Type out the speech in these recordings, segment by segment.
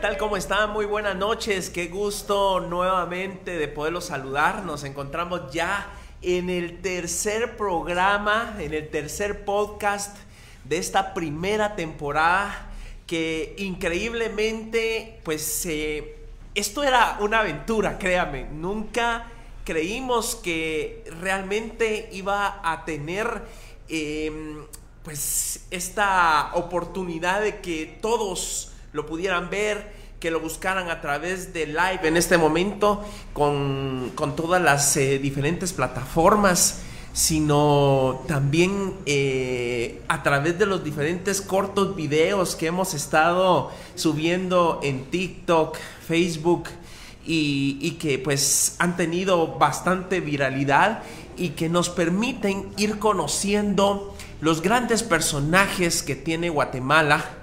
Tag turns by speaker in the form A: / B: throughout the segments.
A: tal? ¿Cómo están? Muy buenas noches. Qué gusto nuevamente de poderlos saludar. Nos encontramos ya en el tercer programa, en el tercer podcast de esta primera temporada que increíblemente, pues esto era una aventura, créame. Nunca creímos que realmente iba a tener em, pues esta oportunidad de que todos lo pudieran ver, que lo buscaran a través de live en este momento con, todas las eh, diferentes plataformas, sino también eh, a través de los diferentes cortos videos que hemos estado subiendo en TikTok, Facebook y, y que pues han tenido bastante viralidad y que nos permiten ir conociendo los grandes personajes que tiene Guatemala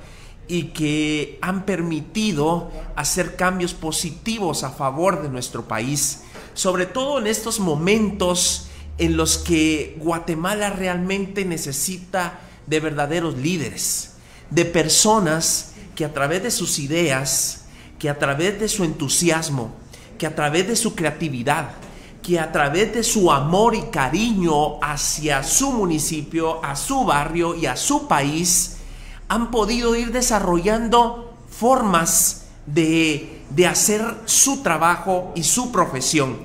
A: y que han permitido hacer cambios positivos a favor de nuestro país, sobre todo en estos momentos en los que Guatemala realmente necesita de verdaderos líderes, de personas que a través de sus ideas, que a través de su entusiasmo, que a través de su creatividad, que a través de su amor y cariño hacia su municipio, a su barrio y a su país, han podido ir desarrollando formas de, hacer su trabajo y su profesión.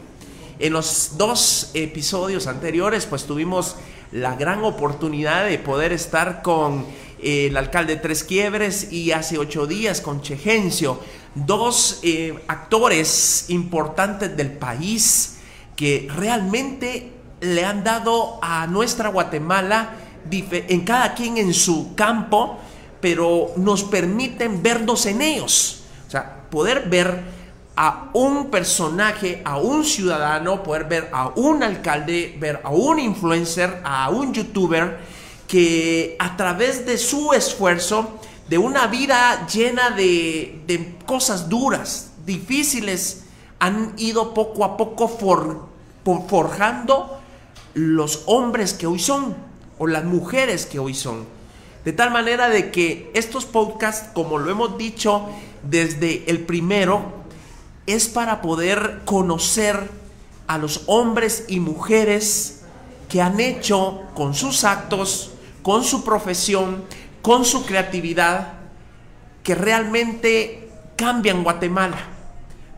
A: En los dos episodios anteriores, pues tuvimos la gran oportunidad de poder estar con eh, el alcalde Tres Quiebres y hace ocho días con Chegencio, dos eh, actores importantes del país que realmente le han dado a nuestra Guatemala, en cada quien en su campo, pero nos permiten vernos en ellos. O sea, poder ver a un personaje, a un ciudadano, poder ver a un alcalde, ver a un influencer, a un youtuber, que a través de su esfuerzo, de una vida llena de, cosas duras, difíciles, han ido poco a poco forjando los hombres que hoy son, o las mujeres que hoy son. De tal manera de que estos podcasts, como lo hemos dicho desde el primero, es para poder conocer a los hombres y mujeres que han hecho con sus actos, con su profesión, con su creatividad, que realmente cambian Guatemala.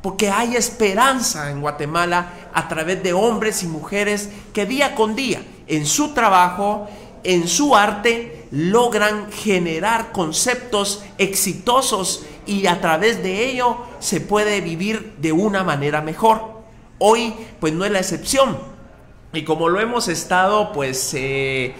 A: Porque hay esperanza en Guatemala a través de hombres y mujeres que día con día, en su trabajo, en su arte logran generar conceptos exitosos y a través de ello se puede vivir de una manera mejor. Hoy pues no es la excepción. Y como lo hemos estado pues, eh,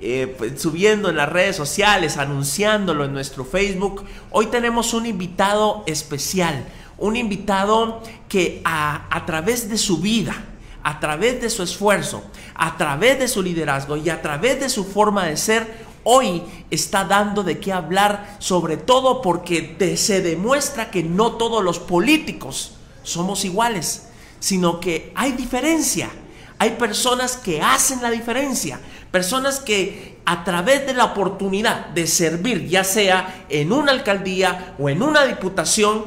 A: eh, pues, subiendo en las redes sociales, anunciándolo en nuestro Facebook, hoy tenemos un invitado especial, un invitado que a, a través de su vida, a través de su esfuerzo, a través de su liderazgo y a través de su forma de ser, hoy está dando de qué hablar, sobre todo porque se demuestra que no todos los políticos somos iguales, sino que hay diferencia. Hay personas que hacen la diferencia, personas que a través de la oportunidad de servir, ya sea en una alcaldía o en una diputación,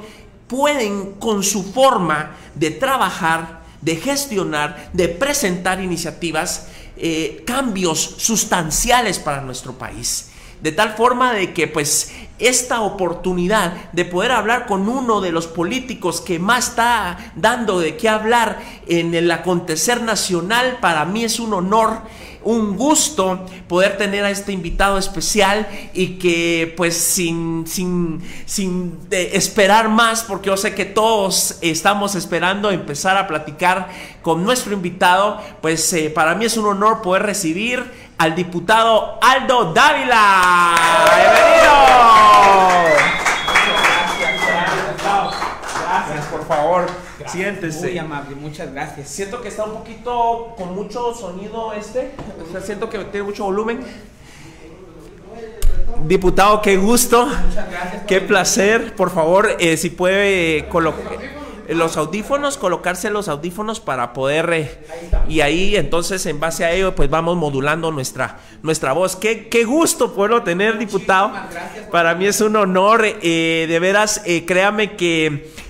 A: pueden con su forma de trabajar de gestionar, de presentar iniciativas, eh, cambios sustanciales para nuestro país. De tal forma de que pues esta oportunidad de poder hablar con uno de los políticos que más está dando de qué hablar en el acontecer nacional, para mí es un honor un gusto poder tener a este invitado especial y que pues sin, sin, sin esperar más, porque yo sé que todos estamos esperando empezar a platicar con nuestro invitado, pues eh, para mí es un honor poder recibir al diputado Aldo Dávila. Bienvenido. Gracias, por favor. Siéntese.
B: Muy amable, muchas gracias.
A: Siento que está un poquito con mucho sonido este. O sea, siento que tiene mucho volumen. Diputado, qué gusto. Muchas gracias. Qué placer. Por favor, eh, si puede colocar. los audífonos, colocarse los audífonos para poder... Eh, y ahí entonces en base a ello pues vamos modulando nuestra, nuestra voz. Qué, qué gusto poderlo tener, diputado. Para mí es un honor. Eh, de veras, eh, créame que...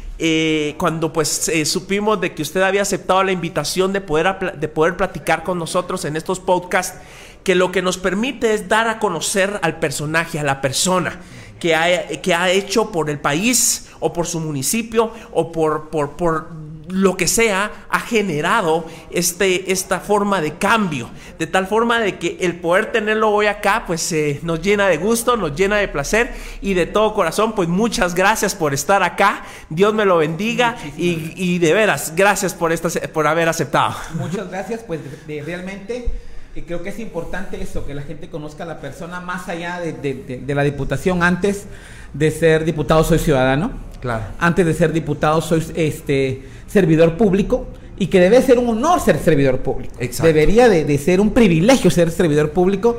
A: cuando pues supimos de que usted había aceptado la invitación de poder, de poder platicar con nosotros en estos podcasts, que lo que nos permite es dar a conocer al personaje, a la persona que ha, que ha hecho por el país o por su municipio o por, por lo que sea, ha generado este, esta forma de cambio. De tal forma de que el poder tenerlo hoy acá, pues eh, nos llena de gusto, nos llena de placer y de todo corazón, pues muchas gracias por estar acá. Dios me lo bendiga y, y, de veras, gracias por, esta, por haber aceptado.
B: Muchas gracias, pues de, realmente y creo que es importante eso, que la gente conozca a la persona más allá de, la diputación. Antes de ser diputado soy ciudadano.
A: Claro.
B: Antes de ser diputado soy este servidor público y que debe ser un honor ser servidor público. Debería de, ser un privilegio ser servidor público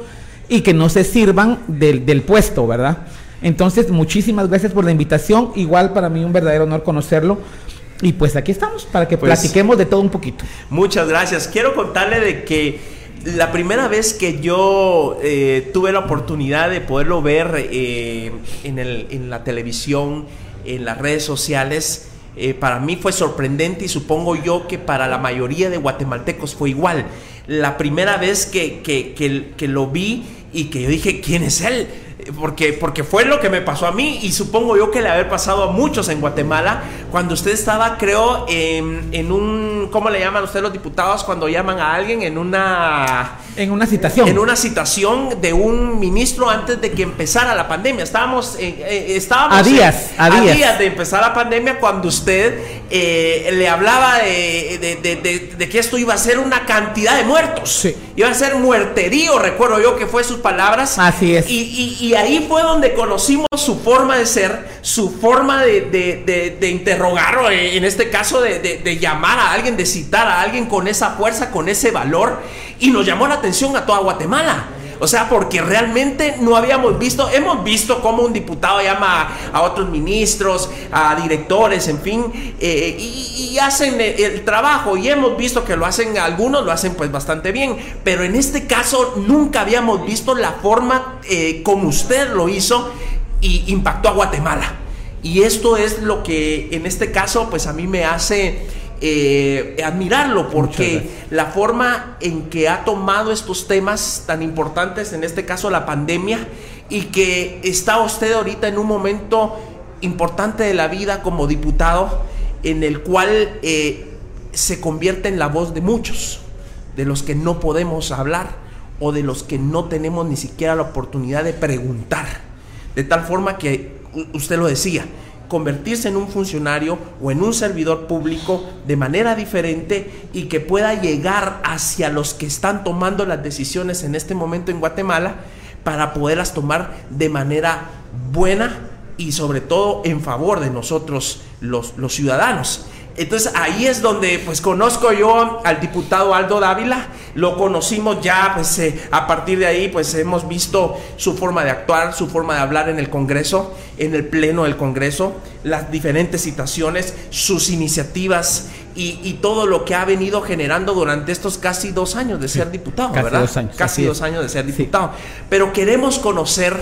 B: y que no se sirvan del, puesto, ¿verdad? Entonces, muchísimas gracias por la invitación. Igual para mí un verdadero honor conocerlo. Y pues aquí estamos para que pues platiquemos de todo un poquito.
A: Muchas gracias. Quiero contarle de que la primera vez que yo eh, tuve la oportunidad de poderlo ver eh, en, la televisión, en las redes sociales, eh, para mí fue sorprendente y supongo yo que para la mayoría de guatemaltecos fue igual. La primera vez que, que lo vi y que yo dije, ¿quién es él? porque, porque fue lo que me pasó a mí y supongo yo que le haber pasado a muchos en Guatemala cuando usted estaba, creo, en, en un, ¿cómo le llaman ustedes los diputados cuando llaman a alguien? En una...
B: En una citación.
A: En una citación de un ministro antes de que empezara la pandemia. Estábamos, eh, estábamos
B: a días,
A: a, días. de empezar la pandemia cuando usted eh, le hablaba de, de, de, que esto iba a ser una cantidad de muertos.
B: Sí.
A: Iba a ser muerterío, recuerdo yo que fue sus palabras.
B: Así es.
A: y, y y ahí fue donde conocimos su forma de ser, su forma de, de, de, interrogar, o eh, en este caso de, llamar a alguien, de citar a alguien con esa fuerza, con ese valor. Y nos llamó la atención a toda Guatemala. O sea, porque realmente no habíamos visto, hemos visto cómo un diputado llama a, otros ministros, a directores, en fin, eh, y, hacen el trabajo y hemos visto que lo hacen, algunos lo hacen pues bastante bien, pero en este caso nunca habíamos visto la forma eh, como usted lo hizo y impactó a Guatemala. Y esto es lo que en este caso pues a mí me hace eh, admirarlo porque la forma en que ha tomado estos temas tan importantes, en este caso la pandemia, y que está usted ahorita en un momento importante de la vida como diputado, en el cual eh, se convierte en la voz de muchos, de los que no podemos hablar o de los que no tenemos ni siquiera la oportunidad de preguntar. De tal forma que usted lo decía, convertirse en un funcionario o en un servidor público de manera diferente y que pueda llegar hacia los que están tomando las decisiones en este momento en Guatemala para poderlas tomar de manera buena y sobre todo en favor de nosotros los, los ciudadanos. Entonces ahí es donde pues conozco yo al diputado Aldo Dávila, lo conocimos ya, pues eh, a partir de ahí pues hemos visto su forma de actuar, su forma de hablar en el Congreso, en el Pleno del Congreso, las diferentes citaciones, sus iniciativas y, todo lo que ha venido generando durante estos casi dos años de ser diputado,
B: casi
A: ¿verdad?
B: Dos años,
A: casi dos años de ser diputado. Pero queremos conocer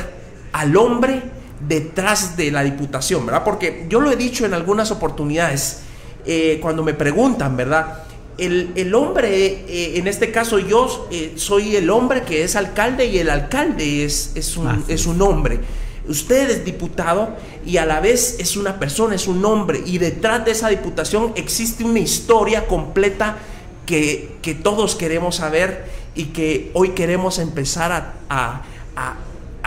A: al hombre detrás de la diputación, ¿verdad? Porque yo lo he dicho en algunas oportunidades, eh, cuando me preguntan, ¿verdad? El, hombre, eh, en este caso yo eh, soy el hombre que es alcalde y el alcalde es, es, un, es un hombre. Usted es diputado y a la vez es una persona, es un hombre. Y detrás de esa diputación existe una historia completa que, que todos queremos saber y que hoy queremos empezar a,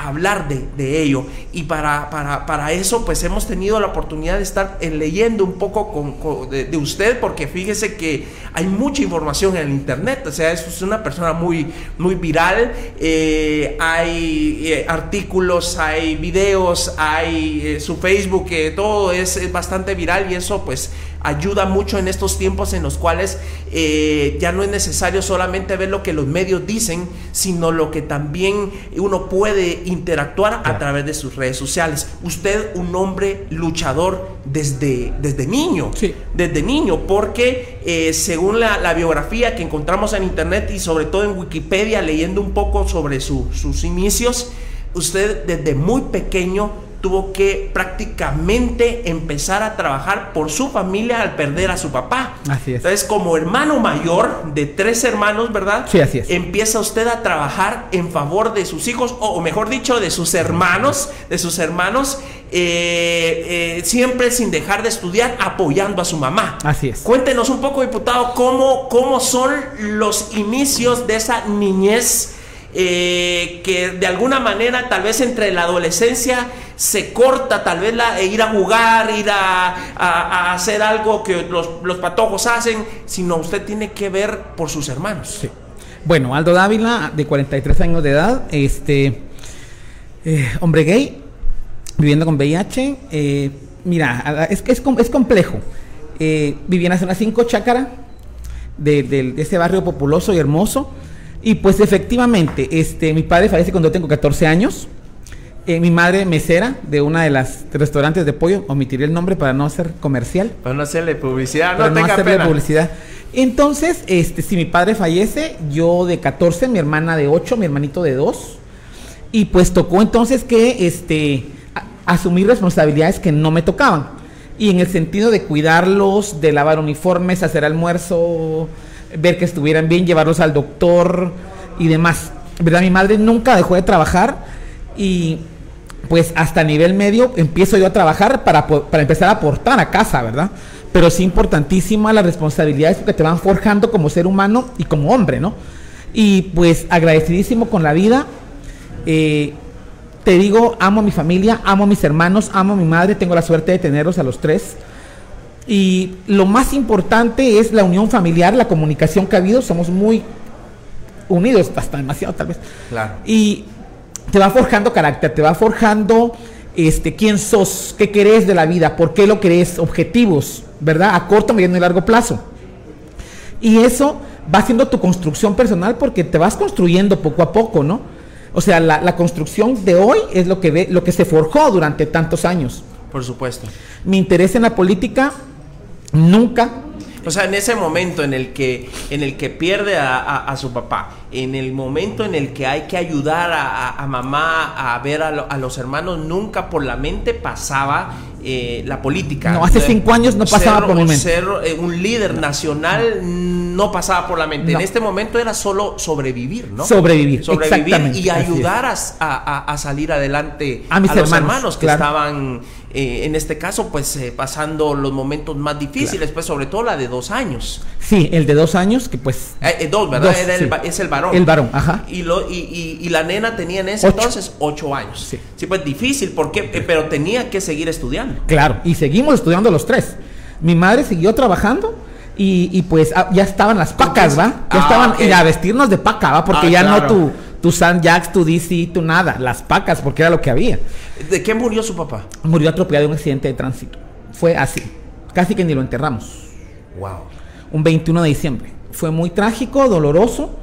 A: hablar de, ello. Y para, para, eso, pues hemos tenido la oportunidad de estar leyendo un poco con, de, usted, porque fíjese que hay mucha información en el Internet. O sea, es una persona muy, muy viral. Eh, hay eh, artículos, hay videos, hay eh, su Facebook, todo es, es bastante viral y eso, pues ayuda mucho en estos tiempos en los cuales eh, ya no es necesario solamente ver lo que los medios dicen, sino lo que también uno puede interactuar a través de sus redes sociales. Usted, un hombre luchador desde, desde niño,
B: sí.
A: desde niño, porque eh, según la, biografía que encontramos en internet y sobre todo en Wikipedia, leyendo un poco sobre sus inicios, usted desde muy pequeño tuvo que prácticamente empezar a trabajar por su familia al perder a su papá.
B: Así es.
A: Entonces, como hermano mayor de tres hermanos, ¿verdad?
B: Sí, así es.
A: Empieza usted a trabajar en favor de sus hijos, o, mejor dicho, de sus hermanos, de sus hermanos, eh, eh, siempre sin dejar de estudiar, apoyando a su mamá.
B: Así es.
A: Cuéntenos un poco, diputado, cómo, cómo son los inicios de esa niñez eh, que de alguna manera tal vez entre la adolescencia se corta tal vez la, e ir a jugar, ir a, hacer algo que los, patojos hacen, sino usted tiene que ver por sus hermanos.
B: Bueno, Aldo Dávila, de 43 años de edad, este eh, hombre gay, viviendo con VIH. Eh, mira, es, es, es complejo. viví en la zona 5 Chácara, de, de, ese barrio populoso y hermoso. Y pues efectivamente, este, mi padre fallece cuando tengo 14 años. Eh, mi madre mesera de una de las restaurantes de pollo, omitiré el nombre para no hacer comercial.
A: Para no hacerle publicidad,
B: no, tenga hacerle publicidad. Entonces, este, si mi padre fallece, yo de 14, mi hermana de 8, mi hermanito de 2. Y pues tocó entonces que este, asumir responsabilidades que no me tocaban. Y en el sentido de cuidarlos, de lavar uniformes, hacer almuerzo, ver que estuvieran bien, llevarlos al doctor y demás. ¿Verdad? Mi madre nunca dejó de trabajar y pues hasta nivel medio empiezo yo a trabajar para, para empezar a aportar a casa, ¿verdad? Pero sí importantísima las responsabilidades que te van forjando como ser humano y como hombre, ¿no? Y pues agradecidísimo con la vida. Eh, te digo, amo a mi familia, amo a mis hermanos, amo a mi madre, tengo la suerte de tenerlos a los tres. Y lo más importante es la unión familiar, la comunicación que ha habido. Somos muy unidos, hasta demasiado tal vez.
A: Claro.
B: Y te va forjando carácter, te va forjando este, quién sos, qué querés de la vida, por qué lo querés, objetivos, ¿verdad? A corto, mediano y largo plazo. Y eso va siendo tu construcción personal porque te vas construyendo poco a poco, ¿no? O sea, la, construcción de hoy es lo que, ve, lo que se forjó durante tantos años.
A: Por supuesto.
B: Mi interés en la política Nunca.
A: O sea, en ese momento en el que, en el que pierde a, su papá, en el momento en el que hay que ayudar a, mamá a ver a, los hermanos, nunca por la mente pasaba eh, la política.
B: No, hace cinco años no pasaba por mi mente.
A: Ser eh, un líder nacional no pasaba por la mente. En este momento era solo sobrevivir, ¿no?
B: Sobrevivir,
A: sobrevivir y ayudar a, salir adelante a, mis los hermanos, que estaban eh, en este caso, pues eh, pasando los momentos más difíciles, pues sobre todo la de dos años.
B: Sí, el de dos años, que pues...
A: Eh, dos, ¿verdad? es el varón.
B: El varón, ajá.
A: Y, lo, y, y, la nena tenía en ese entonces ocho años. Sí. sí, pues difícil, porque, pero tenía que seguir estudiando.
B: Claro, y seguimos estudiando los tres. Mi madre siguió trabajando. Y, y pues ah, ya estaban las pacas, ¿va? Ya ah, estaban y a vestirnos de paca, ¿va? Porque ah, ya no tu, tu San Jax, tu DC, tu nada, las pacas, porque era lo que había.
A: ¿De qué murió su papá?
B: Murió atropellado en un accidente de tránsito. Fue así. Casi que ni lo enterramos.
A: Wow.
B: Un 21 de diciembre. Fue muy trágico, doloroso.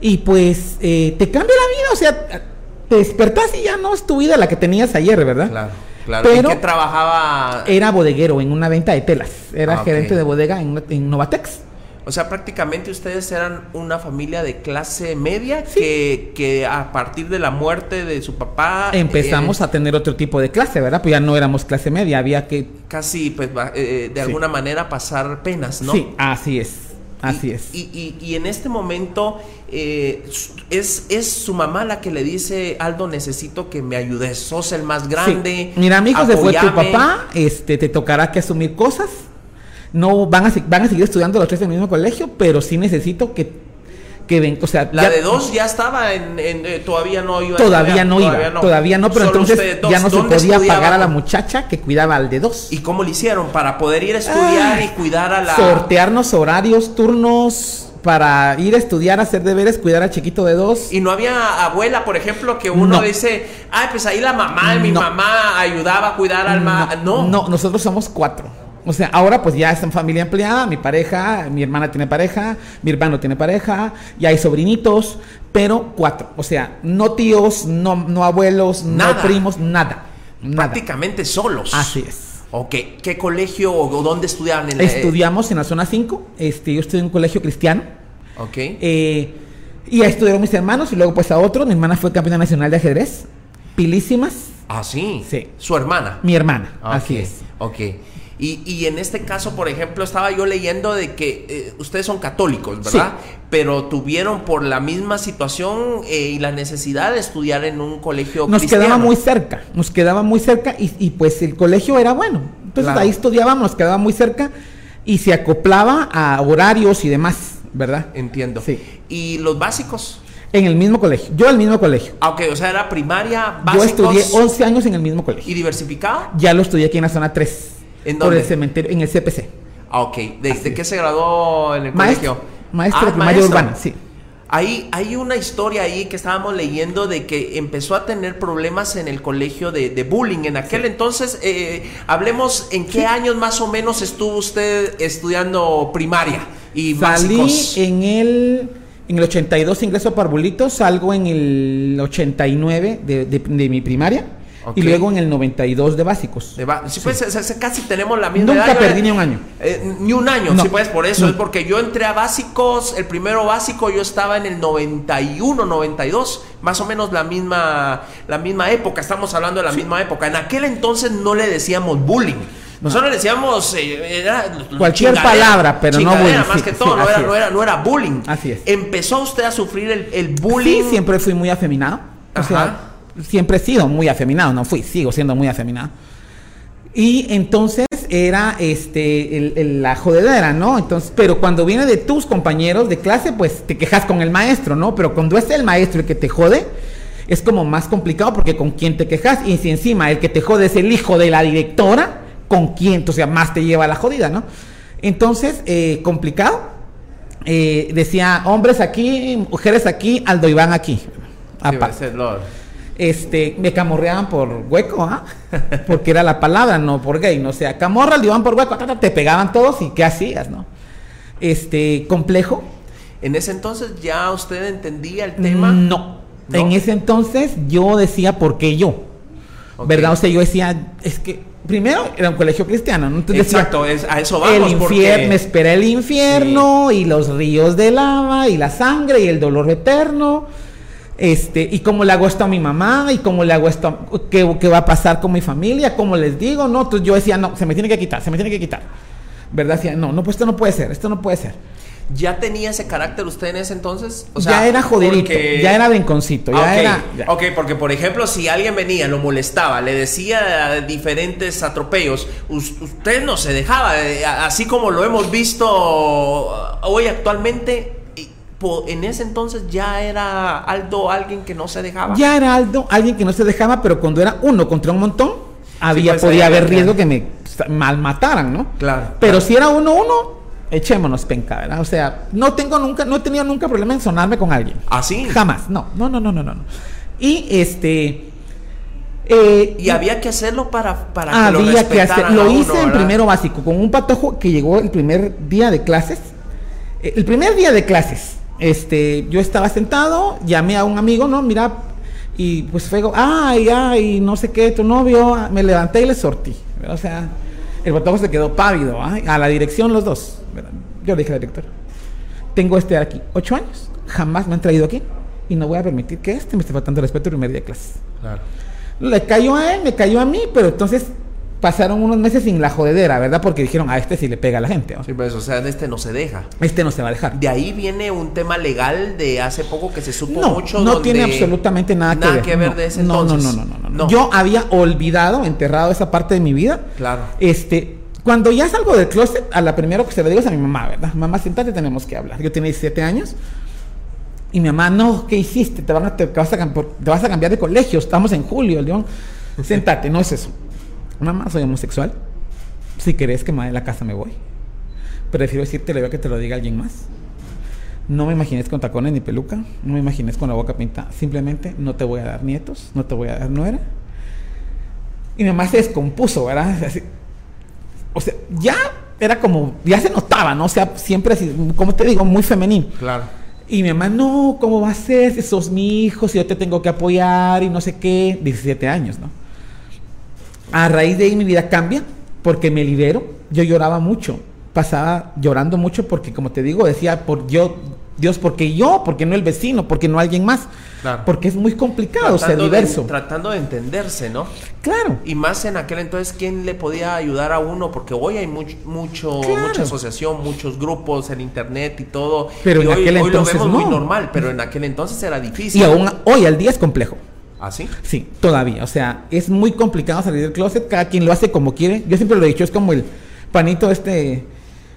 B: Y pues eh, te cambia la vida. O sea, te despertás y ya no es tu vida la que tenías ayer, ¿verdad?
A: Claro. Claro. Pero ¿En qué trabajaba?
B: Era bodeguero en una venta de telas. Era ah, gerente de bodega en, en Novatex.
A: O sea, prácticamente ustedes eran una familia de clase media que, que, a partir de la muerte de su papá...
B: Empezamos eh, a tener otro tipo de clase, ¿verdad? Pues ya no éramos clase media, había que...
A: Casi, pues, eh, de alguna manera pasar penas, ¿no?
B: Sí, así es. Así es.
A: Y, y, en este momento eh, es, es su mamá la que le dice, Aldo, necesito que me ayudes, sos el más grande.
B: Mira, amigo, se fue tu papá, este, te tocará que asumir cosas no van a, van a seguir estudiando los tres en el mismo colegio, pero sí necesito que, que ven, o sea...
A: La de dos ya estaba en, eh, todavía no iba.
B: Todavía no iba, todavía no, pero entonces ya no se podía pagar a la muchacha que cuidaba al de dos.
A: ¿Y cómo le hicieron para poder ir a estudiar y cuidar a la...
B: Sortearnos horarios, turnos para ir a estudiar, hacer deberes, cuidar a chiquito de dos.
A: Y no había abuela, por ejemplo, que uno dice, ay, pues ahí la mamá, mi mamá ayudaba a cuidar al...
B: no, no, nosotros somos cuatro. O sea, ahora pues ya es en familia empleada, mi pareja, mi hermana tiene pareja, mi hermano tiene pareja, ya hay sobrinitos, pero cuatro. O sea, no tíos, no, no abuelos, no primos, nada,
A: Prácticamente solos.
B: Así es.
A: Ok, ¿qué colegio o dónde estudiaban?
B: En Estudiamos en la zona 5, este, yo estudié en un colegio cristiano.
A: Ok.
B: Eh, y ahí estudiaron mis hermanos y luego pues a otro. Mi hermana fue campeona nacional de ajedrez. Pilísimas.
A: Ah, sí.
B: Sí.
A: Su hermana.
B: Mi hermana, así es.
A: Ok. Y, y, en este caso, por ejemplo, estaba yo leyendo de que eh, ustedes son católicos, ¿verdad? Pero tuvieron por la misma situación eh, y la necesidad de estudiar en un colegio
B: Nos quedaba muy cerca, nos quedaba muy cerca y, y pues el colegio era bueno. Entonces ahí estudiábamos, nos quedaba muy cerca y se acoplaba a horarios y demás, ¿verdad?
A: Entiendo.
B: Sí.
A: ¿Y los básicos?
B: En el mismo colegio. Yo al mismo colegio.
A: Ah, ok, o sea, era primaria,
B: básicos. Yo estudié 11 años en el mismo colegio.
A: ¿Y diversificado?
B: Ya lo estudié aquí en la zona 3. ¿En dónde? Por el cementerio, en el CPC.
A: Ah, ok. ¿De, qué se graduó en el
B: maestro,
A: colegio?
B: Maestro de ah, primaria urbana, sí.
A: Hay, hay una historia ahí que estábamos leyendo de que empezó a tener problemas en el colegio de, bullying. En aquel entonces, eh, hablemos en qué años más o menos estuvo usted estudiando primaria y
B: Salí en el en el 82 ingreso a Parvulito, salgo en el 89 de, de, mi primaria. Y luego en el 92 de básicos.
A: De sí, pues casi tenemos la misma
B: Nunca perdí ni un año.
A: Eh, ni un año, sí, pues por eso. Es porque yo entré a básicos, el primero básico yo estaba en el 91, 92, más o menos la misma, la misma época, estamos hablando de la misma época. En aquel entonces no le decíamos bullying. Nosotros le decíamos eh,
B: cualquier palabra, pero no bullying.
A: Más que todo, no, era, no, era, bullying.
B: Así es.
A: ¿Empezó usted a sufrir el, bullying?
B: Sí, siempre fui muy afeminado. O sea, siempre he sido muy afeminado, no fui, sigo siendo muy afeminado. Y entonces era este la jodedera, ¿no? Entonces, pero cuando viene de tus compañeros de clase, pues te quejas con el maestro, ¿no? Pero cuando es el maestro el que te jode, es como más complicado porque con quién te quejas y si encima el que te jode es el hijo de la directora, con quién, o sea, más te lleva la jodida, ¿no? Entonces, eh, complicado. Eh, decía, hombres aquí, mujeres aquí, Aldo Iván aquí. Este, me camorreaban por hueco, ¿ah? Porque era la palabra, no por gay, no o sea, camorra, Aldo Iván por hueco, te pegaban todos y ¿qué hacías, no? Este, complejo.
A: ¿En ese entonces ya usted entendía el tema?
B: No. En ese entonces yo decía, ¿por qué yo? ¿Verdad? O sea, yo decía, es que primero era un colegio cristiano, ¿no?
A: Entonces Exacto, es, a eso vamos.
B: El infierno, me espera el infierno y los ríos de lava y la sangre y el dolor eterno. Este, y cómo le hago esto a mi mamá, y cómo le hago esto, qué, qué va a pasar con mi familia, cómo les digo, no, entonces yo decía, no, se me tiene que quitar, se me tiene que quitar. ¿Verdad? Decía, no, no, pues esto no puede ser, esto no puede ser.
A: ¿Ya tenía ese carácter usted en ese entonces?
B: O sea, ya era jodidito, ya era benconcito, ya era...
A: Ok, porque por ejemplo, si alguien venía, lo molestaba, le decía diferentes atropellos, usted no se dejaba, eh, así como lo hemos visto hoy actualmente, en ese entonces ya era Aldo alguien que no se dejaba.
B: Ya era Aldo alguien que no se dejaba, pero cuando era uno contra un montón, había, pues, podía haber riesgo que me malmataran, ¿no?
A: Claro.
B: Pero si era uno uno, echémonos penca, ¿verdad? O sea, no tengo nunca, no he tenido nunca problema en sonarme con alguien.
A: ¿Así?
B: ¿Ah, Jamás, no, no, no, no, no, no. Y este.
A: Eh, y había que hacerlo para, para
B: que había que hacer, lo hice en primero básico, con un patojo que llegó el primer día de clases. Eh, el primer día de clases, este, yo estaba sentado, llamé a un amigo, ¿no? Mira, y pues fue, ay, ay, no sé qué, tu novio, me levanté y le sortí. O sea, el patojo se quedó pálido, ¿ah? a la dirección los dos. Yo le dije al director, tengo este aquí, ocho años, jamás me han traído aquí y no voy a permitir que este me esté faltando respeto el primer día de clase.
A: Claro.
B: Le cayó a él, me cayó a mí, pero entonces pasaron unos meses sin la jodedera, ¿verdad? Porque dijeron, a este sí le pega a la gente.
A: Sí, pues, o sea, de este no se deja.
B: Este no se va a dejar.
A: De ahí viene un tema legal de hace poco que se supo
B: no,
A: mucho.
B: No tiene absolutamente nada,
A: que ver.
B: que
A: ver de ese entonces.
B: No, no, no, no, no, Yo había olvidado, enterrado esa parte de mi vida.
A: Claro.
B: Este, cuando ya salgo del closet, a la primera que se lo digo es a mi mamá, ¿verdad? Mamá, siéntate, tenemos que hablar. Yo tenía 17 años. Y mi mamá, no, ¿qué hiciste? Te, van a, te, vas, a, cambiar de colegio, estamos en julio, León. Siéntate, no es eso. Mamá, soy homosexual. Si querés que me de la casa, me voy. Prefiero decirte, le veo que te lo diga alguien más. No me imagines con tacones ni peluca. No me imagines con la boca pintada. Simplemente no te voy a dar nietos, no te voy a dar nuera. Y mi mamá se descompuso, ¿verdad? Así, o sea, ya era como, ya se notaba, ¿no? O sea, siempre así, como te digo, muy femenino.
A: Claro.
B: Y mi mamá, no, ¿cómo va a ser? Si sos mi hijo, si yo te tengo que apoyar y no sé qué. 17 años, ¿no? A raíz de ahí mi vida cambia porque me libero. Yo lloraba mucho. Pasaba llorando mucho porque, como te digo, decía, por yo, Dios, porque yo, porque no el vecino, porque no alguien más. Porque es muy complicado ser diverso.
A: tratando de entenderse, ¿no?
B: Claro.
A: Y más en aquel entonces, ¿quién le podía ayudar a uno? Porque hoy hay mucho, mucho mucha asociación, muchos grupos en internet y todo.
B: Pero
A: en
B: hoy, aquel entonces
A: lo vemos muy normal, pero en aquel entonces era difícil.
B: Y aún hoy al día es complejo.
A: ¿Ah, sí?
B: Sí, todavía. O sea, es muy complicado salir del closet. Cada quien lo hace como quiere. Yo siempre lo he dicho, es como el panito este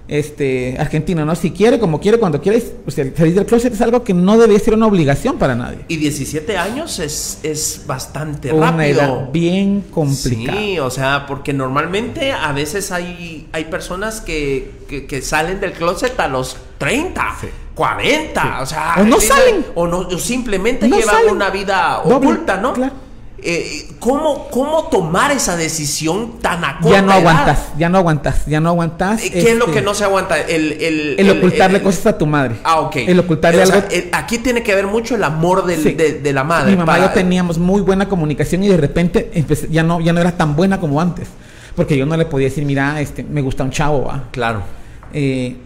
B: este, argentino, ¿no? Si quiere, como quiere, cuando quiere, o sea, salir del closet es algo que no debe ser una obligación para nadie.
A: Y 17 años es, es bastante una rápido.
B: Edad bien complicada.
A: Sí, o sea, porque normalmente a veces hay, hay personas que, que, salen del closet a los 30. 40, o sea,
B: o no salen,
A: o no simplemente llevan una vida oculta, ¿no? Claro. Eh, ¿cómo, ¿cómo tomar esa decisión tan a
B: Ya no aguantas, ya no aguantas, ya no aguantas.
A: ¿Qué es lo que este, no se aguanta? El,
B: el, ocultarle cosas a tu madre.
A: Ah, ok.
B: El ocultarle algo.
A: aquí tiene que ver mucho el amor de, la madre.
B: Mi mamá y yo teníamos muy buena comunicación y de repente ya, no, ya no era tan buena como antes. Porque yo no le podía decir, mira, este, me gusta un chavo, va.
A: Claro.
B: Eh,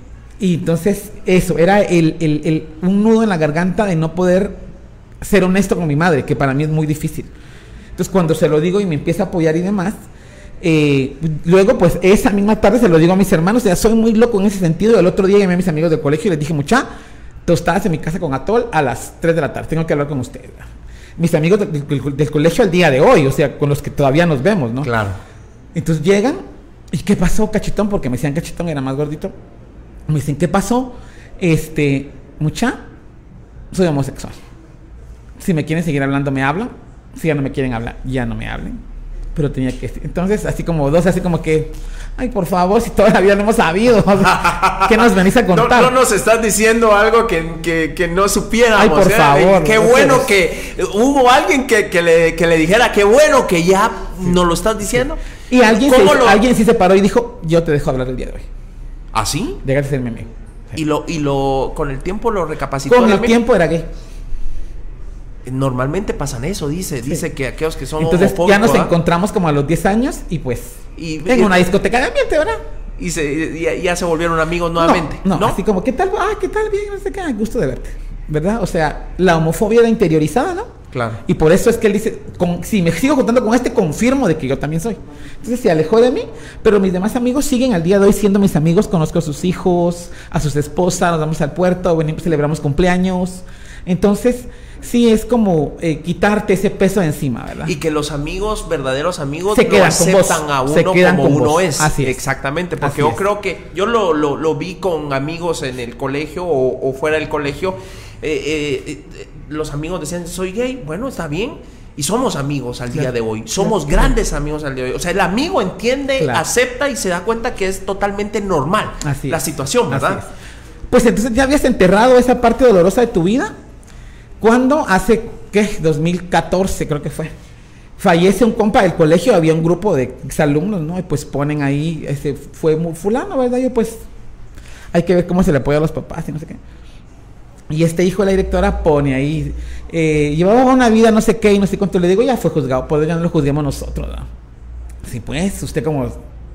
B: y entonces, eso, era el, un nudo en la garganta de no poder ser honesto con mi madre, que para mí es muy difícil. Entonces cuando se lo digo y me empieza a apoyar y demás, eh, luego pues esa misma tarde se lo digo a mis hermanos, ya soy muy loco en ese sentido. El otro día llamé a mis amigos del colegio y les dije, mucha, tostadas en mi casa con atol a las 3 de la tarde, tengo que hablar con ustedes. Mis amigos del, colegio al día de hoy, o sea, con los que todavía nos vemos, ¿no?
A: Claro.
B: Entonces llegan, ¿y qué pasó, cachetón? Porque me decían cachetón, era más gordito. Me dicen, ¿qué pasó? Este, mucha, soy homosexual. Si me quieren seguir hablando, me hablan si ya no me quieren hablar, ya no me hablen. Pero tenía que... Entonces, así como dos, así como que... Ay, por favor, si todavía no hemos sabido. ¿Qué nos venís a contar?
A: No, nos estás diciendo algo que, que, no supiéramos.
B: Ay, por ¿eh? favor.
A: Qué bueno que... Hubo alguien que, le, le dijera, qué bueno que ya nos lo estás diciendo.
B: Y alguien, alguien sí se paró y dijo, yo te dejo hablar el día de hoy.
A: ¿Ah, sí?
B: Déjate ser mi amigo.
A: Y lo, y lo, con el tiempo lo recapacitó.
B: Con el tiempo era gay.
A: Normalmente pasan eso, dice. Dice que aquellos que son
B: Entonces ya nos encontramos como a los 10 años y pues y, en una discoteca de ambiente, ¿verdad?
A: Y, se, ya, se volvieron amigos nuevamente.
B: No, no, así como, ¿qué tal? Ah, ¿qué tal? Bien, no sé qué, gusto de verte. ¿Verdad? O sea, la homofobia era interiorizada, ¿no?
A: Claro.
B: Y por eso es que él dice, con, si me sigo contando con este, confirmo de que yo también soy. Entonces se alejó de mí, pero mis demás amigos siguen al día de hoy siendo mis amigos, conozco a sus hijos, a sus esposas, nos vamos al puerto, venimos, celebramos cumpleaños. Entonces, sí es como eh, quitarte ese peso de encima, ¿verdad?
A: Y que los amigos, verdaderos amigos, se quedan aceptan a uno como uno es.
B: Así
A: Exactamente, porque yo creo que yo lo, lo, vi con amigos en el colegio o, fuera del colegio. Eh, eh, los amigos decían, soy gay, bueno, está bien. Y somos amigos al día de hoy. Somos grandes amigos al día de hoy. O sea, el amigo entiende, acepta y se da cuenta que es totalmente normal la situación, ¿verdad?
B: Pues entonces ya habías enterrado esa parte dolorosa de tu vida cuando hace, ¿qué? 2014 creo que fue. Fallece un compa del colegio, había un grupo de exalumnos, ¿no? Y pues ponen ahí, ese fue muy fulano, ¿verdad? Yo pues hay que ver cómo se le apoya a los papás y no sé qué. Y este hijo de la directora pone ahí, eh, llevaba una vida no sé qué y no sé cuánto. Le digo, ya fue juzgado, por ya no lo juzguemos nosotros, ¿no? Sí, pues, usted como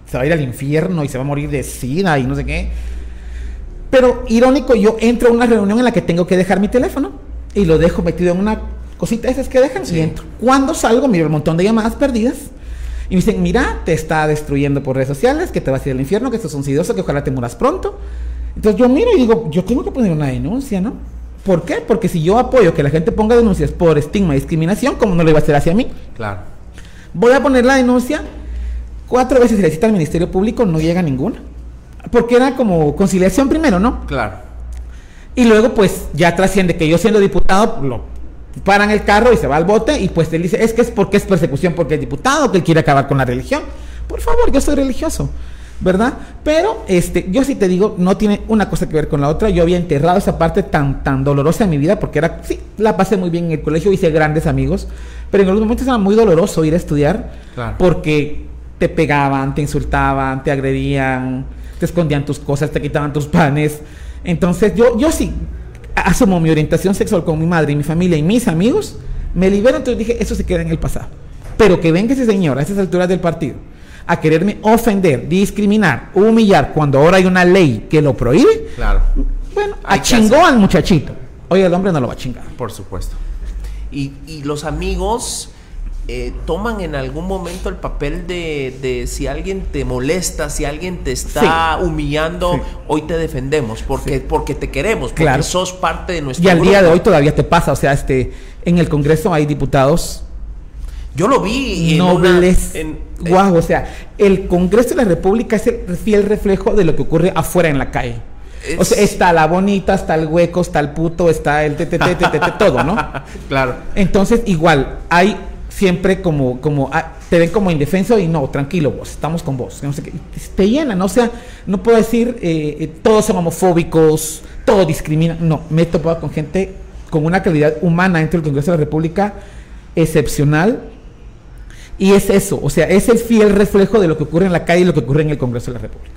B: se va a ir al infierno y se va a morir de sida y no sé qué. Pero irónico, yo entro a una reunión en la que tengo que dejar mi teléfono y lo dejo metido en una cosita esas que dejan y entro. Cuando salgo, miro un montón de llamadas perdidas y me dicen, mira, te está destruyendo por redes sociales, que te vas a ir al infierno, que esto es un sidioso, que ojalá te muras pronto. Entonces yo miro y digo, yo tengo que poner una denuncia, ¿no? ¿Por qué? Porque si yo apoyo que la gente ponga denuncias por estigma y discriminación, ¿cómo no lo iba a hacer hacia mí?
A: Claro.
B: Voy a poner la denuncia, cuatro veces se le cita al Ministerio Público, no llega ninguna. Porque era como conciliación primero, ¿no?
A: Claro.
B: Y luego, pues, ya trasciende que yo siendo diputado, lo paran el carro y se va al bote y pues él dice, es que es porque es persecución, porque es diputado, que él quiere acabar con la religión. Por favor, yo soy religioso, ¿verdad? Pero este, yo sí te digo, no tiene una cosa que ver con la otra. Yo había enterrado esa parte tan, tan dolorosa en mi vida porque era, sí, la pasé muy bien en el colegio, hice grandes amigos, pero en algunos momentos era muy doloroso ir a estudiar porque te pegaban, te insultaban, te agredían, te escondían tus cosas, te quitaban tus panes. Entonces yo, yo sí asumo mi orientación sexual con mi madre y mi familia y mis amigos, me libero, entonces dije, eso se queda en el pasado. Pero que venga ese señor a esas alturas del partido a quererme ofender, discriminar, humillar, cuando ahora hay una ley que lo prohíbe,
A: claro.
B: bueno, a chingó al muchachito. Oye, el hombre no lo va a chingar.
A: Por supuesto. Y, y los amigos eh, toman en algún momento el papel de, de, si alguien te molesta, si alguien te está humillando, hoy te defendemos, porque, porque te queremos, porque claro. sos parte de nuestro
B: Y al día de hoy todavía te pasa, o sea, este, en el Congreso hay diputados
A: yo lo vi
B: nobles. En guau, o sea, el Congreso de la República es el fiel reflejo de lo que ocurre afuera en la calle. O sea, está la bonita, está el hueco, está el puto, está el TTT, todo, ¿no?
A: Claro.
B: Entonces, igual, hay siempre como, como, ah, te ven como indefenso y no, tranquilo vos, estamos con vos. No sé qué, te llenan, o sea, no puedo decir, eh, eh, todos son homofóbicos, todos discriminan. No, me he topado con gente con una calidad humana dentro del Congreso de la República excepcional y es eso, o sea, es el fiel reflejo de lo que ocurre en la calle y lo que ocurre en el Congreso de la República.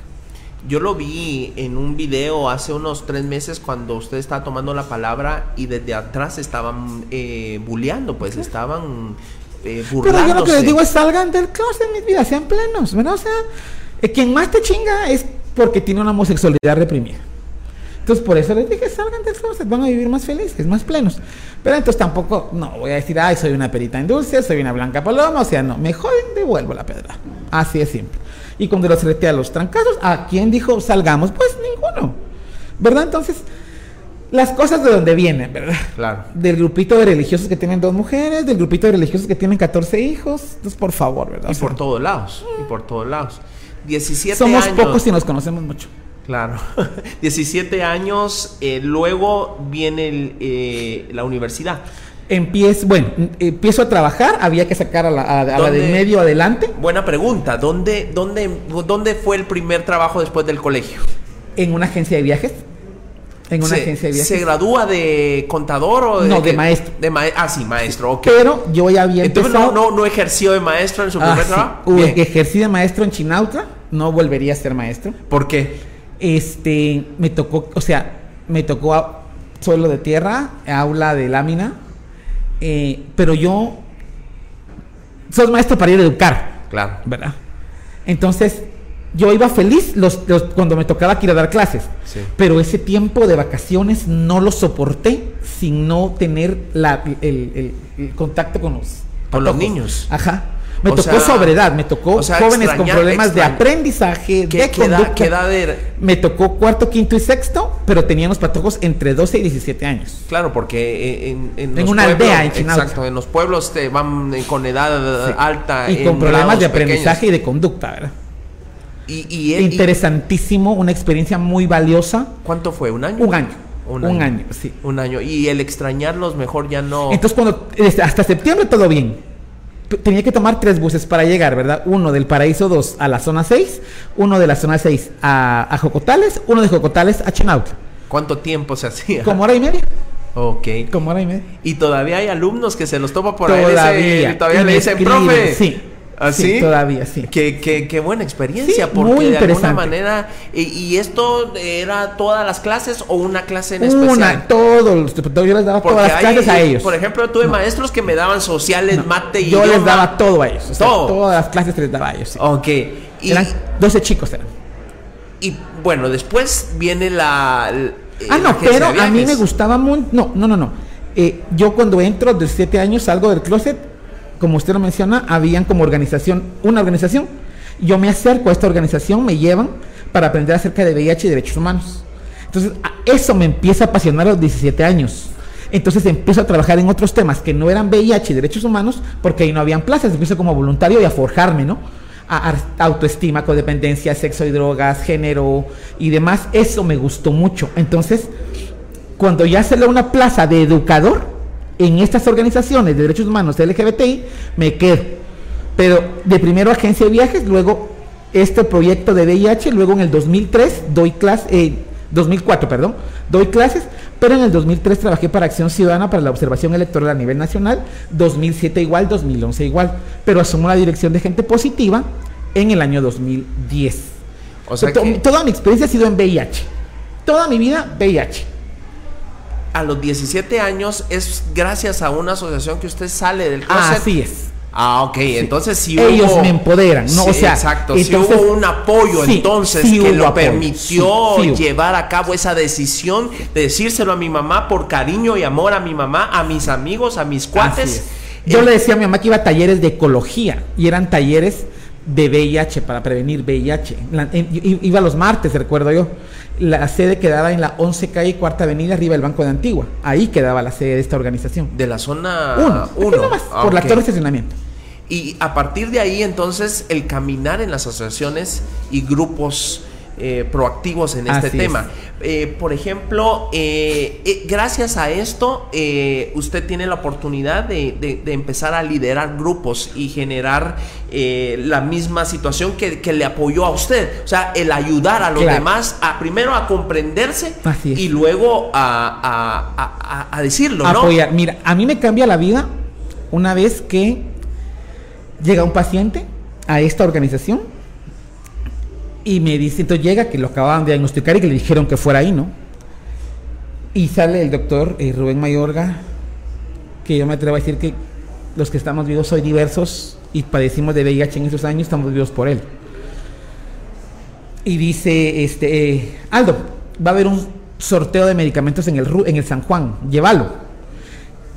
A: Yo lo vi en un video hace unos tres meses cuando usted estaba tomando la palabra y desde atrás estaban eh, bulleando, pues estaban eh, burlándose. Pero
B: yo lo que les digo es salgan del closet, mis vidas, sean plenos, ¿verdad? O sea, eh, quien más te chinga es porque tiene una homosexualidad reprimida. Entonces, por eso les dije, salgan del closet, van a vivir más felices, más plenos. Pero entonces tampoco, no, voy a decir, ay, soy una perita en dulce, soy una blanca paloma, o sea, no, me joden, devuelvo la pedra. Así es simple. Y cuando los reté a los trancazos, ¿a quién dijo salgamos? Pues ninguno. ¿Verdad? Entonces, las cosas de donde vienen, ¿verdad?
A: Claro.
B: Del grupito de religiosos que tienen dos mujeres, del grupito de religiosos que tienen 14 hijos. Entonces, por favor, ¿verdad?
A: Y por todos lados, y por todos lados. 17
B: Somos pocos y nos conocemos mucho.
A: Claro. 17 años, eh, luego viene eh, la universidad.
B: Empiezo, bueno, empiezo a trabajar, había que sacar a la, de medio adelante.
A: Buena pregunta, ¿Dónde, dónde, ¿dónde fue el primer trabajo después del colegio?
B: En una agencia de viajes. En una agencia de viajes.
A: ¿Se gradúa de contador o
B: de.? No, de maestro.
A: De ah, sí, maestro, ok.
B: Pero yo ya había
A: Entonces, no, no, no, ejerció de maestro en su primer ah, trabajo?
B: Ejercí de maestro en Chinautra, no volvería a ser maestro.
A: ¿Por qué?
B: Este, me tocó, o sea, me tocó suelo de tierra, aula de lámina, eh, pero yo, sos maestro para ir a educar.
A: Claro.
B: ¿Verdad? Entonces, yo iba feliz los, cuando me tocaba ir a dar clases. Pero ese tiempo de vacaciones no lo soporté sin no tener la, el, contacto con los,
A: con los niños.
B: Ajá. Me tocó sobriedad, me tocó jóvenes con problemas de aprendizaje, de conducta. Me tocó cuarto, quinto y sexto, pero teníamos patojos entre 12 y 17 años.
A: Claro, porque en,
B: en, una aldea en
A: Exacto, en los pueblos te van con edad alta.
B: Y con problemas de aprendizaje y de conducta, ¿verdad? Y, Interesantísimo, una experiencia muy valiosa.
A: ¿Cuánto fue? ¿Un año?
B: Un año. Un, año. sí.
A: Un año. Y el extrañarlos mejor ya no.
B: Entonces, cuando este, hasta septiembre todo bien tenía que tomar tres buses para llegar, ¿verdad? Uno del Paraíso 2 a la zona 6, uno de la zona 6 a, Jocotales, uno de Jocotales a Chinautla.
A: ¿Cuánto tiempo se hacía?
B: Como hora y media.
A: Ok.
B: Como hora y media.
A: Y todavía hay alumnos que se los toma por todavía, ahí. todavía le dicen, profe.
B: Sí. ¿Así? ¿Ah, todavía sí.
A: Qué, qué, qué buena experiencia, porque muy de alguna manera. Y, esto era todas las clases o una clase en especial? Una,
B: todos. Yo les daba todas las clases a ellos.
A: Por ejemplo, tuve maestros que me daban sociales, mate y.
B: Yo les daba todo a ellos. Todas las clases les daba a ellos.
A: Ok.
B: Y, eran 12 chicos eran.
A: Y bueno, después viene la.
B: ah, no, pero a mí me gustaba muy. No, no, no, no. Eh, yo cuando entro de 7 años salgo del closet como usted lo menciona, habían como organización, una organización. Yo me acerco a esta organización, me llevan para aprender acerca de VIH y derechos humanos. Entonces, eso me empieza a apasionar a los 17 años. Entonces empiezo a trabajar en otros temas que no eran VIH y derechos humanos, porque ahí no habían plazas. Empiezo como voluntario y a forjarme, ¿no? A, autoestima, codependencia, sexo y drogas, género y demás. Eso me gustó mucho. Entonces, cuando ya se una plaza de educador, en estas organizaciones de derechos humanos LGBTI me quedo. Pero de primero agencia de viajes, luego este proyecto de VIH, luego en el 2003 doy clases, eh, 2004, perdón, doy clases, pero en el 2003 trabajé para Acción Ciudadana para la observación electoral a nivel nacional, 2007 igual, 2011 igual, pero asumo la dirección de gente positiva en el año 2010. O sea Toda mi experiencia ha sido en VIH. Toda mi vida VIH.
A: A los 17 años es gracias a una asociación que usted sale del closet.
B: Así es.
A: Ah, ok, entonces
B: si Ellos me empoderan, ¿no? o sea,
A: exacto, si hubo un apoyo entonces que lo permitió llevar a cabo esa decisión de decírselo a mi mamá por cariño y amor a mi mamá, a mis amigos, a mis cuates.
B: Yo le decía a mi mamá que iba a talleres de ecología y eran talleres de VIH para prevenir VIH. iba los martes, recuerdo yo. La sede quedaba en la 11 calle Cuarta Avenida, arriba del Banco de Antigua. Ahí quedaba la sede de esta organización.
A: De la zona 1.
B: Ah, por la torre de estacionamiento.
A: Y a partir de ahí, entonces, el caminar en las asociaciones y grupos eh, proactivos en este tema. Eh, por ejemplo, eh, gracias a esto, usted tiene la oportunidad de, empezar a liderar grupos y generar la misma situación que, le apoyó a usted. O sea, el ayudar a los demás a primero a comprenderse y luego a, decirlo, ¿no?
B: Apoyar. Mira, a mí me cambia la vida una vez que llega un paciente a esta organización y me dice, entonces llega que lo acababan de diagnosticar y que le dijeron que fuera ahí, ¿no? Y sale el doctor eh, Rubén Mayorga, que yo me atrevo a decir que los que estamos vivos soy diversos y padecimos de VIH en esos años, estamos vivos por él. Y dice, este, eh, Aldo, va a haber un sorteo de medicamentos en el, en el San Juan, llévalo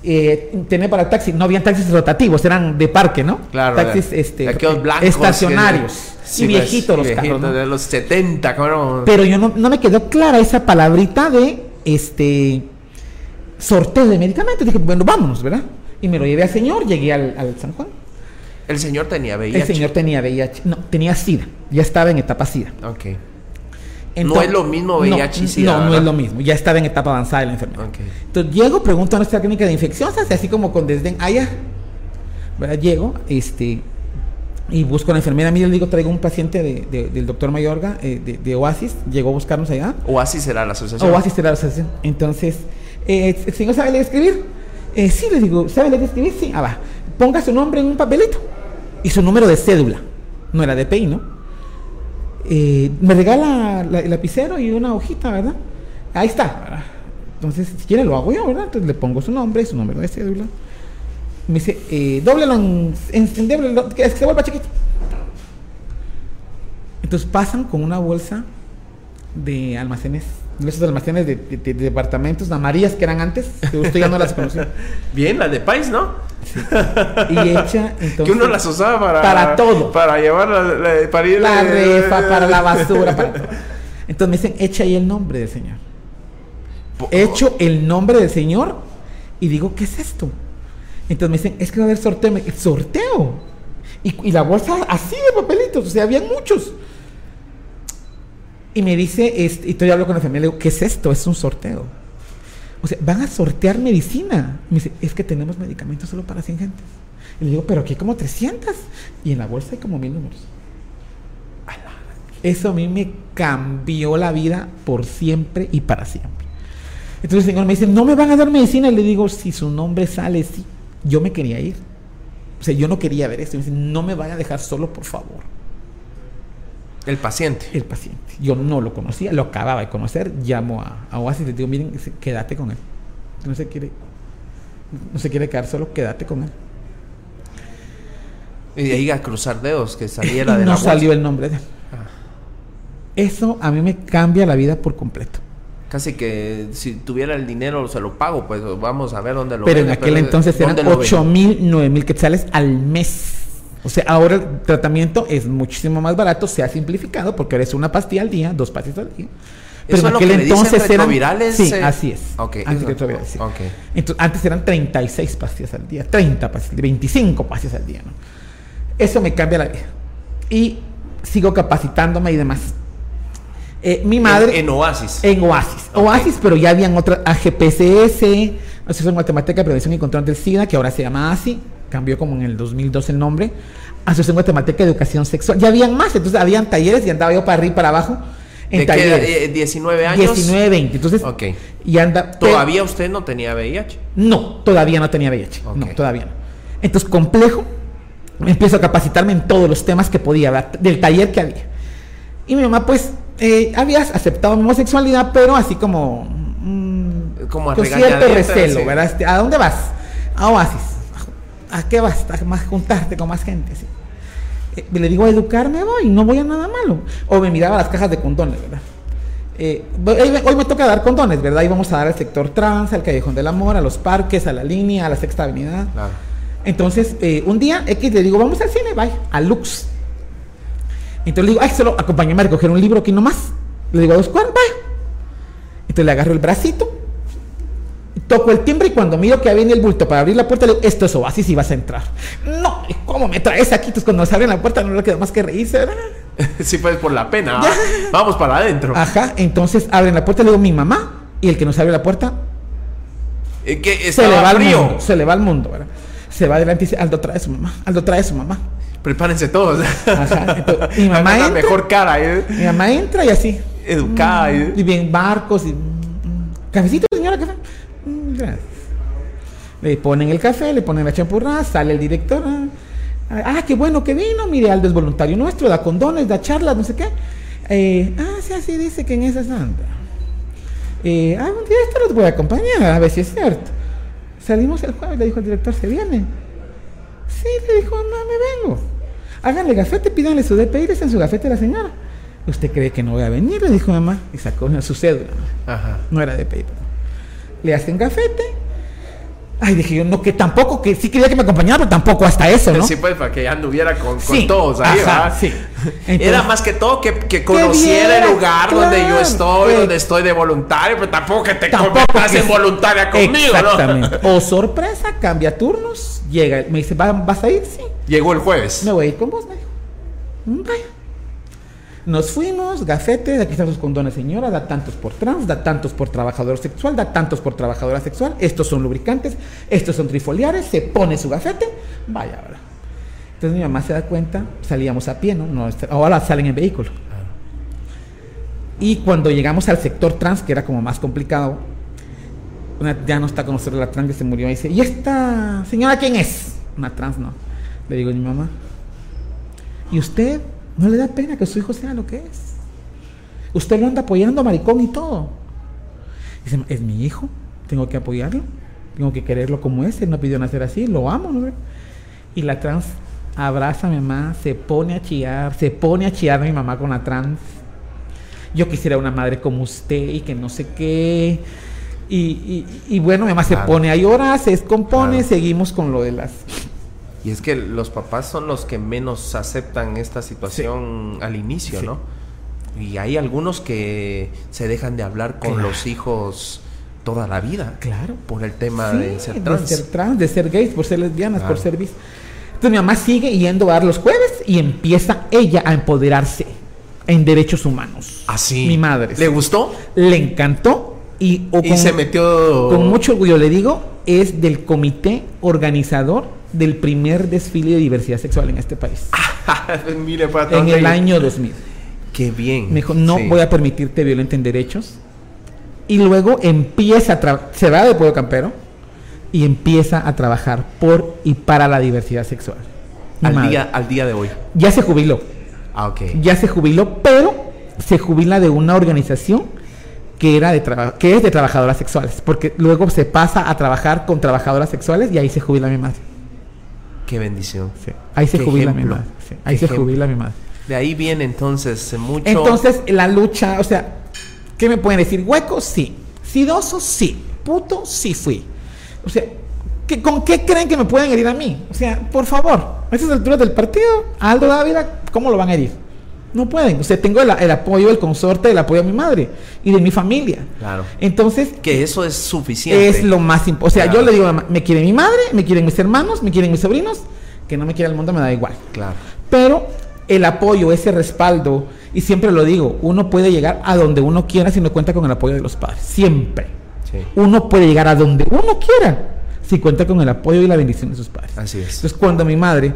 B: eh, tener para taxi, no habían taxis rotativos, eran de parque, ¿no?
A: Claro.
B: Taxis este, estacionarios. y viejitos los carros.
A: De los 70,
B: Pero yo no, me quedó clara esa palabrita de este sorteo de medicamentos. Dije, bueno, vámonos, ¿verdad? Y me lo llevé al señor, llegué al, San Juan.
A: ¿El señor tenía VIH?
B: El señor tenía VIH. No, tenía SIDA. Ya estaba en etapa SIDA.
A: Ok no es lo mismo VIH
B: y No, no es lo mismo. Ya estaba en etapa avanzada de la enfermedad. Entonces llego, pregunto a nuestra clínica de infecciones, así como con desdén. Allá. ¿verdad? Llego, este, y busco a la enfermera. Mira, le digo, traigo un paciente de, del doctor Mayorga, eh, de, Oasis. Llegó a buscarnos allá.
A: Oasis será la asociación.
B: Oasis será la asociación. Entonces, eh, ¿el señor sabe leer escribir? Eh, sí, le digo, ¿sabe leer escribir? Sí. Ah, va. Ponga su nombre en un papelito. Y su número de cédula. No era de PI, ¿no? Eh, me regala el lapicero y una hojita, ¿verdad? Ahí está. Entonces, si quiere lo hago yo, ¿verdad? Entonces le pongo su nombre, su número de cédula. Me dice, eh, doblelo en, que se vuelva chiquito. Entonces pasan con una bolsa de almacenes, esos almacenes de, departamentos amarillas que eran antes, que usted ya no las conocía.
A: Bien, las de país, ¿no?
B: Y hecha, entonces.
A: Que uno las usaba para.
B: Para todo.
A: Para llevar la, para ir
B: la refa, para la basura, para Entonces me dicen, echa ahí el nombre del Señor. Echo el nombre del Señor y digo, ¿qué es esto? Entonces me dicen, es que va a haber sorteo. ¿Sorteo? Y, y la bolsa así de papelitos, o sea, habían muchos. Y me dice, este, y estoy hablando con la familia, le digo, ¿qué es esto? Es un sorteo. O sea, van a sortear medicina. Me dice, es que tenemos medicamentos solo para 100 gente. Y le digo, pero aquí hay como 300. Y en la bolsa hay como mil números. Eso a mí me cambió la vida por siempre y para siempre. Entonces el Señor me dice, no me van a dar medicina. Y le digo, si su nombre sale, sí. Yo me quería ir. O sea, yo no quería ver esto. Y me dice, no me vaya a dejar solo, por favor.
A: El paciente.
B: El paciente. Yo no lo conocía, lo acababa de conocer. Llamo a, Oasis y le digo, miren, quédate con él. No se quiere, no se quiere quedar solo, quédate con él.
A: Y de ahí a cruzar dedos, que saliera de no
B: la salió el nombre de él. Ah. Eso a mí me cambia la vida por completo.
A: Casi que si tuviera el dinero se lo pago, pues vamos a ver dónde lo
B: Pero en aquel entonces eran 8 mil, 9 mil quetzales al mes. O sea, ahora el tratamiento es muchísimo más barato, se ha simplificado porque ahora es una pastilla al día, dos pastillas al día.
A: Pero en aquel entonces eran
B: Sí, así es.
A: Okay.
B: Entonces, antes eran 36 pastillas al día, 30 pastillas, 25 pastillas al día, ¿no? Eso me cambia la vida. Y sigo capacitándome y demás. Eh, mi madre.
A: En, Oasis.
B: En Oasis. Oasis, pero ya habían otras AGPCS, Asociación Matemática de Prevención y Control del SIDA, que ahora se llama ASI cambió como en el 2002 el nombre, Asociación Guatemalteca de Educación Sexual. Ya habían más, entonces habían talleres y andaba yo para arriba y para abajo.
A: En ¿De talleres. 19 años?
B: 19, 20. Entonces,
A: y anda, ¿Todavía usted no tenía VIH?
B: No, todavía no tenía VIH. No, todavía no. Entonces, complejo, empiezo a capacitarme en todos los temas que podía, del taller que había. Y mi mamá, pues, eh, había aceptado mi homosexualidad, pero así como.
A: Mm, como a
B: cierto recelo, ¿verdad? Este, ¿A dónde vas? A Oasis. ¿A qué vas? A más juntarte con más gente, ¿sí? Eh, le digo, a educarme voy, no voy a nada malo. O me miraba las cajas de condones, ¿verdad? Eh, hoy, me toca dar condones, ¿verdad? Y vamos a dar al sector trans, al Callejón del Amor, a los parques, a la línea, a la Sexta Avenida. Entonces, eh, un día X le digo, vamos al cine, vaya, a Lux. Entonces le digo, ay, solo acompáñame a recoger un libro aquí nomás. Le digo a dos cuadros, vaya. Entonces le agarro el bracito, toco el timbre y cuando miro que viene el bulto para abrir la puerta, le digo, esto es oasis y vas a entrar. No, ¿cómo me traes aquí? Entonces cuando se abre la puerta no le queda más que reírse, ¿verdad?
A: sí, pues por la pena. Vamos para adentro.
B: Ajá, entonces abren la puerta, le digo, mi mamá, y el que nos abre la puerta,
A: eh, ¿Qué,
B: se le va al mundo, se le va al mundo, ¿verdad? Se va adelante y dice, Aldo trae a su mamá, Aldo trae a su mamá.
A: Prepárense todos.
B: Ajá, mi mamá entra,
A: mejor cara. ¿eh?
B: Mi mamá entra y así.
A: Educada.
B: Mm, ¿eh? Y bien barcos y... Mm, mm, cafecito. Gracias. Le ponen el café, le ponen la champurrada, sale el director. Ah, ah, qué bueno que vino, mire, Aldo es voluntario nuestro, da condones, da charlas, no sé qué. Eh, ah, sí, así dice que en esa santa. Eh, ah, un día esto los voy a acompañar, a ver si es cierto. Salimos el jueves, le dijo el director, ¿se viene? Sí, le dijo, no, me vengo. Háganle gafete, pídanle su DPI, en su gafete a la señora. ¿Usted cree que no voy a venir? Le dijo mamá. Y sacó su cédula. Ajá. No era DPI. Le hacen gafete, Ay, dije yo, no, que tampoco, que sí quería que me acompañara, pero tampoco hasta eso, ¿no?
A: Sí, pues, para que ya anduviera con, con todos ahí,
B: ajá, sí.
A: Era más que todo que, que conociera el lugar donde yo estoy, donde estoy de voluntario, pero tampoco que te conviertas en voluntaria conmigo, Exactamente.
B: O sorpresa, cambia turnos, llega, me dice, ¿vas a ir? Sí.
A: Llegó el jueves.
B: Me voy a ir con vos, me dijo. Vaya. Nos fuimos, gafete, aquí están los condones, señora, da tantos por trans, da tantos por trabajador sexual, da tantos por trabajadora sexual, estos son lubricantes, estos son trifoliares, se pone su gafete, vaya ahora. Entonces mi mamá se da cuenta, salíamos a pie, ¿no? ahora salen en vehículo. Y cuando llegamos al sector trans, que era como más complicado, ya no está con nosotros la trans que se murió, y dice, ¿y esta señora quién es? Una trans, no. Le digo a mi mamá, ¿y usted? No le da pena que su hijo sea lo que es. Usted lo anda apoyando, maricón y todo. Dice, es mi hijo, tengo que apoyarlo, tengo que quererlo como es, él no pidió nacer así, lo amo. ¿no? Y la trans abraza a mi mamá, se pone a chillar, se pone a chillar a mi mamá con la trans. Yo quisiera una madre como usted y que no sé qué. Y, bueno, mi mamá se pone a llorar, se descompone, seguimos con lo de las
A: y es que los papás son los que menos aceptan esta situación al inicio, ¿no? Y hay algunos que se dejan de hablar con los hijos toda la vida.
B: Claro.
A: Por el tema de ser trans.
B: De ser trans, de ser gays, por ser lesbianas, por ser bis. Entonces mi mamá sigue yendo a dar los jueves y empieza ella a empoderarse en derechos humanos.
A: Así.
B: ¿Ah, mi madre.
A: ¿Le gustó?
B: Le encantó y,
A: y se metió.
B: Con mucho orgullo le digo, es del comité organizador del primer desfile de diversidad sexual en este país.
A: Mire,
B: en el año 2000.
A: Qué bien.
B: Me dijo, no voy a permitirte violenten derechos. Y luego empieza a se va de Pueblo Campero y empieza a trabajar por y para la diversidad sexual.
A: Al día, al día de hoy.
B: Ya se jubiló.
A: Ah, ok.
B: Ya se jubiló, pero se jubila de una organización que, era de que es de trabajadoras sexuales, porque luego se pasa a trabajar con trabajadoras sexuales y ahí se jubila mi madre.
A: Qué bendición.
B: Ahí se jubila mi madre. Ahí se jubila mi madre.
A: De ahí viene entonces mucho.
B: Entonces la lucha, o sea, ¿qué me pueden decir? Hueco, sí. Sidoso, sí. Puto, sí fui. O sea, ¿con qué creen que me pueden herir a mí? O sea, por favor, a esas alturas del partido, Aldo Dávila, ¿cómo lo van a herir? No pueden. O sea, tengo el, apoyo del consorte, el apoyo de mi madre y de mi familia.
A: Claro.
B: Entonces.
A: Que eso es suficiente.
B: Es lo más importante. O sea, yo le digo, me quiere mi madre, me quieren mis hermanos, me quieren mis sobrinos, que no me quiera el mundo me da igual.
A: Claro.
B: Pero el apoyo, ese respaldo, y siempre lo digo, uno puede llegar a donde uno quiera si no cuenta con el apoyo de los padres. Siempre. Sí. Uno puede llegar a donde uno quiera si cuenta con el apoyo y la bendición de sus padres.
A: Así es.
B: Entonces, cuando mi madre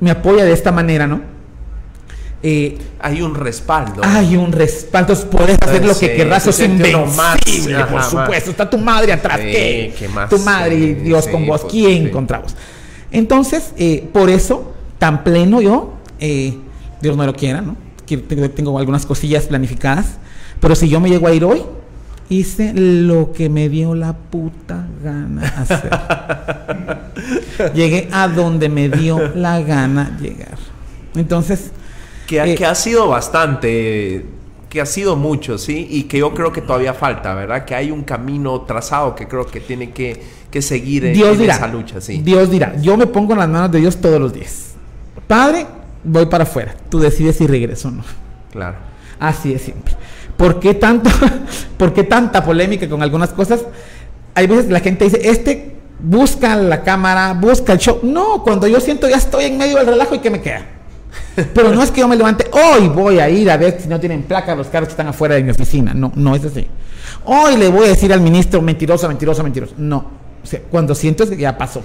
B: me apoya de esta manera, ¿no?
A: Eh, hay un respaldo.
B: Hay un respaldo. puedes hacer lo que querrás. Sos invencible, por supuesto. Está tu madre atrás. ¿qué? Tu madre y Dios con vos. ¿Quién contra vos? Entonces, eh, por eso tan pleno yo, eh, Dios no lo quiera, ¿no? Tengo algunas cosillas planificadas, pero si yo me llego a ir hoy, hice lo que me dio la puta gana hacer. Llegué a donde me dio la gana llegar. Entonces...
A: Que, eh, que ha sido bastante que ha sido mucho, ¿sí? Y que yo creo que todavía falta, ¿verdad? Que hay un camino trazado que creo que tiene que, seguir en, esa lucha, ¿sí?
B: Dios dirá, yo me pongo en las manos de Dios todos los días. Padre, voy para afuera. Tú decides si regreso o no.
A: Claro.
B: Así de siempre. ¿Por qué, tanto, ¿Por qué tanta polémica con algunas cosas? Hay veces la gente dice, este busca la cámara, busca el show. No, cuando yo siento ya estoy en medio del relajo y que me queda. Pero no es que yo me levante, hoy voy a ir a ver si no tienen placa los carros que están afuera de mi oficina. No, no es así. Hoy le voy a decir al ministro mentiroso, mentiroso, mentiroso. No. O sea, cuando siento que ya pasó.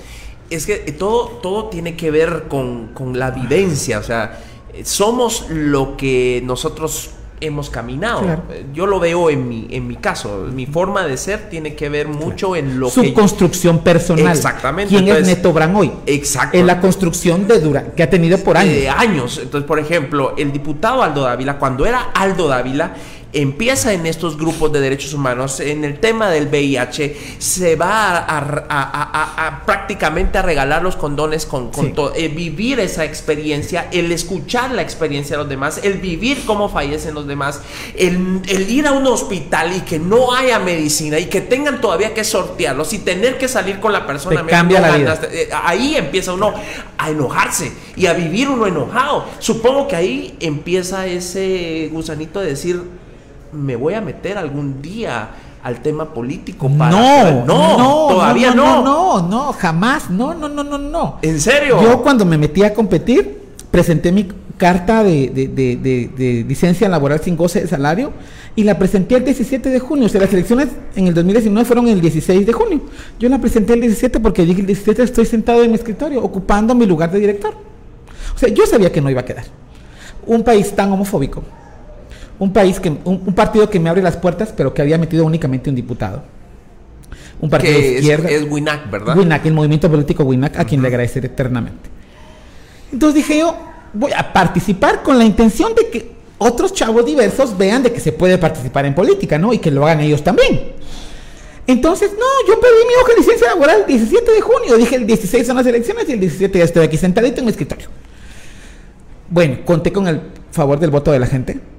A: Es que todo, todo tiene que ver con, con la vivencia. O sea, somos lo que nosotros hemos caminado. Yo lo veo en mi, en mi caso. Mi forma de ser tiene que ver mucho en lo
B: Su construcción personal.
A: Exactamente.
B: ¿Quién es Neto Bran hoy?
A: Exacto.
B: En la construcción de Dura, que ha tenido por años.
A: De años. Entonces, por ejemplo, el diputado Aldo Dávila, cuando era Aldo Dávila, empieza en estos grupos de derechos humanos, en el tema del VIH, se va a, prácticamente a regalar los condones con, todo, eh, vivir esa experiencia, el escuchar la experiencia de los demás, el vivir cómo fallecen los demás, el, ir a un hospital y que no haya medicina y que tengan todavía que sortearlos y tener que salir con la persona.
B: cambia la vida.
A: Eh, ahí empieza uno a enojarse y a vivir uno enojado. Supongo que ahí empieza ese gusanito de decir, me voy a meter algún día al tema político
B: para no, no, todavía no. No, no, jamás. No, no, no, no, no.
A: ¿En serio?
B: Yo cuando me metí a competir, presenté mi carta de, de, licencia laboral sin goce de salario y la presenté el 17 de junio. O sea, las elecciones en el 2019 fueron el 16 de junio. Yo la presenté el 17 porque dije el 17 estoy sentado en mi escritorio, ocupando mi lugar de director. O sea, yo sabía que no iba a quedar. Un país tan homofóbico un país que, un, partido que me abre las puertas, pero que había metido únicamente un diputado.
A: Un partido de izquierda. Es, es WINAC, ¿verdad?
B: WINAC, el movimiento político WINAC, a quien le agradeceré eternamente. Entonces dije yo, voy a participar con la intención de que otros chavos diversos vean de que se puede participar en política, ¿no? Y que lo hagan ellos también. Entonces, no, yo pedí mi hoja de licencia laboral el 17 de junio. Dije, el 16 son las elecciones y el 17 ya estoy aquí sentadito en mi escritorio. Bueno, conté con el favor del voto de la gente.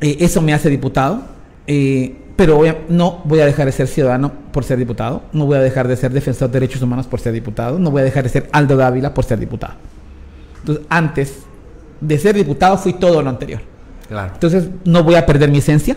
B: Eh, eso me hace diputado, eh, pero no voy a dejar de ser ciudadano por ser diputado, no voy a dejar de ser defensor de derechos humanos por ser diputado, no voy a dejar de ser Aldo Dávila por ser diputado. Entonces, antes de ser diputado fui todo lo anterior. Entonces, no voy a perder mi esencia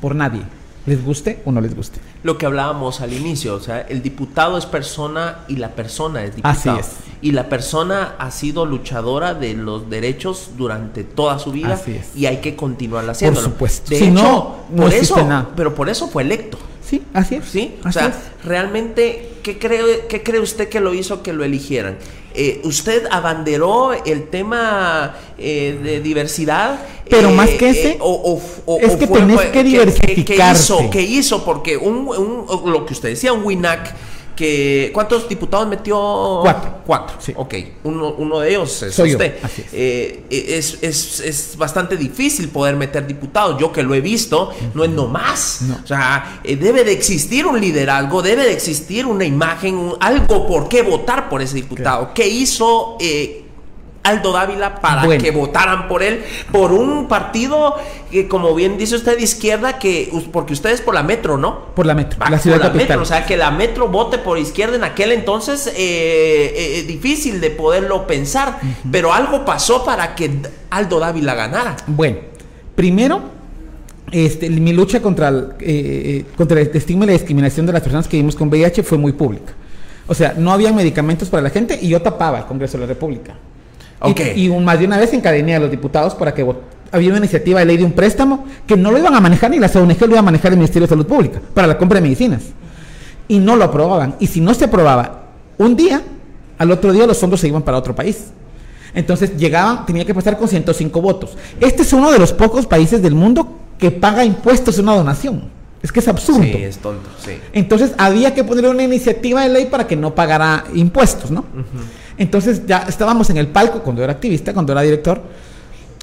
B: por nadie les guste o no les guste.
A: Lo que hablábamos al inicio, o sea, el diputado es persona y la persona es diputado.
B: Así es.
A: Y la persona ha sido luchadora de los derechos durante toda su vida
B: Así es.
A: y hay que continuar haciéndolo.
B: Por supuesto.
A: De hecho, no, por eso, nada. pero por eso fue electo.
B: Sí, así es.
A: Sí, o sea, realmente, ¿qué cree, ¿qué cree usted que lo hizo que lo eligieran? Eh, usted abanderó el tema eh, de diversidad.
B: Pero más que eh, ese,
A: o,
B: es que tenés que diversificarse.
A: ¿Qué, hizo? ¿Qué hizo? Porque un, un, lo que usted decía, un WINAC que ¿cuántos diputados metió?
B: Cuatro.
A: Cuatro,
B: sí.
A: Ok, uno, uno de ellos es
B: Soy
A: usted.
B: Yo. Así
A: es. Eh, es, es, es, bastante difícil poder meter diputados. Yo que lo he visto, no es nomás.
B: No.
A: O sea, eh, debe de existir un liderazgo, debe de existir una imagen, algo por qué votar por ese diputado. Claro. ¿Qué hizo? Eh, Aldo Dávila para que votaran por él, por un partido que, como bien dice usted, de izquierda, que porque usted es por la metro, ¿no?
B: Por la metro, la ciudad capital.
A: Metro, o sea, que la metro vote por izquierda en aquel entonces, eh, eh, difícil de poderlo pensar, uh -huh. pero algo pasó para que Aldo Dávila ganara.
B: Bueno, primero, este, mi lucha contra el, eh, contra el estigma y la discriminación de las personas que vivimos con VIH fue muy pública. O sea, no había medicamentos para la gente y yo tapaba el Congreso de la República.
A: Okay.
B: Y, y, más de una vez encadené a los diputados para que había una iniciativa de ley de un préstamo que no lo iban a manejar ni la ONG lo iba a manejar el Ministerio de Salud Pública para la compra de medicinas. Y no lo aprobaban. Y si no se aprobaba un día, al otro día los fondos se iban para otro país. Entonces llegaban, tenía que pasar con 105 votos. Este es uno de los pocos países del mundo que paga impuestos en una donación. Es que es absurdo.
A: Sí, es tonto, sí.
B: Entonces había que poner una iniciativa de ley para que no pagara impuestos, ¿no? Uh -huh. Entonces ya estábamos en el palco cuando era activista, cuando era director,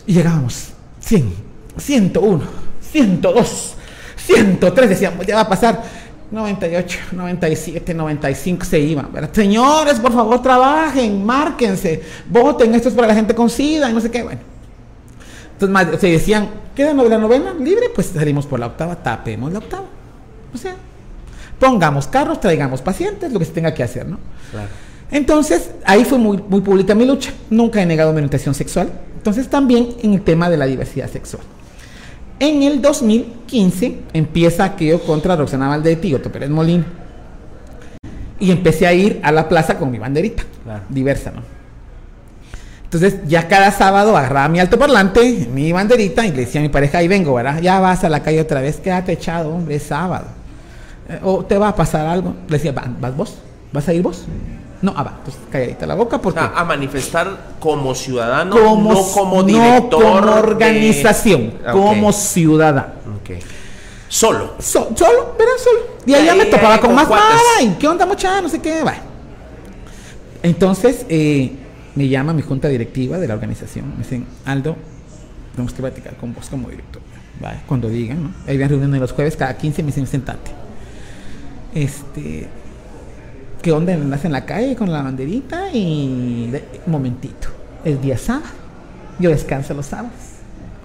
B: y llegábamos 100, 101, 102, 103, decíamos, ya va a pasar 98, 97, 95 se iban. Señores, por favor, trabajen, márquense, voten, esto es para la gente con SIDA y no sé qué. Bueno, entonces se decían, ¿queda la novena libre? Pues salimos por la octava, tapemos la octava. O sea, pongamos carros, traigamos pacientes, lo que se tenga que hacer, ¿no? Claro. Entonces, ahí fue muy, muy pública mi lucha. Nunca he negado mi orientación sexual. Entonces, también en el tema de la diversidad sexual. En el 2015 empieza aquello contra Roxana Valdetti y Otto Pérez Molín. Y empecé a ir a la plaza con mi banderita, diversa, ¿no? Entonces ya cada sábado agarraba mi altoparlante, mi banderita, y le decía a mi pareja, ahí vengo, ¿verdad? Ya vas a la calle otra vez, quédate echado, hombre, es sábado. Eh, o te va a pasar algo. Le decía, ¿vas vos? ¿Vas a ir vos? No, ah, va, entonces calladita la boca porque...
A: a manifestar como ciudadano, no como director.
B: No como organización, como ciudadano.
A: Okay. Solo.
B: solo, ¿verdad? Solo. Y allá me topaba con, más ¿Y ¿Qué onda, muchacha? No sé qué, va. Entonces, eh, me llama mi junta directiva de la organización. Me dicen, Aldo, tenemos que platicar con vos como director. ¿vale? Cuando digan, ¿no? Hay reuniones los jueves, cada 15 me dicen, sentate. Este, ¿qué onda? Andas en la calle con la banderita y... un momentito, el día sábado. Yo descanso los sábados.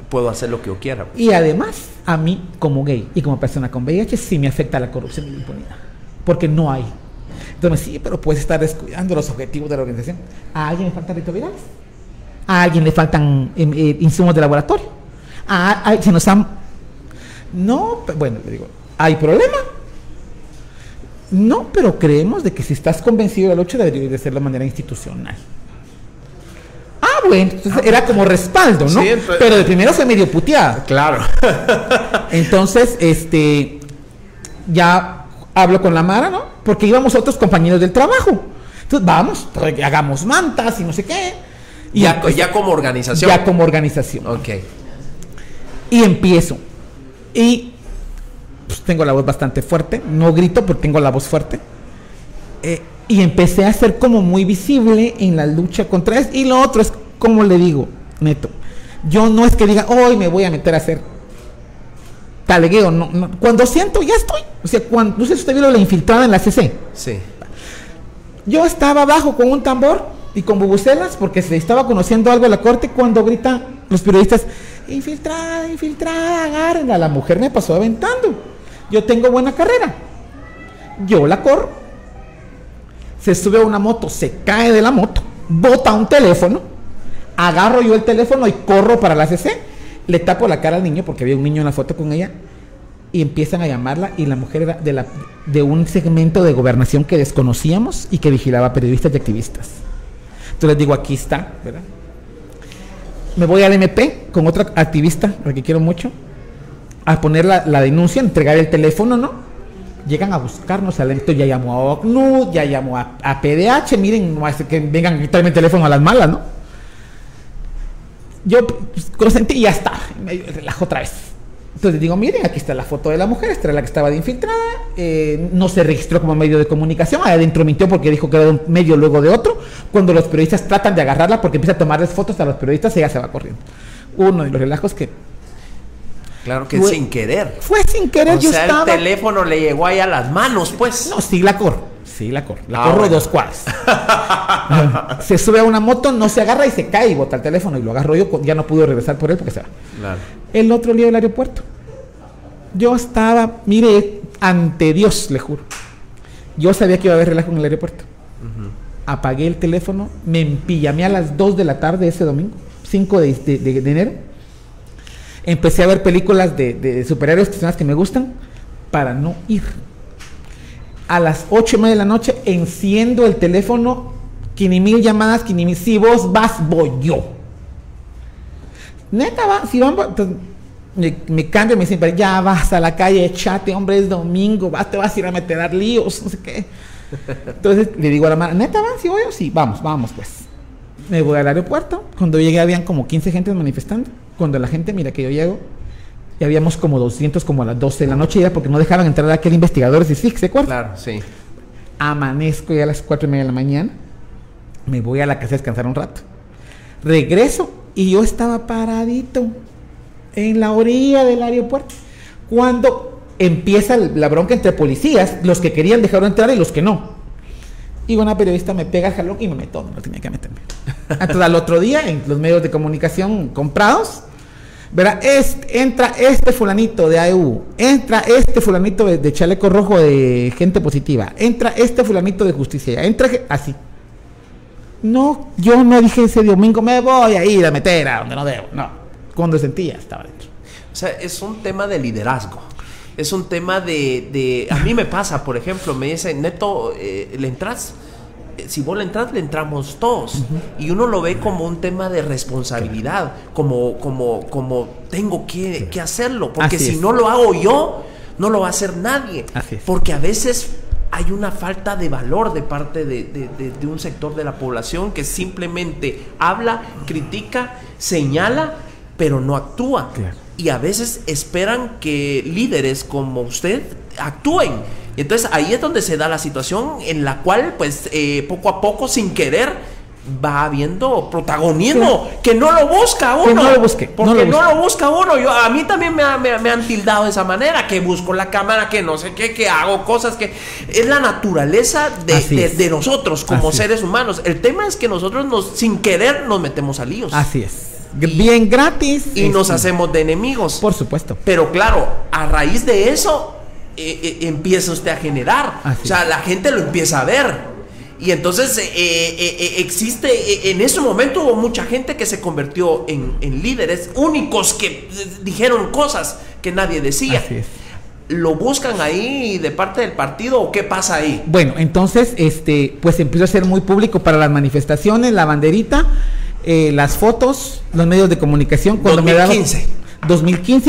A: Puedo hacer lo que yo quiera.
B: Y además, a mí, como gay y como persona con VIH, sí me afecta la corrupción y la impunidad. Porque no hay entonces, sí, pero puedes estar descuidando los objetivos de la organización. ¿A alguien le faltan retrovirales? ¿A alguien le faltan em, eh, insumos de laboratorio? ¿A, se nos han... No, bueno, le digo, ¿hay problema? No, pero creemos de que si estás convencido del 8 debería de ser de manera institucional. Ah, bueno, entonces era como respaldo, ¿no? pero de primero se medio puteada.
A: Claro.
B: entonces, este, ya hablo con la Mara, ¿no? porque íbamos otros compañeros del trabajo. Entonces, vamos, hagamos mantas y no sé qué.
A: Y ya, ya como organización.
B: Ya como organización.
A: Ok.
B: Y empiezo. Y tengo la voz bastante fuerte. No grito, pero tengo la voz fuerte. Eh, y empecé a ser como muy visible en la lucha contra eso. Y lo otro es, como le digo, neto, yo no es que diga, hoy me voy a meter a hacer talegueo. No, Cuando siento, ya estoy. O sea, cuando, no sé si usted vio la infiltrada en la CC.
A: Sí.
B: Yo estaba abajo con un tambor y con bubucelas porque se estaba conociendo algo de la corte cuando gritan los periodistas, infiltrada, infiltrada, agárrenla. La mujer me pasó aventando. Yo tengo buena carrera. Yo la corro. Se sube a una moto, se cae de la moto, bota un teléfono, agarro yo el teléfono y corro para la CC le tapo la cara al niño porque había un niño en la foto con ella y empiezan a llamarla y la mujer era de, un segmento de gobernación que desconocíamos y que vigilaba periodistas y activistas. Entonces digo, aquí está, ¿verdad? Me voy al MP con otra activista, la que quiero mucho, a poner la, denuncia, entregar el teléfono, ¿no? Llegan a buscarnos al ya llamó a OCNUD, ya llamó a, PDH, miren, no hace que vengan a quitarme el teléfono a las malas, ¿no? Yo pues, sentí y ya está, me relajo otra vez. Entonces digo, miren, aquí está la foto de la mujer, esta era la que estaba de infiltrada, eh, no se registró como medio de comunicación, adentro mintió porque dijo que era de un medio luego de otro. Cuando los periodistas tratan de agarrarla porque empieza a tomarles fotos a los periodistas, ella se va corriendo. Uno de los relajos que...
A: Claro que sin querer.
B: Fue sin querer,
A: o yo sea, el teléfono le llegó ahí a las manos, pues.
B: No, sí la corro. Sí, la corro. La ah, corro dos cuadras. se sube a una moto, no se agarra y se cae y bota el teléfono. Y lo agarro yo, ya no pude regresar por él porque se va. El otro día del aeropuerto. Yo estaba, mire, ante Dios, le juro. Yo sabía que iba a haber relajo en el aeropuerto. Apagué el teléfono, me empillamé a las 2 de la tarde ese domingo, 5 de, enero. Empecé a ver películas de, superhéroes que me gustan para no ir a las 8 y media de la noche enciendo el teléfono, que ni mil llamadas, que ni mil, si vos vas, voy yo. Neta, va, si pues, me, me, cambio, me dicen, ya vas a la calle, echate, hombre, es domingo, vas, te vas a ir a meter a líos, no sé qué. Entonces le digo a la madre, neta, va, si voy yo, sí, vamos, vamos pues. Me voy al aeropuerto, cuando llegué habían como 15 gentes manifestando. Cuando la gente mira que yo llego, y habíamos como 200 como a las 12 de la noche ya porque no dejaban entrar a aquel investigador de ¿se acuerda?
A: Claro, sí.
B: Amanezco ya a las 4 y media de la mañana Me voy a la casa a descansar un rato. Regreso y yo estaba paradito en la orilla del aeropuerto. Cuando empieza la bronca entre policías, los que querían dejarlo entrar y los que no. Y una periodista me pega el jalón y me meto, no tenía que meterme. Entonces al otro día, en los medios de comunicación comprados, verá, entra este fulanito de AEU, entra este fulanito de, chaleco rojo de gente positiva, entra este fulanito de justicia, entra así. No, yo no dije ese domingo me voy a ir a meter a donde no debo, no. Cuando sentía estaba dentro.
A: O sea, es un tema de liderazgo es un tema de, a mí me pasa, por ejemplo, me dice, Neto, eh, ¿le entras? Si vos le entras, le entramos todos. Y uno lo ve como un tema de responsabilidad, como, como, como tengo que, hacerlo, porque si no lo hago yo, no lo va a hacer nadie. Porque a veces hay una falta de valor de parte de, un sector de la población que simplemente habla, critica, señala, pero no actúa. Y a veces esperan que líderes como usted actúen. Y entonces ahí es donde se da la situación en la cual pues eh, poco a poco sin querer va habiendo protagonismo que no lo busca uno.
B: no lo busque.
A: Porque no lo, busca uno. Yo, a mí también me, han tildado de esa manera, que busco la cámara, que no sé qué, que hago cosas que... Es la naturaleza de, nosotros como seres humanos. El tema es que nosotros nos, sin querer nos metemos a líos.
B: Así es bien gratis.
A: Y nos hacemos de enemigos.
B: Por supuesto.
A: Pero claro, a raíz de eso eh, eh, empieza usted a generar. o sea, la gente lo empieza a ver. Y entonces eh, existe, en ese momento hubo mucha gente que se convirtió en, líderes únicos que dijeron cosas que nadie decía. Así es. ¿Lo buscan ahí de parte del partido o qué pasa ahí?
B: Bueno, entonces, este, pues empezó a ser muy público para las manifestaciones, la banderita eh, las fotos, los medios de comunicación.
A: Cuando 2015. Me
B: 2015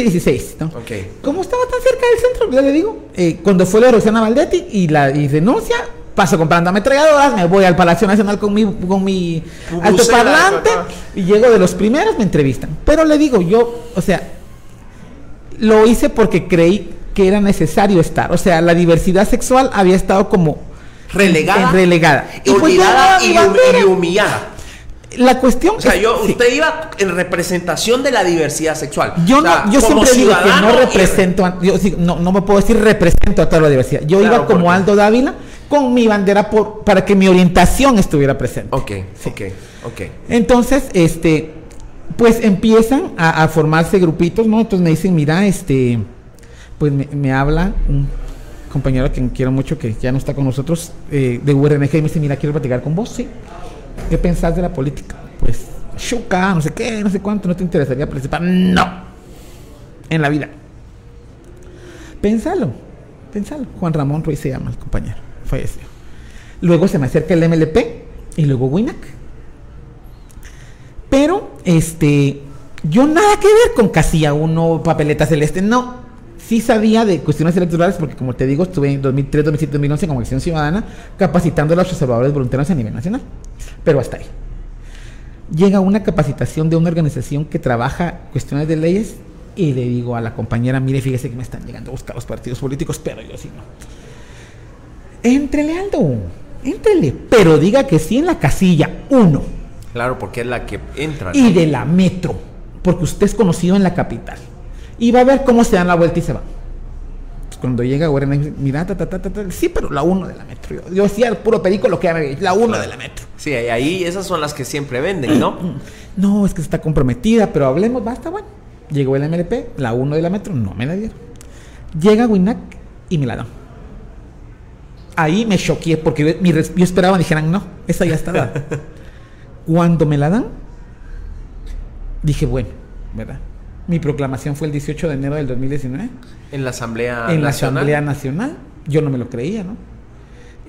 B: 16, ¿no?
A: Okay.
B: ¿Cómo estaba tan cerca del centro? Ya le digo. Eh, cuando fue la de Rosana Valdetti y la y renuncia, paso comprando ametralladoras, me voy al Palacio Nacional con mi, con mi altoparlante y llego de los primeros, me entrevistan. Pero le digo, yo, o sea, lo hice porque creí que era necesario estar. O sea, la diversidad sexual había estado como
A: relegada,
B: relegada.
A: Y, olvidada y humillada
B: la cuestión.
A: O sea, yo, usted iba en representación de la diversidad sexual.
B: Yo no, yo siempre digo que no represento, yo, no, no me puedo decir represento a toda la diversidad. Yo iba como Aldo Dávila con mi bandera por, para que mi orientación estuviera presente.
A: Ok, ok, ok.
B: Entonces, este, pues empiezan a, formarse grupitos, ¿no? Entonces me dicen, mira, este, pues me, habla un compañero que quiero mucho, que ya no está con nosotros, eh, de URNG, y me dice, mira, quiero platicar con vos, sí. ¿Qué pensás de la política? Pues, chuca, no sé qué, no sé cuánto, no te interesaría participar. No. En la vida. Pensalo, pensalo. Juan Ramón Ruiz se llama el compañero, falleció. Luego se me acerca el MLP y luego Winac. Pero, este, yo nada que ver con casilla 1, papeleta celeste, no. Sí sabía de cuestiones electorales porque, como te digo, estuve en 2003, 2007, 2011 como acción ciudadana capacitando a los observadores voluntarios a nivel nacional. Pero hasta ahí. Llega una capacitación de una organización que trabaja cuestiones de leyes y le digo a la compañera, mire, fíjese que me están llegando a buscar los partidos políticos, pero yo sí no. Entrele, Aldo, entrele, pero diga que sí en la casilla 1.
A: Claro, porque es la que entra.
B: Y de la metro, porque usted es conocido en la capital. Y va a ver cómo se dan la vuelta y se va cuando llega ahora mira, ta, ta, ta, ta, sí, pero la 1 de la metro. Yo, decía puro perico lo que era la 1 de la metro.
A: Sí, ahí esas son las que siempre venden, ¿no?
B: no, es que está comprometida, pero hablemos, basta, bueno. Llegó el MLP, la 1 de la metro, no me la dieron. Llega Winac y me la dan. Ahí me choqué porque yo, yo esperaba dijeran, no, esa ya está dada. Cuando me la dan, dije, bueno, ¿verdad? Mi proclamación fue el 18 de enero del 2019.
A: En la Asamblea
B: en la Asamblea Nacional. Yo no me lo creía, ¿no?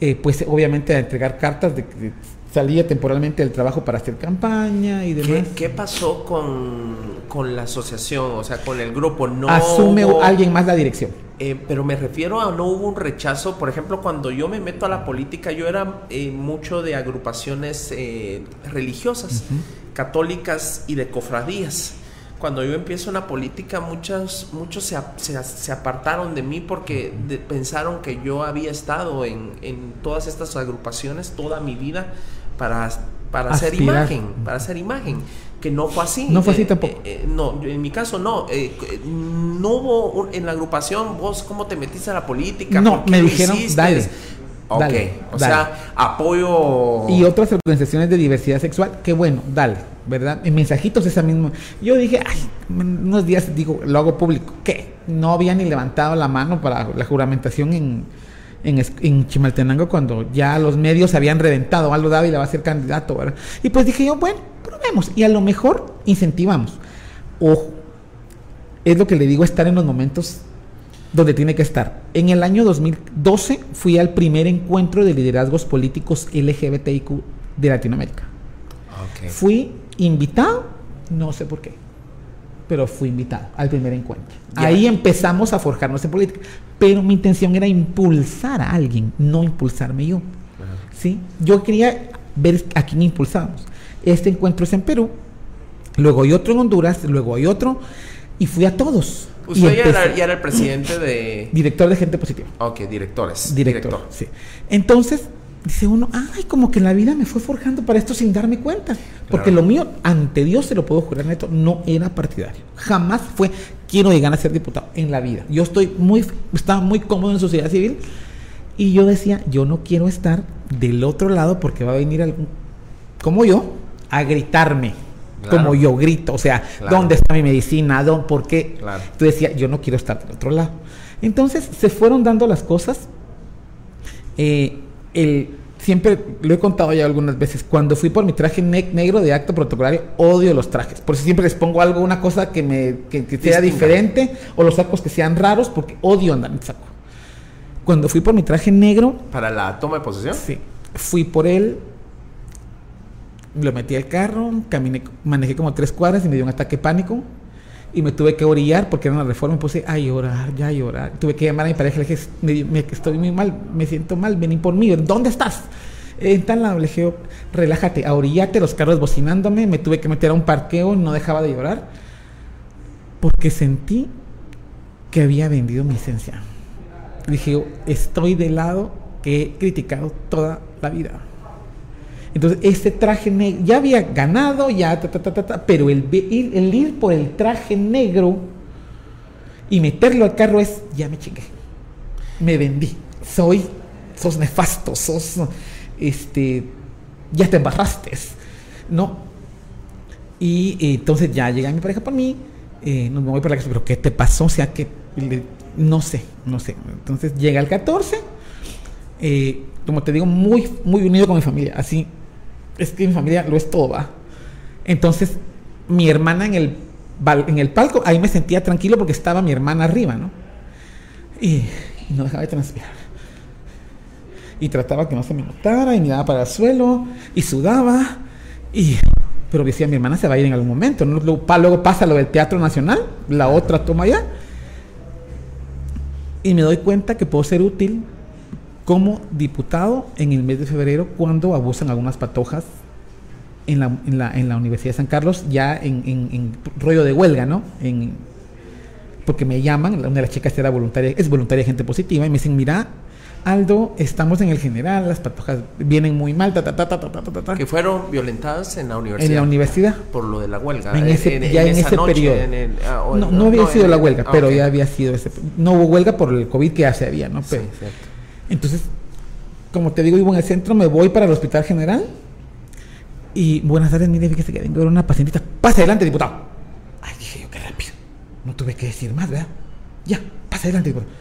B: Eh, pues obviamente a entregar cartas de que salía temporalmente del trabajo para hacer campaña y demás.
A: ¿Qué, pasó con, la asociación, o sea, con el grupo?
B: No Asume alguien más la dirección.
A: Eh, pero me refiero a no hubo un rechazo. Por ejemplo, cuando yo me meto a la política, yo era eh, mucho de agrupaciones religiosas, católicas y de cofradías cuando yo empiezo una política, muchos, muchos se, se, apartaron de mí porque pensaron que yo había estado en, en, todas estas agrupaciones toda mi vida para para hacer imagen, para hacer imagen que no fue así.
B: No fue así tampoco.
A: no, en mi caso no. no hubo en la agrupación, vos cómo te metiste a la política.
B: No, me dijeron, dale.
A: Ok, o sea, apoyo.
B: Y otras organizaciones de diversidad sexual, que bueno, dale, ¿verdad? En mensajitos esa misma. Yo dije, ay, unos días digo, lo hago público. ¿Qué? No había ni levantado la mano para la juramentación en, en, Chimaltenango cuando ya los medios habían reventado. Aldo Dávila va a ser candidato, ¿verdad? Y pues dije yo, bueno, probemos. Y a lo mejor incentivamos. Ojo, es lo que le digo, estar en los momentos donde tiene que estar. En el año 2012 fui al primer encuentro de liderazgos políticos LGBTIQ de Latinoamérica. Fui invitado, no sé por qué, pero fui invitado al primer encuentro. Ahí empezamos a forjarnos en política. Pero mi intención era impulsar a alguien, no impulsarme yo. ¿Sí? Yo quería ver a quién impulsábamos. Este encuentro es en Perú, luego hay otro en Honduras, luego hay otro, y fui a todos.
A: Usted ya era, el presidente de...
B: Director de gente positiva.
A: Ok, directores.
B: Director, sí. Entonces, dice uno, ay, como que la vida me fue forjando para esto sin darme cuenta. Porque lo mío, ante Dios se lo puedo jurar, Neto, no era partidario. Jamás fue, quiero llegar a ser diputado en la vida. Yo estoy muy, estaba muy cómodo en sociedad civil y yo decía, yo no quiero estar del otro lado porque va a venir algún, como yo, a gritarme como yo grito, o sea, ¿dónde está mi medicina? ¿Dónde, ¿Por qué? Claro. Entonces decía, yo no quiero estar del otro lado. Entonces se fueron dando las cosas. Eh, el, siempre lo he contado ya algunas veces. Cuando fui por mi traje negro de acto protocolario, odio los trajes. Por eso siempre les pongo algo, una cosa que me que, sea diferente o los sacos que sean raros, porque odio andar en saco. Cuando fui por mi traje negro.
A: ¿Para la toma de posesión?
B: Sí. Fui por él lo metí al carro, caminé, manejé como tres cuadras y me dio un ataque pánico y me tuve que orillar porque era una reforma, me puse a llorar, ya a llorar. Tuve que llamar a mi pareja, le dije, estoy muy mal, me siento mal, vení por mí, ¿dónde estás? En tal lado le dije, relájate, orillate, los carros bocinándome, me tuve que meter a un parqueo, no dejaba de llorar, porque sentí que había vendido mi esencia. Dije, estoy del lado que he criticado toda la vida. Entonces, ese traje negro, ya había ganado, ya, ta, ta, ta, pero el, el, ir por el traje negro y meterlo al carro es, ya me chingué, me vendí, soy, sos nefasto, sos, este, ya te embarraste, ¿no? Y entonces ya llega mi pareja por mí, eh, nos voy por la casa, pero ¿qué te pasó? O sea, que, no sé, no sé. Entonces llega el 14, eh, como te digo, muy, muy unido con mi familia, así es que mi familia lo es todo, va. Entonces, mi hermana en el, en el palco, ahí me sentía tranquilo porque estaba mi hermana arriba, ¿no? Y, no dejaba de transpirar. Y trataba que no se me notara y miraba para el suelo y sudaba. Y, pero decía, mi hermana se va a ir en algún momento. ¿no? Luego pasa lo del Teatro Nacional, la otra toma ya. Y me doy cuenta que puedo ser útil como diputado en el mes de febrero cuando abusan algunas patojas en la, en la, en la Universidad de San Carlos, ya en, en, rollo de huelga, ¿no? En, porque me llaman, una de las chicas era voluntaria, es voluntaria gente positiva, y me dicen, mira, Aldo, estamos en el general, las patojas vienen muy mal, ta, ta, ta, ta, ta, ta, ta.
A: Que fueron violentadas en la universidad.
B: En la universidad.
A: Por lo de la huelga.
B: En ese, ya en, ese periodo. Ah, no, no, había sido la huelga, pero ya había sido ese. No hubo huelga por el COVID que ya se había, ¿no? Pero, sí, cierto. Entonces, como te digo, vivo en el centro, me voy para el hospital general. Y buenas tardes, mire, fíjese que vengo a una pacientita. Pase adelante, diputado. Ay, dije yo, qué rápido. No tuve que decir más, ¿verdad? Ya, pase adelante, diputado.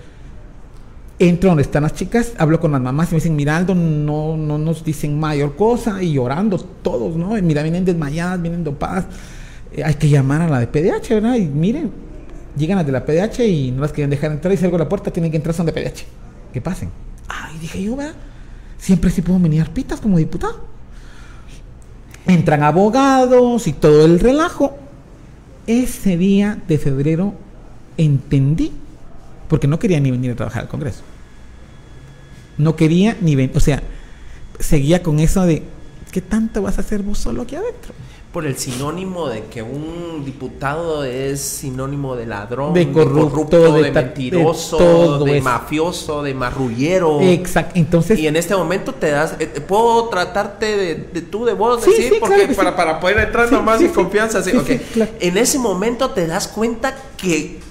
B: Entro donde están las chicas, hablo con las mamás y me dicen, Miraldo, no, no nos dicen mayor cosa, y llorando todos, ¿no? Y mira, vienen desmayadas, vienen dopadas. Eh, hay que llamar a la de PDH, ¿verdad? Y miren, llegan las de la PDH y no las quieren dejar entrar y salgo a la puerta, tienen que entrar, son de PDH. Que pasen. Ay, dije yo, ¿verdad? Siempre sí puedo venir pitas como diputado. Entran abogados y todo el relajo. Ese día de febrero entendí, porque no quería ni venir a trabajar al Congreso. No quería ni venir, o sea, seguía con eso de ¿qué tanto vas a hacer vos solo aquí adentro?
A: Por el sinónimo de que un diputado es sinónimo de ladrón,
B: de corrupto,
A: de, mentiroso, de, mafioso, de marrullero.
B: Exacto. Entonces,
A: y en este momento te das, eh, puedo tratarte de, tú, de vos, sí, decir, porque para, para, poder entrar nomás en confianza. En ese momento te das cuenta que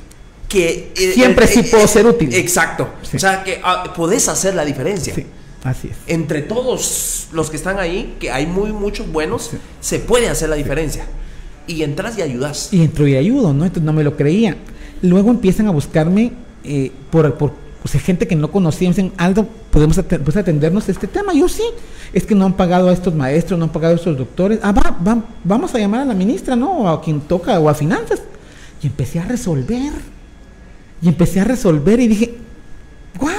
A: que
B: eh, siempre sí eh, puedo ser útil.
A: Exacto. O sea, que ah, podés hacer la diferencia.
B: Así es.
A: Entre todos los que están ahí, que hay muy muchos buenos, se puede hacer la diferencia. Y entras y ayudas.
B: Y entro y ayudo, ¿no? Entonces no me lo creía. Luego empiezan a buscarme eh, por, por gente que no conocía, me dicen, Aldo, ¿podemos atendernos a este tema? Yo sí, es que no han pagado a estos maestros, no han pagado a estos doctores. Ah, va, va, vamos a llamar a la ministra, ¿no? O a quien toca, o a finanzas. Y empecé a resolver. Y empecé a resolver y dije, wow,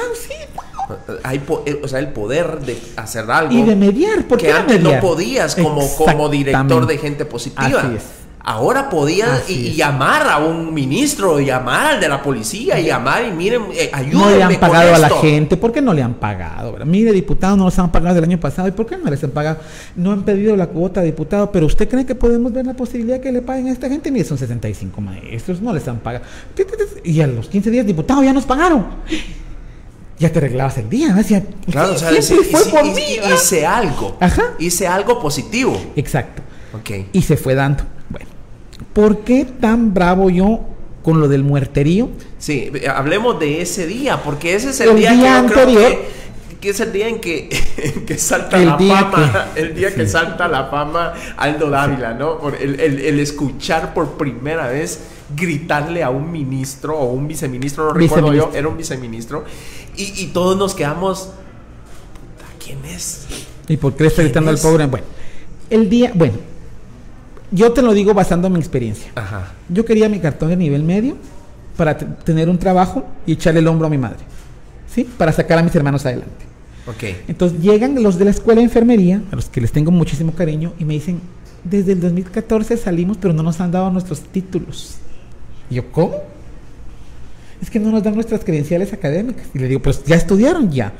A: hay eh, o sea, el poder de hacer algo.
B: Y de mediar, porque
A: que antes no podías como, como director de gente positiva. Así es. Ahora podías y, llamar a un ministro, llamar al de la policía, y llamar y miren, eh, ayúdenme
B: No le han pagado a la gente, ¿por qué no le han pagado? Mire, diputado, no los han pagado el año pasado, ¿y por qué no les han pagado? No han pedido la cuota, diputado, pero ¿usted cree que podemos ver la posibilidad que le paguen a esta gente? Mire, son 65 maestros, no les han pagado. Y a los 15 días, diputado, ya nos pagaron ya te arreglabas el día. Decía,
A: claro, o sea, fue por mí. Hice algo. Ajá. Hice algo positivo.
B: Exacto. Ok. Y se fue dando. Bueno, ¿por qué tan bravo yo con lo del muerterío?
A: Sí, hablemos de ese día, porque ese es el, día, que anterior, que, es el día en que, que salta la fama, el día que salta la fama Aldo Dávila, ¿no? Por el, el, escuchar por primera vez gritarle a un ministro o un viceministro, no recuerdo yo, era un viceministro, y, todos nos quedamos, ¿quién es?
B: ¿Y por qué le está gritando al pobre? Bueno, el día, bueno, yo te lo digo basando en mi experiencia. Ajá. Yo quería mi cartón de nivel medio para tener un trabajo y echarle el hombro a mi madre, ¿sí? Para sacar a mis hermanos adelante.
A: Okay.
B: Entonces llegan los de la escuela de enfermería, a los que les tengo muchísimo cariño, y me dicen, desde el 2014 salimos, pero no nos han dado nuestros títulos. Y yo, ¿cómo? es que no nos dan nuestras credenciales académicas. Y le digo, pues ya estudiaron ya.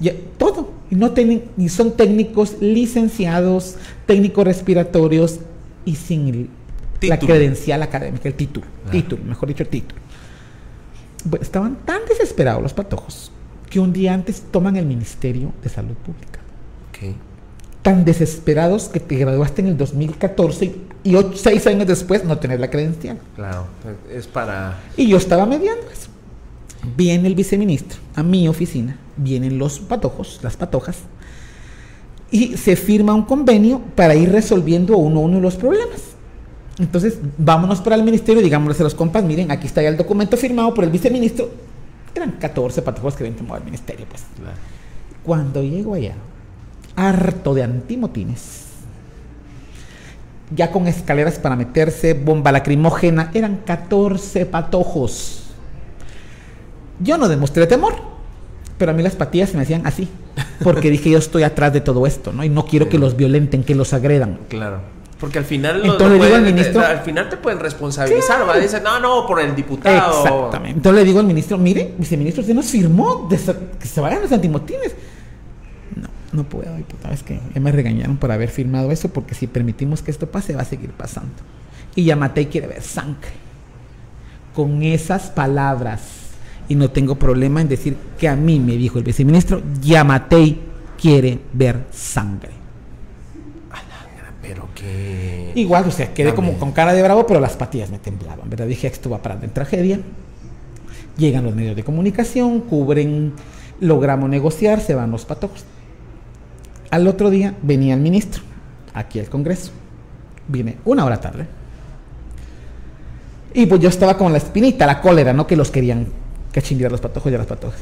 B: Ya, todo. Y no tienen, ni son técnicos licenciados, técnicos respiratorios y sin la credencial académica, el título. Ah. Título, mejor dicho, el título. estaban tan desesperados los patojos que un día antes toman el Ministerio de Salud Pública. Tan desesperados que te graduaste en el 2014 y ocho, seis años después no tener la credencial.
A: Claro, es para...
B: Y yo estaba mediando eso. Viene el viceministro a mi oficina, vienen los patojos, las patojas, y se firma un convenio para ir resolviendo uno a uno los problemas. Entonces, vámonos para el ministerio y digámosle a los compas, miren, aquí está ya el documento firmado por el viceministro. Eran 14 patojos que habían tomado al ministerio, pues. Cuando llego allá, harto de antimotines, ya con escaleras para meterse, bomba lacrimógena, eran 14 patojos. Yo no demostré temor, pero a mí las patillas me hacían así, porque dije yo estoy atrás de todo esto, ¿no? Y no quiero que los violenten, que los agredan.
A: Claro. Porque al final, Entonces, le digo al ministro, al final te pueden responsabilizar, va a decir, no, no, por el diputado.
B: Exactamente. Entonces le digo al ministro, mire, viceministro, usted nos firmó de que se vayan los antimotines no puedo, diputado, es que ya me regañaron por haber firmado eso, porque si permitimos que esto pase, va a seguir pasando. Y Yamatei quiere ver sangre. Con esas palabras, y no tengo problema en decir que a mí me dijo el viceministro, Yamatei quiere ver sangre.
A: Pero que...
B: Igual, o sea, quedé como con cara de bravo, pero las patillas me temblaban, ¿verdad? Dije, esto va a parar en tragedia. Llegan los medios de comunicación, cubren, logramos negociar, se van los patojos al otro día venía el ministro aquí al Congreso. Viene una hora tarde. Y pues yo estaba con la espinita, la cólera, ¿no? Que los querían cachinguear los patojos y a las patojas.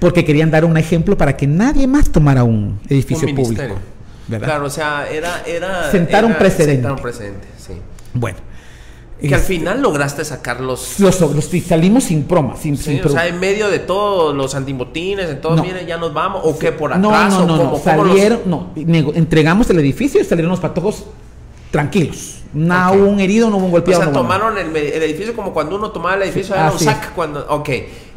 B: Porque querían dar un ejemplo para que nadie más tomara un edificio público.
A: Claro, o sea, era... era
B: sentar un precedente.
A: Sentar un precedente, sí.
B: Bueno.
A: Que al final lograste sacar los...
B: Los, salimos sin broma, sin,
A: sí, O sea, en medio de todos los antibotines, en todo, no. miren, ya nos vamos, o qué por atrás,
B: no, no, no, no, salieron, no, entregamos el edificio y salieron los patojos tranquilos. No hubo un herido, no hubo un golpeado.
A: O sea, tomaron el, edificio como cuando uno tomaba el edificio de un sac cuando, ok.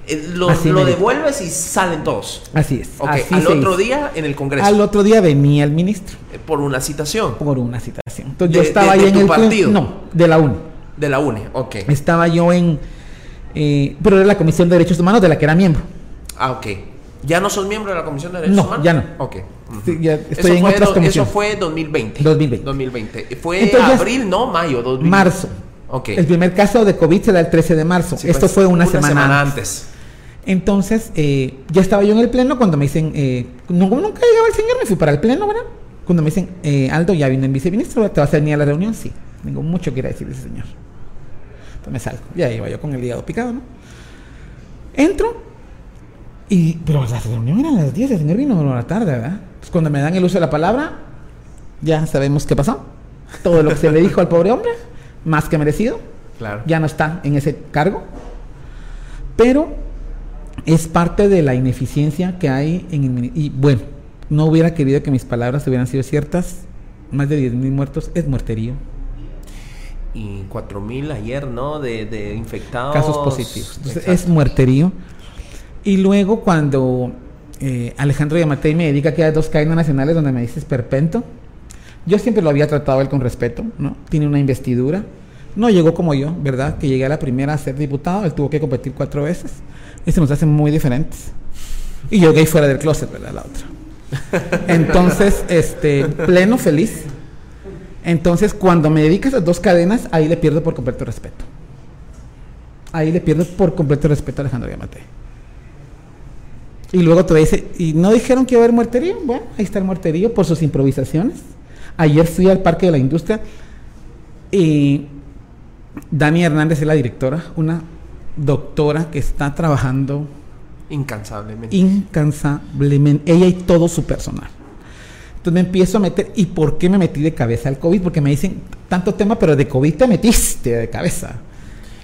A: Eh, lo, devuelves y salen todos.
B: Así es.
A: al otro día en el Congreso.
B: Al otro día venía el ministro.
A: Eh, por una citación.
B: Por una citación. Entonces yo estaba ahí en el
A: partido.
B: No, de la UNE.
A: De la UNE, ok.
B: Estaba yo en. Eh, pero era la Comisión de Derechos Humanos de la que era miembro.
A: Ah, ok. ¿Ya no sos miembro de la Comisión de Derechos
B: no,
A: Humanos?
B: ya no.
A: Ok.
B: ya estoy en otras comisiones.
A: Eso fue 2020.
B: 2020.
A: 2020. Fue abril, no, mayo, 2020.
B: Marzo.
A: Ok.
B: El primer caso de COVID se da el 13 de marzo. Esto pues, fue una, semana, antes. Entonces, eh, ya estaba yo en el pleno cuando me dicen, eh, nunca llegaba el señor, me fui para el pleno, ¿verdad? Cuando me dicen, eh, Aldo, ya vino el viceministro, ¿te vas a venir a la reunión? Sí. Tengo mucho que ir a decirle ese señor. Entonces me salgo. Ya iba yo con el hígado picado, ¿no? Entro y, pero la reunión era a las 10, el señor vino a la tarde, ¿verdad? Pues cuando me dan el uso de la palabra, ya sabemos qué pasó. Todo lo que se le dijo al pobre hombre, más que merecido.
A: Claro.
B: Ya no está en ese cargo. Pero es parte de la ineficiencia que hay en el Y bueno, no hubiera querido que mis palabras hubieran sido ciertas. Más de 10.000 muertos es muerterío.
A: Y 4.000 ayer, ¿no? De, infectados.
B: Casos positivos. es muerterío. Y luego cuando eh, Alejandro Yamatei me dedica que hay dos cadenas nacionales donde me dices perpento, yo siempre lo había tratado él con respeto, ¿no? Tiene una investidura. No llegó como yo, ¿verdad? Que llegué a la primera a ser diputado, él tuvo que competir cuatro veces. Y se nos hacen muy diferentes. Y yo gay fuera del closet, ¿verdad? La otra. Entonces, este, pleno feliz. Entonces, cuando me dedicas a dos cadenas, ahí le pierdo por completo respeto. Ahí le pierdo por completo respeto a Alejandro Yamatei. Y luego te dice, ¿y no dijeron que iba a haber muerterío? Bueno, ahí está el muerterío por sus improvisaciones. Ayer fui al Parque de la Industria y Dani Hernández es la directora, una doctora que está trabajando
A: incansablemente.
B: Incansablemente. Ella y todo su personal. Entonces me empiezo a meter, ¿y por qué me metí de cabeza al COVID? Porque me dicen tanto tema, pero de COVID te metiste de cabeza.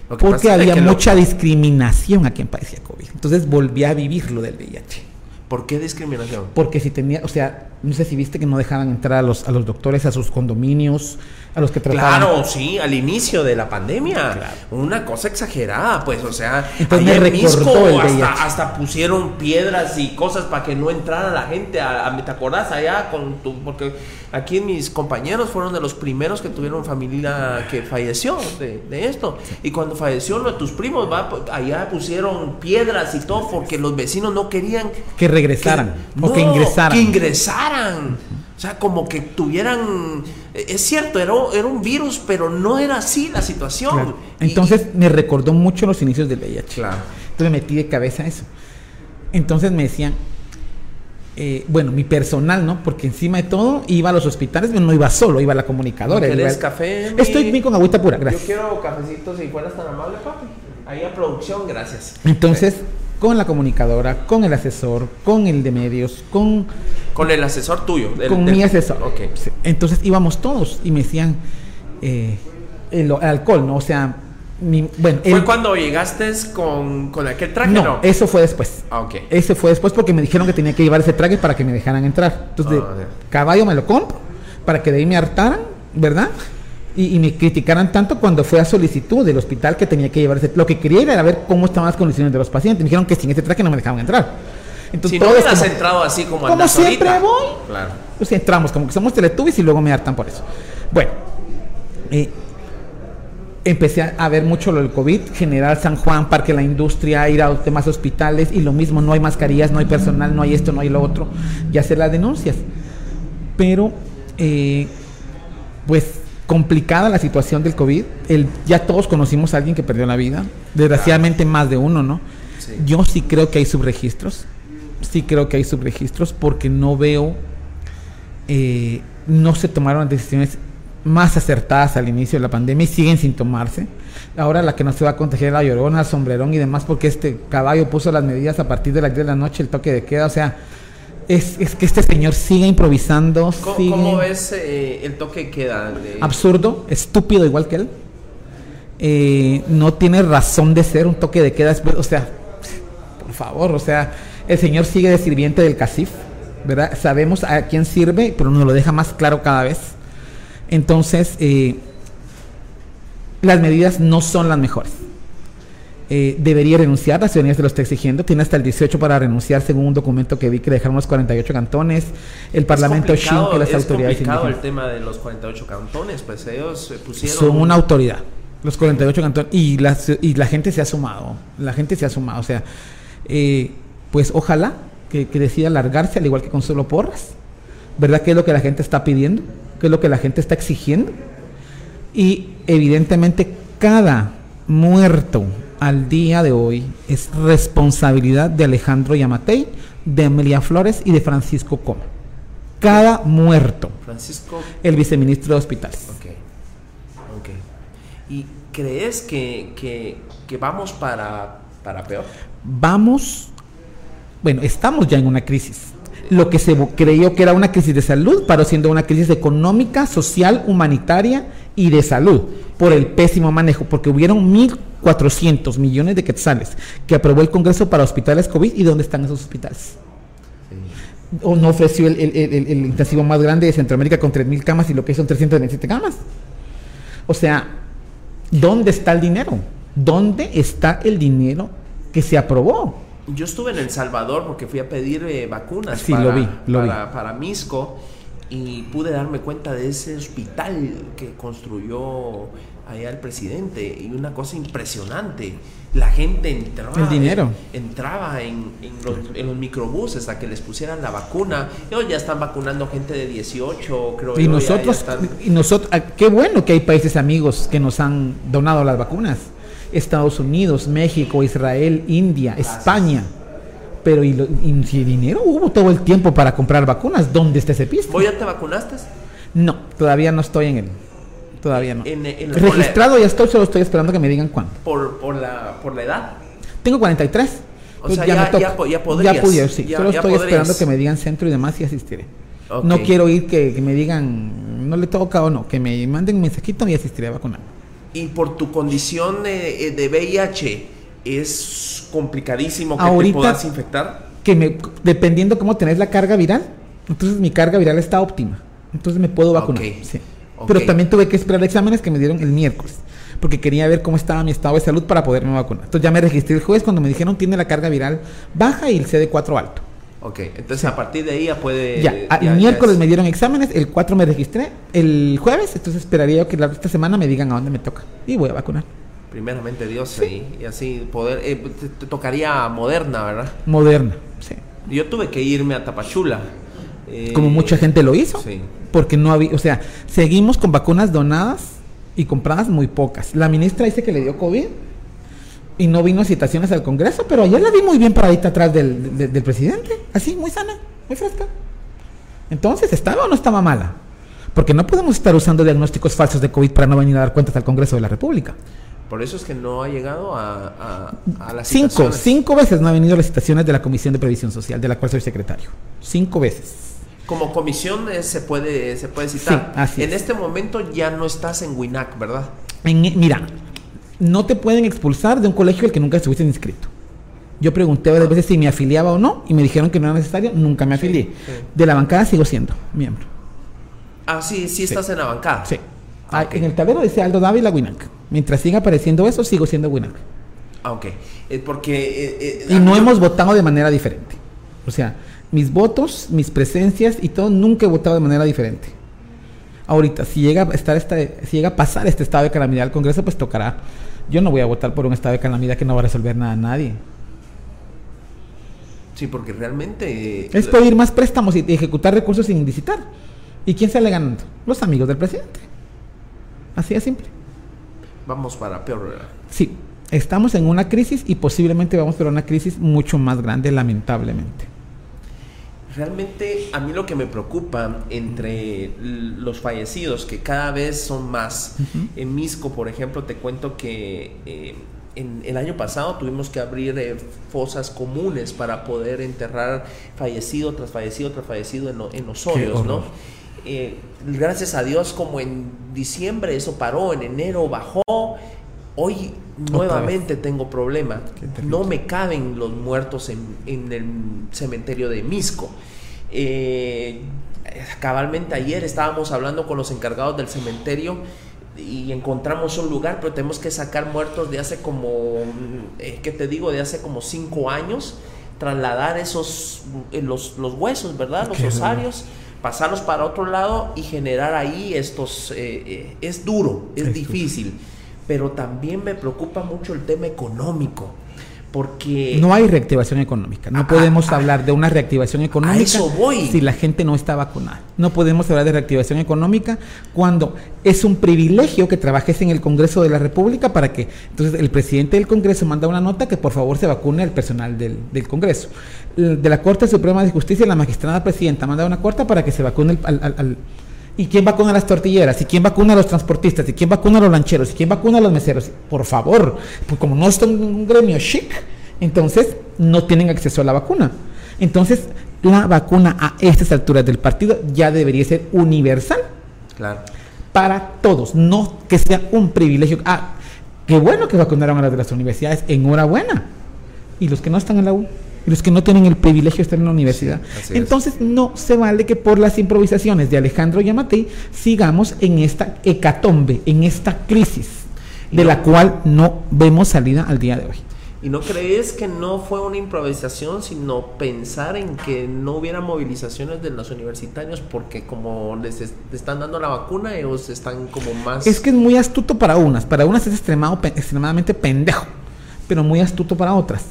B: Porque había mucha discriminación a quien padecía COVID. Entonces volví a vivir lo del VIH.
A: ¿Por qué discriminación?
B: Porque si tenía, o sea, no sé si viste que no dejaban entrar a los, a los doctores a sus condominios, a los que
A: trataban. Claro, sí, al inicio de la pandemia. Una cosa exagerada, pues, o sea,
B: Entonces me
A: hasta, hasta, pusieron piedras y cosas para que no entrara la gente a, a ¿te acordás allá con tu, porque aquí mis compañeros fueron de los primeros que tuvieron familia que falleció de, esto. Y cuando falleció uno de tus primos, va, allá pusieron piedras y todo porque los vecinos no querían
B: que regresaran o que ingresaran.
A: Que ingresaran. O sea, como que tuvieran... Eh, es cierto, era, era un virus, pero no era así la situación.
B: Entonces me recordó mucho los inicios del VIH.
A: Claro.
B: Entonces me metí de cabeza eso. Entonces me decían, eh, bueno, mi personal, ¿no? Porque encima de todo iba a los hospitales, pero no iba solo, iba a la comunicadora.
A: ¿Quieres café?
B: Estoy bien con agüita pura, gracias.
A: Yo quiero cafecito si fueras tan amable, papi. Ahí a producción, gracias.
B: Entonces, con la comunicadora, con el asesor, con el de medios, con...
A: Con el asesor tuyo.
B: con mi asesor. Ok. Entonces íbamos todos y me decían eh, el alcohol, ¿no? O sea, bueno,
A: ¿Fue cuando llegaste con, aquel traje?
B: No, eso fue después.
A: Ah, ok.
B: Ese fue después porque me dijeron que tenía que llevar ese traje para que me dejaran entrar. Entonces, ah, caballo me lo compro para que de ahí me hartaran, ¿verdad? Y, me criticaran tanto cuando fue a solicitud del hospital que tenía que llevar ese. Lo que quería era ver cómo estaban las condiciones de los pacientes. Me dijeron que sin ese traje no me dejaban entrar.
A: Entonces, si no hubieras entrado así como
B: Como siempre voy.
A: Claro.
B: Pues entramos como que somos teletubbies y luego me hartan por eso. Bueno. Eh, empecé a ver mucho lo del COVID, General San Juan, Parque La Industria, ir a los demás hospitales y lo mismo, no hay mascarillas, no hay personal, no hay esto, no hay lo otro, y hacer las denuncias. Pero, eh, pues, complicada la situación del COVID. El, ya todos conocimos a alguien que perdió la vida, desgraciadamente más de uno, ¿no? Yo sí creo que hay subregistros, sí creo que hay subregistros porque no veo, eh, no se tomaron decisiones más acertadas al inicio de la pandemia y siguen sin tomarse. Ahora la que no se va a contagiar la llorona, el sombrerón y demás, porque este caballo puso las medidas a partir de las 10 de la noche, el toque de queda, o sea, es, que este señor sigue improvisando.
A: ¿Cómo, ves eh, el toque de queda?
B: Absurdo, estúpido igual que él. Eh, no tiene razón de ser un toque de queda, o sea, por favor, o sea, el señor sigue de sirviente del CACIF, ¿verdad? Sabemos a quién sirve, pero nos lo deja más claro cada vez entonces, eh, las medidas no son las mejores. Eh, debería renunciar, la ciudadanía se lo está exigiendo, tiene hasta el 18 para renunciar según un documento que vi que dejaron los 48 cantones, el Parlamento Shin que las autoridades
A: Es el tema de los 48 cantones, pues ellos pusieron...
B: Son una autoridad, los 48 cantones, y la, y la gente se ha sumado, la gente se ha sumado, o sea, eh, pues ojalá que, que decida largarse, al igual que con solo Porras, ¿verdad? ¿Qué es lo que la gente está pidiendo? ¿Qué es lo que la gente está exigiendo? Y evidentemente cada muerto al día de hoy es responsabilidad de Alejandro Yamatei, de Emilia Flores y de Francisco Coma. Cada muerto.
A: Francisco.
B: El viceministro de hospitales.
A: Ok. Ok. ¿Y crees que, que, vamos para, para peor?
B: Vamos. Bueno, estamos ya en una crisis. Lo que se creyó que era una crisis de salud paró siendo una crisis económica, social, humanitaria y de salud por el pésimo manejo, porque hubieron 1.400 millones de quetzales que aprobó el Congreso para hospitales COVID y ¿dónde están esos hospitales? O no ofreció el, el, intensivo más grande de Centroamérica con 3.000 camas y lo que son 327 camas. O sea, ¿dónde está el dinero? ¿Dónde está el dinero que se aprobó?
A: Yo estuve en El Salvador porque fui a pedir eh, vacunas
B: sí, lo vi, lo
A: para, vi. para Misco y pude darme cuenta de ese hospital que construyó allá el presidente. Y una cosa impresionante la gente entraba
B: el dinero.
A: entraba en, los, microbuses a que les pusieran la vacuna. Hoy ya están vacunando gente de 18 creo
B: y nosotros y nosotros ah, qué bueno que hay países amigos que nos han donado las vacunas Estados Unidos México Israel India España pero y, si dinero hubo todo el tiempo para comprar vacunas, ¿dónde está ese?
A: ¿Vos ya te vacunaste?
B: No, todavía no estoy en él. Todavía no. Registrado ya estoy, solo estoy esperando que me digan cuándo.
A: ¿Por, por, la, por la edad?
B: Tengo 43.
A: O sea, ya, ya, ya, podrías.
B: Ya pude, sí. solo estoy esperando que me digan centro y demás y asistiré. No quiero ir que, me digan, no le toca o no, que me manden un mensajito y asistiré a vacunar.
A: Y por tu condición de, de VIH, es complicadísimo que te puedas infectar.
B: Que me, dependiendo cómo tenés la carga viral, entonces mi carga viral está óptima. Entonces me puedo vacunar. Pero también tuve que esperar exámenes que me dieron el miércoles. Porque quería ver cómo estaba mi estado de salud para poderme vacunar. Entonces ya me registré el jueves cuando me dijeron tiene la carga viral baja y el CD4 alto.
A: Ok, entonces a partir de ahí ya puede...
B: Ya, el miércoles me dieron exámenes, el 4 me registré, el jueves, entonces esperaría yo que la, esta semana me digan a dónde me toca y voy a vacunar.
A: Primeramente Dios y, así poder eh, te, tocaría moderna verdad
B: moderna sí.
A: Yo tuve que irme a Tapachula
B: eh, como mucha gente lo hizo sí. porque no había o sea seguimos con vacunas donadas y compradas muy pocas. La ministra dice que le dio covid y no vino a citaciones al Congreso pero ayer la vi muy bien paradita atrás del, del presidente así muy sana muy fresca entonces estaba o no estaba mala porque no podemos estar usando diagnósticos falsos de COVID para no venir a dar cuentas al Congreso de la República.
A: Por eso es que no ha llegado a, a, las
B: Cinco, cinco veces no ha venido a las citaciones de la Comisión de Previsión Social, de la cual soy secretario. Cinco veces.
A: Como comisión eh, se, puede, se puede citar. Sí, en este momento ya no estás en WINAC, ¿verdad?
B: mira, no te pueden expulsar de un colegio al que nunca estuviste inscrito. Yo pregunté varias veces si me afiliaba o no y me dijeron que no era necesario, nunca me afilié. De la bancada sigo siendo miembro.
A: Ah, sí, sí estás en la bancada.
B: Sí. Ah, en el tablero dice Aldo Dávila WINAC. Mientras siga apareciendo eso, sigo siendo Winner.
A: Ah, ok. Eh, porque...
B: Eh, eh, y no hemos votado de manera diferente. O sea, mis votos, mis presencias y todo, nunca he votado de manera diferente. Ahorita, si llega a estar esta, si llega a pasar este estado de calamidad al Congreso, pues tocará. Yo no voy a votar por un estado de calamidad que no va a resolver nada a nadie.
A: Sí, porque realmente...
B: Es pedir más préstamos y ejecutar recursos sin licitar. ¿Y quién sale ganando? Los amigos del presidente. Así de simple
A: vamos para peor.
B: Sí, estamos en una crisis y posiblemente vamos para una crisis mucho más grande, lamentablemente.
A: Realmente a mí lo que me preocupa entre los fallecidos, que cada vez son más, en Misco, por ejemplo, te cuento que eh, en el año pasado tuvimos que abrir eh, fosas comunes para poder enterrar fallecido tras fallecido tras fallecido en, en los hoyos, ¿no? Eh, gracias a Dios, como en diciembre eso paró, en enero bajó. Hoy nuevamente tengo problema. No me caben los muertos en, el cementerio de Misco. Eh, cabalmente ayer estábamos hablando con los encargados del cementerio. y encontramos un lugar, pero tenemos que sacar muertos de hace como, eh, ¿qué te digo? De hace como cinco años, trasladar esos, eh, los, los, huesos, ¿verdad? Los osarios, pasarlos para otro lado y generar ahí estos, eh, es duro, es difícil, pero también me preocupa mucho el tema económico porque
B: no hay reactivación económica. No ah, podemos ah, hablar de una reactivación económica si la gente no está vacunada. No podemos hablar de reactivación económica cuando es un privilegio que trabajes en el Congreso de la República para que entonces el presidente del Congreso manda una nota que por favor se vacune al personal del, Congreso. De la Corte Suprema de Justicia, la magistrada presidenta manda una carta para que se vacune al ¿Y quién vacuna a las tortilleras? ¿Y quién vacuna a los transportistas? ¿Y quién vacuna a los lancheros? ¿Y quién vacuna a los meseros? Por favor, pues como no en un gremio chic, entonces no tienen acceso a la vacuna. Entonces, la vacuna a estas alturas del partido ya debería ser universal. Claro. Para todos, no que sea un privilegio. Ah, qué bueno que vacunaron a las de las universidades, enhorabuena. Y los que no están en la U los que no tienen el privilegio de estar en la universidad. Entonces no se vale que por las improvisaciones de Alejandro Yamatei sigamos en esta hecatombe, en esta crisis, de la cual no vemos salida al día de hoy.
A: ¿Y no crees que no fue una improvisación, sino pensar en que no hubiera movilizaciones de los universitarios porque como les están dando la vacuna, ellos están como más...
B: Es que es muy astuto para unas, para unas es extremadamente pendejo, pero muy astuto para otras.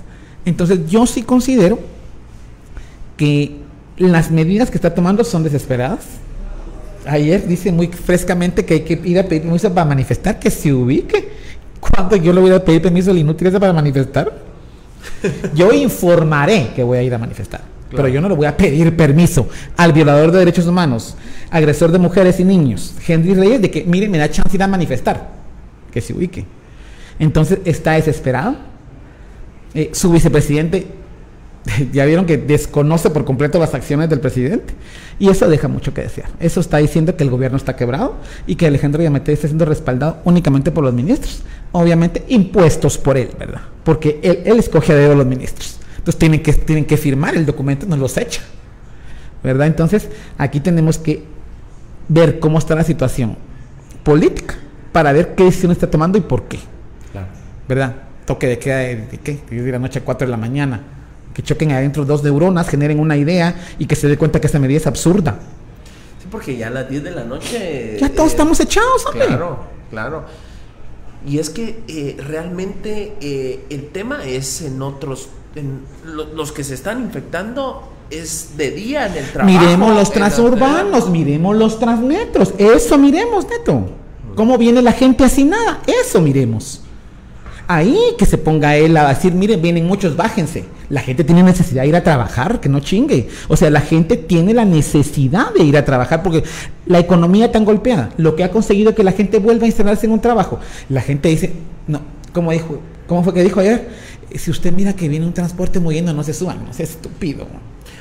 B: Entonces yo sí considero que las medidas que está tomando son desesperadas. Ayer dice muy frescamente que hay que ir a pedir permiso para manifestar, que se ubique. ¿Cuándo yo le voy a pedir permiso al inútil para manifestar? Yo informaré que voy a ir a manifestar, pero yo no le voy a pedir permiso al violador de derechos humanos, agresor de mujeres y niños, Henry Reyes, de que, mire, me da chance de ir a manifestar, que se ubique. Entonces está desesperado eh, su vicepresidente, ya vieron que desconoce por completo las acciones del presidente. Y eso deja mucho que desear. Eso está diciendo que el gobierno está quebrado y que Alejandro Yamete está siendo respaldado únicamente por los ministros. Obviamente impuestos por él, ¿verdad? Porque él, él escoge a dedo a los ministros. Entonces tienen que, tienen que firmar el documento, nos los echa. ¿Verdad? Entonces aquí tenemos que ver cómo está la situación política para ver qué decisión está tomando y por qué. ¿Verdad? Toque de queda de, qué, de la noche a 4 de la mañana, que choquen adentro dos neuronas, generen una idea y que se dé cuenta que esta medida es absurda.
A: Sí, porque ya a las 10 de la noche...
B: Ya todos eh, estamos echados,
A: hombre. Claro, claro. Y es que eh, realmente eh, el tema es en otros, en los que se están infectando es de día en el trabajo.
B: Miremos los transurbanos, miremos los transmetros, eso miremos, neto. ¿Cómo viene la gente así nada? Eso miremos. Ahí que se ponga él a decir, miren, vienen muchos, bájense. La gente tiene necesidad de ir a trabajar, que no chingue. O sea, la gente tiene la necesidad de ir a trabajar porque la economía tan golpeada, lo que ha conseguido que la gente vuelva a instalarse en un trabajo. La gente dice, no, como dijo, ¿cómo fue que dijo ayer? Si usted mira que viene un transporte moviendo, no se suban, no es estúpido.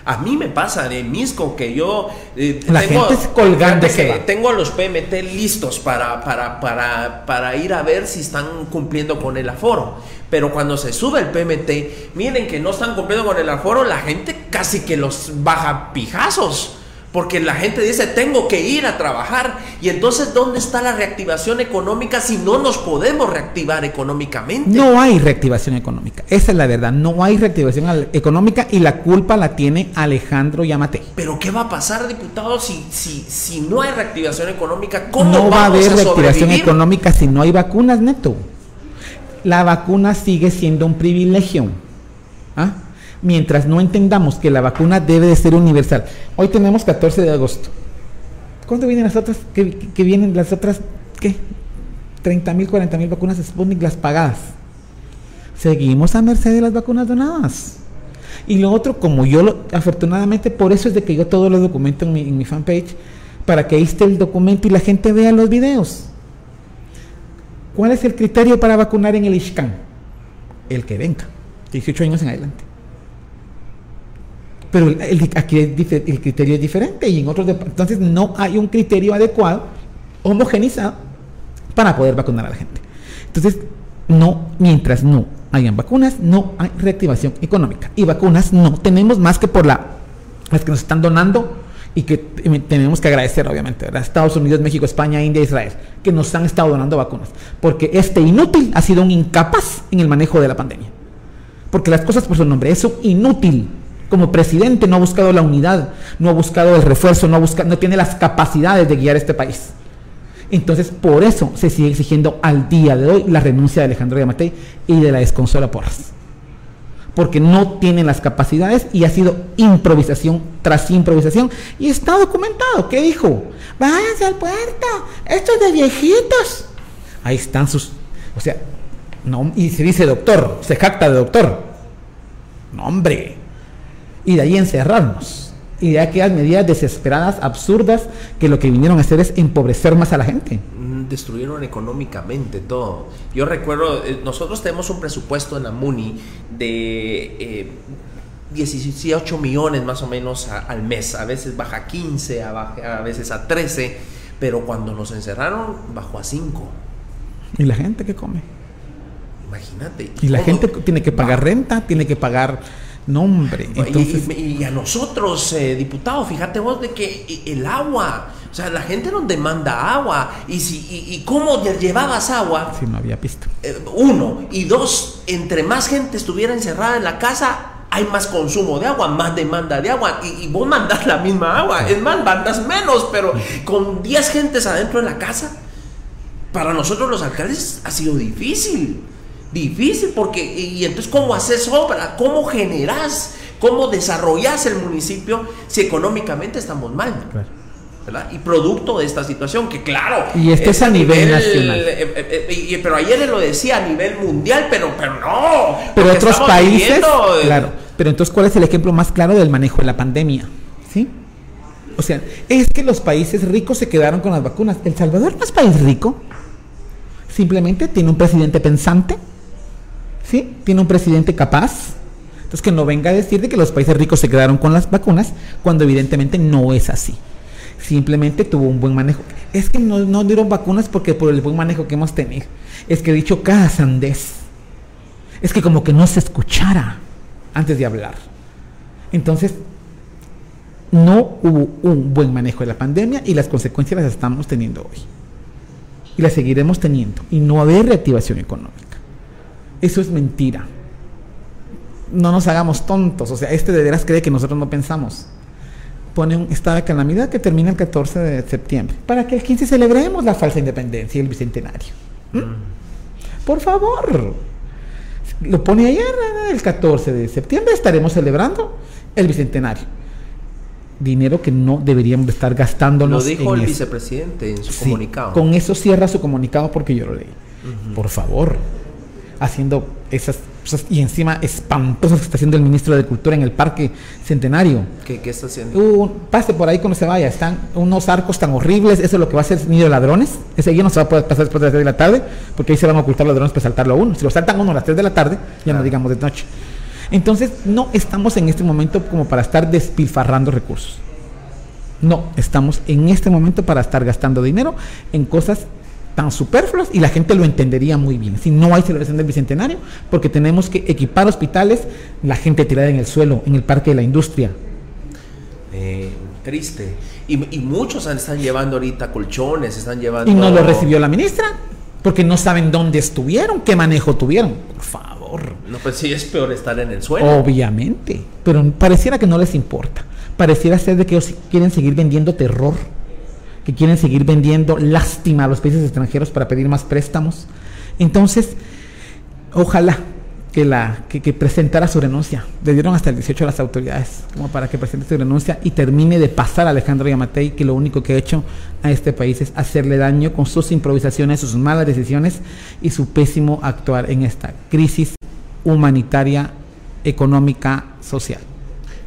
A: A mí me pasa de Misco que yo
B: eh, la tengo, gente es colgante que
A: tengo los PMT listos para, para, para, para ir a ver si están cumpliendo con el aforo. Pero cuando se sube el PMT, miren que no están cumpliendo con el aforo, la gente casi que los baja pijazos. Porque la gente dice, tengo que ir a trabajar. Y entonces, ¿dónde está la reactivación económica si no nos podemos reactivar económicamente?
B: No hay reactivación económica. Esa es la verdad. No hay reactivación económica y la culpa la tiene Alejandro Yamate.
A: Pero ¿qué va a pasar, diputado, si, si, si no hay reactivación económica? ¿Cómo
B: no va a haber reactivación económica si no hay vacunas, neto. La vacuna sigue siendo un privilegio. ¿Ah? Mientras no entendamos que la vacuna debe de ser universal. Hoy tenemos 14 de agosto. ¿Cuándo vienen las otras? Que, vienen las otras, ¿qué? 30 mil, 40 mil vacunas Sputnik, las pagadas. Seguimos a merced de las vacunas donadas. Y lo otro, como yo, lo, afortunadamente, por eso es de que yo todo lo documento en mi, en mi fanpage, para que ahí esté el documento y la gente vea los videos. ¿Cuál es el criterio para vacunar en el ISCAN? El que venga, 18 años en adelante pero el, aquí el criterio es diferente y en otros entonces no hay un criterio adecuado, homogenizado, para poder vacunar a la gente. Entonces, no, mientras no hayan vacunas, no hay reactivación económica. Y vacunas no tenemos más que por la, las que nos están donando y que tenemos que agradecer, obviamente, Estados Unidos, México, España, India, Israel, que nos han estado donando vacunas, porque este inútil ha sido un incapaz en el manejo de la pandemia. Porque las cosas por su nombre, es un inútil. Como presidente no ha buscado la unidad, no ha buscado el refuerzo, no, ha no tiene las capacidades de guiar este país. Entonces, por eso se sigue exigiendo al día de hoy la renuncia de Alejandro Yamatei y de la desconsola Porras porque no tienen las capacidades y ha sido improvisación tras improvisación. Y está documentado. ¿Qué dijo? Váyanse al puerto, esto es de viejitos. Ahí están sus. O sea, no, y se dice doctor, se jacta de doctor. No, hombre. Y de ahí encerrarnos. Y de aquellas medidas desesperadas, absurdas, que lo que vinieron a hacer es empobrecer más a la gente
A: destruyeron económicamente todo. Yo recuerdo, eh, nosotros tenemos un presupuesto en la MUNI de 18 eh, millones más o menos al mes. A veces baja a 15, a, a veces a 13, pero cuando nos encerraron bajó a 5.
B: ¿Y la gente qué come?
A: Imagínate.
B: Y la gente tiene que pagar renta, tiene que pagar nombre.
A: y, a nosotros, eh, diputados, fíjate vos de que el agua, o sea, la gente nos demanda agua. Y, si, y, cómo llevabas agua.
B: Si no había pista.
A: Eh, uno. Y dos, entre más gente estuviera encerrada en la casa, hay más consumo de agua, más demanda de agua. Y, vos mandas la misma agua. Es más, mandas menos, pero con 10 gentes adentro de la casa, para nosotros los alcaldes ha sido difícil. Difícil porque, y entonces, ¿cómo haces obra? ¿Cómo generas? ¿Cómo desarrollas el municipio si económicamente estamos mal? Claro. Y producto de esta situación, que claro.
B: Y esto es, a nivel, nacional.
A: Eh, eh, eh, pero ayer él lo decía a nivel mundial, pero, pero no.
B: Pero otros países. Claro. Pero entonces, ¿cuál es el ejemplo más claro del manejo de la pandemia? ¿Sí? O sea, es que los países ricos se quedaron con las vacunas. El Salvador no es país rico. Simplemente tiene un presidente pensante. ¿Sí? Tiene un presidente capaz. Entonces, que no venga a decir de que los países ricos se quedaron con las vacunas cuando evidentemente no es así simplemente tuvo un buen manejo. Es que no, no dieron vacunas porque por el buen manejo que hemos tenido. Es que he dicho cada sandez. Es que como que no se escuchara antes de hablar. Entonces, no hubo un buen manejo de la pandemia y las consecuencias las estamos teniendo hoy. Y las seguiremos teniendo. Y no haber reactivación económica. Eso es mentira. No nos hagamos tontos. O sea, este de veras cree que nosotros no pensamos pone un estado de calamidad que termina el 14 de septiembre, para que el 15 celebremos la falsa independencia y el bicentenario. ¿Mm? Mm. Por favor. Lo pone ayer, el 14 de septiembre estaremos celebrando el bicentenario. Dinero que no deberíamos estar gastándonos.
A: Lo dijo el vicepresidente en su comunicado.
B: Con eso cierra su comunicado porque yo lo leí. Por favor, haciendo esas y encima espantosas que está haciendo el ministro de Cultura en el Parque Centenario.
A: ¿Qué, está haciendo?
B: pase por ahí cuando se vaya, están unos arcos tan horribles, eso es lo que va a ser el nido de ladrones, ese día no se va a poder pasar después de las 3 de la tarde, porque ahí se van a ocultar los ladrones para saltarlo a uno. Si lo saltan uno a las 3 de la tarde, ya no digamos de noche. Entonces, no estamos en este momento como para estar despilfarrando recursos. No, estamos en este momento para estar gastando dinero en cosas tan superfluas y la gente lo entendería muy bien. Si no hay celebración del Bicentenario, porque tenemos que equipar hospitales, la gente tirada en el suelo, en el Parque de la Industria.
A: Eh, triste. Y, muchos están llevando ahorita colchones, están llevando...
B: Y no lo recibió la ministra, porque no saben dónde estuvieron, qué manejo tuvieron. Por favor.
A: No, pues sí, es peor estar en el suelo.
B: Obviamente, pero pareciera que no les importa. Pareciera ser de que ellos quieren seguir vendiendo terror que quieren seguir vendiendo lástima a los países extranjeros para pedir más préstamos. Entonces, ojalá que, la, que, presentara su renuncia. Le dieron hasta el 18 a las autoridades como para que presente su renuncia y termine de pasar a Alejandro Yamatei, que lo único que ha hecho a este país es hacerle daño con sus improvisaciones, sus malas decisiones y su pésimo actuar en esta crisis humanitaria, económica, social.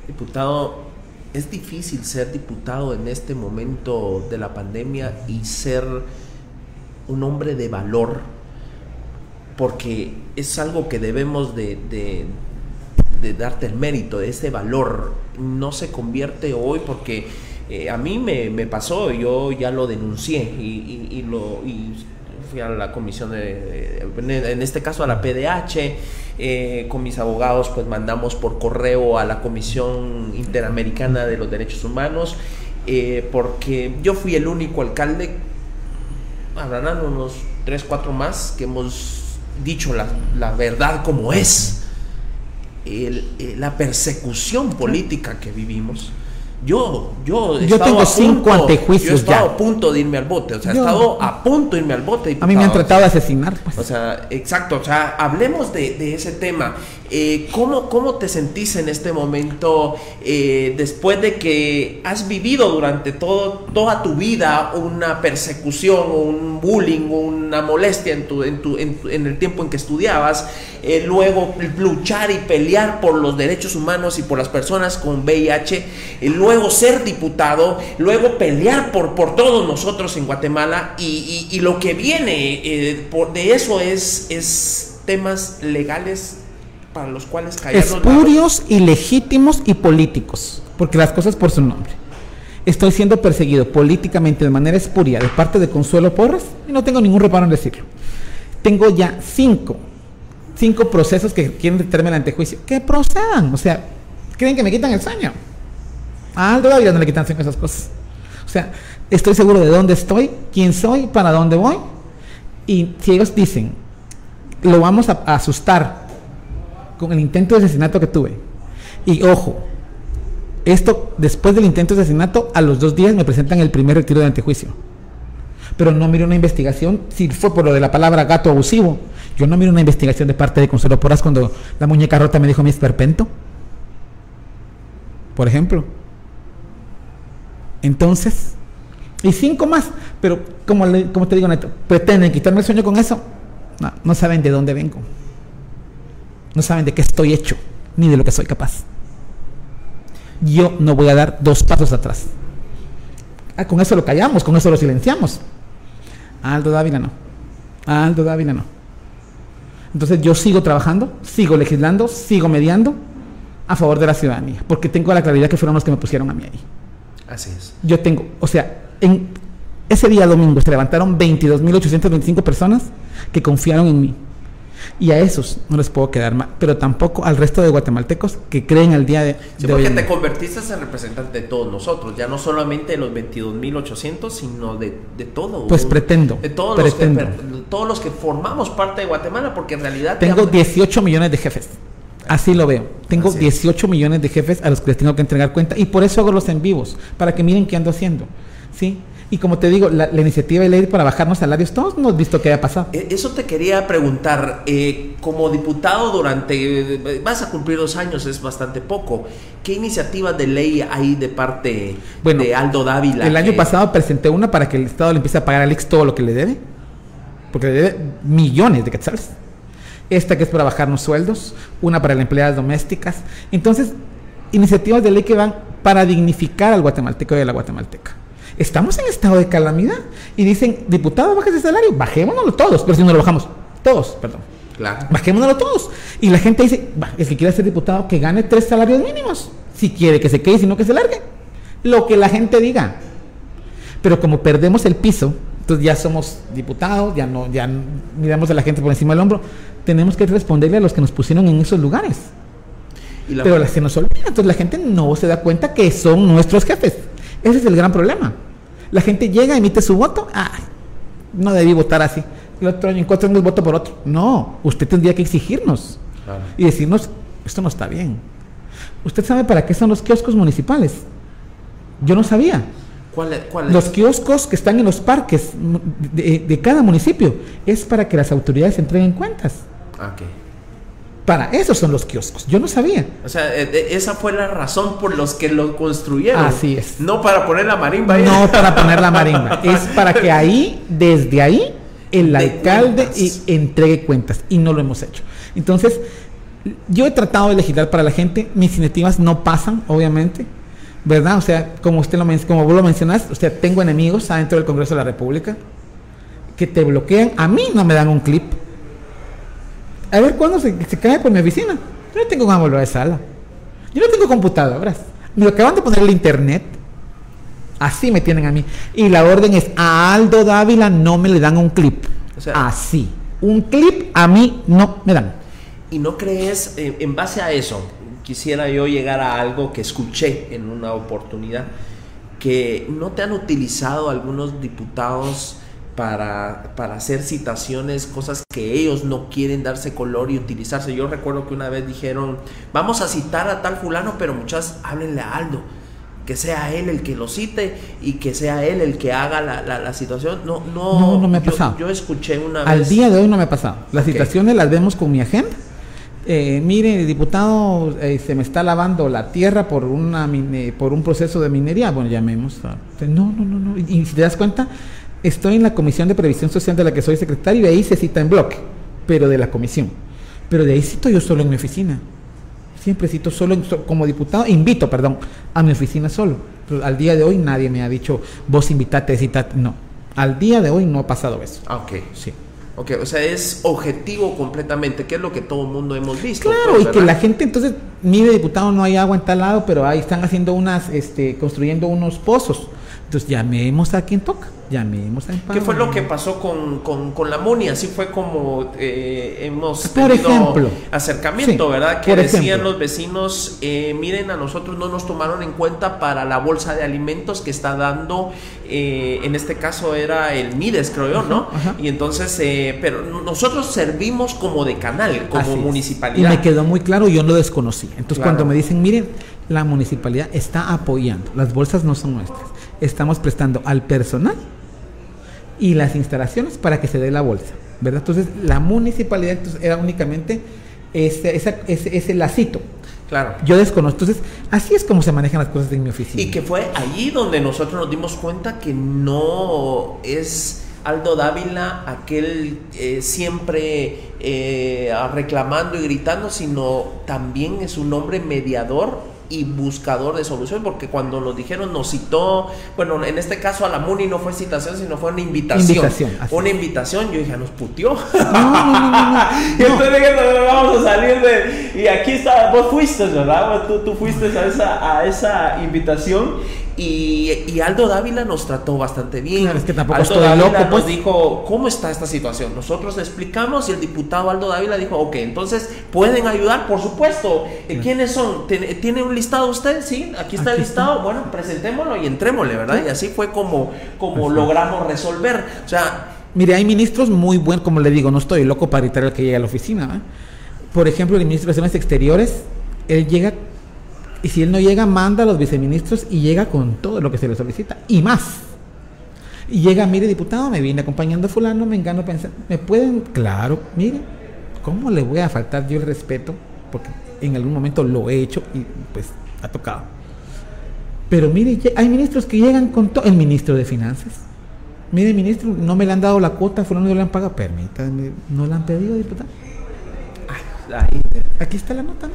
A: Diputado, es difícil ser diputado en este momento de la pandemia y ser un hombre de valor, porque es algo que debemos de, de, darte el mérito, ese valor. No se convierte hoy porque eh, a mí me, pasó, yo ya lo denuncié y, lo... Y fui a la comisión de, en este caso a la PDH eh, con mis abogados pues mandamos por correo a la Comisión Interamericana de los Derechos Humanos eh, porque yo fui el único alcalde, habrán unos 3, 4 más, que hemos dicho la, la verdad como es. Eh, la persecución política que vivimos yo, yo,
B: yo tengo cinco antejuicios. Yo he
A: estado a punto de irme al bote. O sea, he estado a punto de irme al bote.
B: A mí me han tratado de asesinar. Pues.
A: O sea, exacto. O sea, hablemos de, de ese tema. Eh, ¿cómo, ¿Cómo te sentís en este momento eh, después de que has vivido durante todo, toda tu vida una persecución, un bullying, una molestia en, tu, en, tu, en, el tiempo en que estudiabas? Eh, luego luchar y pelear por los derechos humanos y por las personas con VIH, luego ser diputado, luego pelear por, por todos nosotros en Guatemala y, y, lo que viene por, de eso es, es temas legales para los cuales
B: Espurios, ilegítimos y políticos, porque las cosas por su nombre. Estoy siendo perseguido políticamente de manera espuria de parte de Consuelo Porras y no tengo ningún reparo en decirlo. Tengo ya cinco, cinco procesos que quieren determinar ante juicio. Que procedan, o sea, creen que me quitan el sueño. A Aldo David no le quitan sueño esas cosas. O sea, estoy seguro de dónde estoy, quién soy, para dónde voy. Y si ellos dicen, lo vamos a asustar con el intento de asesinato que tuve. Y ojo, esto después del intento de asesinato, a los dos días me presentan el primer retiro de antejuicio. Pero no miro una investigación, si fue por lo de la palabra gato abusivo, yo no miro una investigación de parte de Consuelo Porras cuando la muñeca rota me dijo mi esperpento. Por ejemplo. Entonces, y cinco más, pero como, como te digo, Neto, pretenden quitarme el sueño con eso. No, no saben de dónde vengo. No saben de qué estoy hecho, ni de lo que soy capaz. Yo no voy a dar dos pasos atrás. Ah, con eso lo callamos, con eso lo silenciamos. Aldo Dávila no. Aldo Dávila no. Entonces yo sigo trabajando, sigo legislando, sigo mediando a favor de la ciudadanía, porque tengo la claridad que fueron los que me pusieron a mí ahí.
A: Así es.
B: Yo tengo, o sea, en ese día domingo se levantaron 22.825 personas que confiaron en mí y a esos no les puedo quedar mal, pero tampoco al resto de guatemaltecos que creen al día de,
A: sí, porque te convertiste en representante de todos nosotros, ya no solamente de los 22.800, sino de, de todo.
B: Pues pretendo.
A: De todos, Los que, todos los que formamos parte de Guatemala, porque en realidad...
B: Tengo 18 millones de jefes. Así lo veo. Tengo 18 millones de jefes a los que les tengo que entregar cuenta y por eso hago los en vivos, para que miren qué ando haciendo. ¿Sí? Y como te digo, la, iniciativa de ley para bajarnos salarios, todos hemos visto que haya pasado.
A: E, eso te quería preguntar, eh, como diputado durante, eh, vas a cumplir dos años, es bastante poco. ¿Qué iniciativas de ley hay de parte de Aldo Dávila?
B: El año pasado presenté una para que el Estado le empiece a pagar al IX todo lo que le debe, porque le debe millones de quetzales. Esta que es para bajarnos sueldos, una para las empleadas domésticas. Entonces, iniciativas de ley que van para dignificar al guatemalteco y a la guatemalteca. Estamos en estado de calamidad. Y dicen, diputado, baja ese salario. Bajémonoslo todos. Pero si no lo bajamos, todos, perdón.
A: Claro.
B: Bajémonoslo todos. Y la gente dice, es que quiere ser diputado que gane tres salarios mínimos. Si quiere que se quede, si no que se largue. Lo que la gente diga. Pero como perdemos el piso, entonces ya somos diputados, ya no, ya miramos a la gente por encima del hombro, tenemos que responderle a los que nos pusieron en esos lugares. Pero la se nos olvida, entonces la gente no se da cuenta que son nuestros jefes. Ese es el gran problema. La gente llega, emite su voto. Ay, no debí votar así. El otro año, en cuatro años voto por otro. No, usted tendría que exigirnos y decirnos, esto no está bien. ¿Usted sabe para qué son los kioscos municipales? Yo no sabía.
A: ¿Cuál,
B: Los kioscos que están en los parques de, de, cada municipio es para que las autoridades entreguen cuentas.
A: Okay.
B: Para eso son los kioscos. Yo no sabía.
A: O sea, eh, esa fue la razón por los que lo construyeron.
B: Así es.
A: No para poner la marimba
B: ahí. No para poner la marimba. es para que ahí, desde ahí, el alcalde entregue cuentas. Y no lo hemos hecho. Entonces, yo he tratado de legislar para la gente. Mis iniciativas no pasan, obviamente. ¿Verdad? O sea, como usted lo como vos lo mencionaste, o sea, tengo enemigos adentro del Congreso de la República que te bloquean. A mí no me dan un clip a ver cuándo se, cae por mi oficina. Yo no tengo una volver de sala. Yo no tengo computadoras. Me acaban de poner el internet. Así me tienen a mí. Y la orden es, a Aldo Dávila no me le dan un clip. Así. Un clip a mí no me dan.
A: ¿Y no crees, eh, en base a eso, quisiera yo llegar a algo que escuché en una oportunidad? que no te han utilizado algunos diputados para, para, hacer citaciones, cosas que ellos no quieren darse color y utilizarse. Yo recuerdo que una vez dijeron, vamos a citar a tal fulano, pero muchas háblenle a Aldo que sea él el que lo cite y que sea él el que haga la, la, situación. No, no,
B: no, me ha pasado.
A: Yo, escuché una vez.
B: Al día de hoy no me ha pasado. Las situaciones las vemos con mi agenda. Eh, mire, diputado, eh, se me está lavando la tierra por una por un proceso de minería. Bueno, llamemos. No, no, no, no. Y si te das cuenta, estoy en la Comisión de Previsión Social de la que soy secretario y ahí se cita en bloque, pero de la comisión. Pero de ahí cito yo solo en mi oficina siempre cito solo como diputado, invito, perdón, a mi oficina solo. al día de hoy nadie me ha dicho, vos invitate, citate. No, al día de hoy no ha pasado eso.
A: Ah, ok. Sí. Ok, o sea, es objetivo completamente, que es lo que todo el mundo hemos visto.
B: Claro, pues, y que la gente entonces, mire diputado, no hay agua en tal lado, pero ahí están haciendo unas, este, construyendo unos pozos. Entonces llamemos a quien toca llamemos a
A: ¿Qué fue lo que pasó con, con, la MUNI? Así fue como eh, hemos
B: por ejemplo,
A: acercamiento, ¿verdad? Que decían los vecinos, eh, miren, a nosotros no nos tomaron en cuenta para la bolsa de alimentos que está dando, eh, en este caso era el Mides, creo yo, ¿no? Y entonces, pero nosotros servimos como de canal, como municipalidad.
B: Y me quedó muy claro, yo lo desconocí. Entonces, cuando me dicen, miren, la municipalidad está apoyando, las bolsas no son nuestras, estamos prestando al personal y las instalaciones para que se dé la bolsa, ¿verdad? Entonces, la municipalidad era únicamente ese, ese, lacito.
A: Claro.
B: Yo desconozco. Entonces, así es como se manejan las cosas en mi oficina.
A: Y que fue allí donde nosotros nos dimos cuenta que no es Aldo Dávila aquel eh, siempre eh, reclamando y gritando, sino también es un hombre mediador y buscador de solución, porque cuando nos dijeron, nos citó, bueno, en este caso a la MUNI no fue citación, sino fue una invitación.
B: invitación
A: una invitación, yo dije, nos putió. y entonces dije, vamos a salir de... Y aquí está, vos fuiste, ¿verdad? Tú, tú fuiste a esa, a esa invitación y, Aldo Dávila nos trató bastante bien.
B: es que tampoco
A: Aldo Dávila nos pues. dijo, ¿cómo está esta situación? Nosotros le explicamos y el diputado Aldo Dávila dijo, ok, entonces, ¿pueden ayudar? Por supuesto. ¿Quiénes son? ¿Tiene un listado usted? Sí, aquí está el listado. Bueno, presentémoslo y entrémosle, ¿verdad? Y así fue como, como logramos resolver. O sea...
B: Mire, hay ministros muy buenos, como le digo, no estoy loco para evitar el que llegue a la oficina. ¿eh? Por ejemplo, el ministro de Relaciones Exteriores, él llega y si él no llega, manda a los viceministros y llega con todo lo que se le solicita y más. Y llega, mire, diputado, me viene acompañando fulano, me engano pensar, ¿me pueden? Claro, mire, ¿cómo le voy a faltar yo el respeto? Porque en algún momento lo he hecho y pues ha tocado. Pero mire, hay ministros que llegan con todo. El ministro de Finanzas. Mire, ministro, no me le han dado la cuota, fulano no le han pagado. Permítame, no le han pedido, diputado. Aquí está la nota.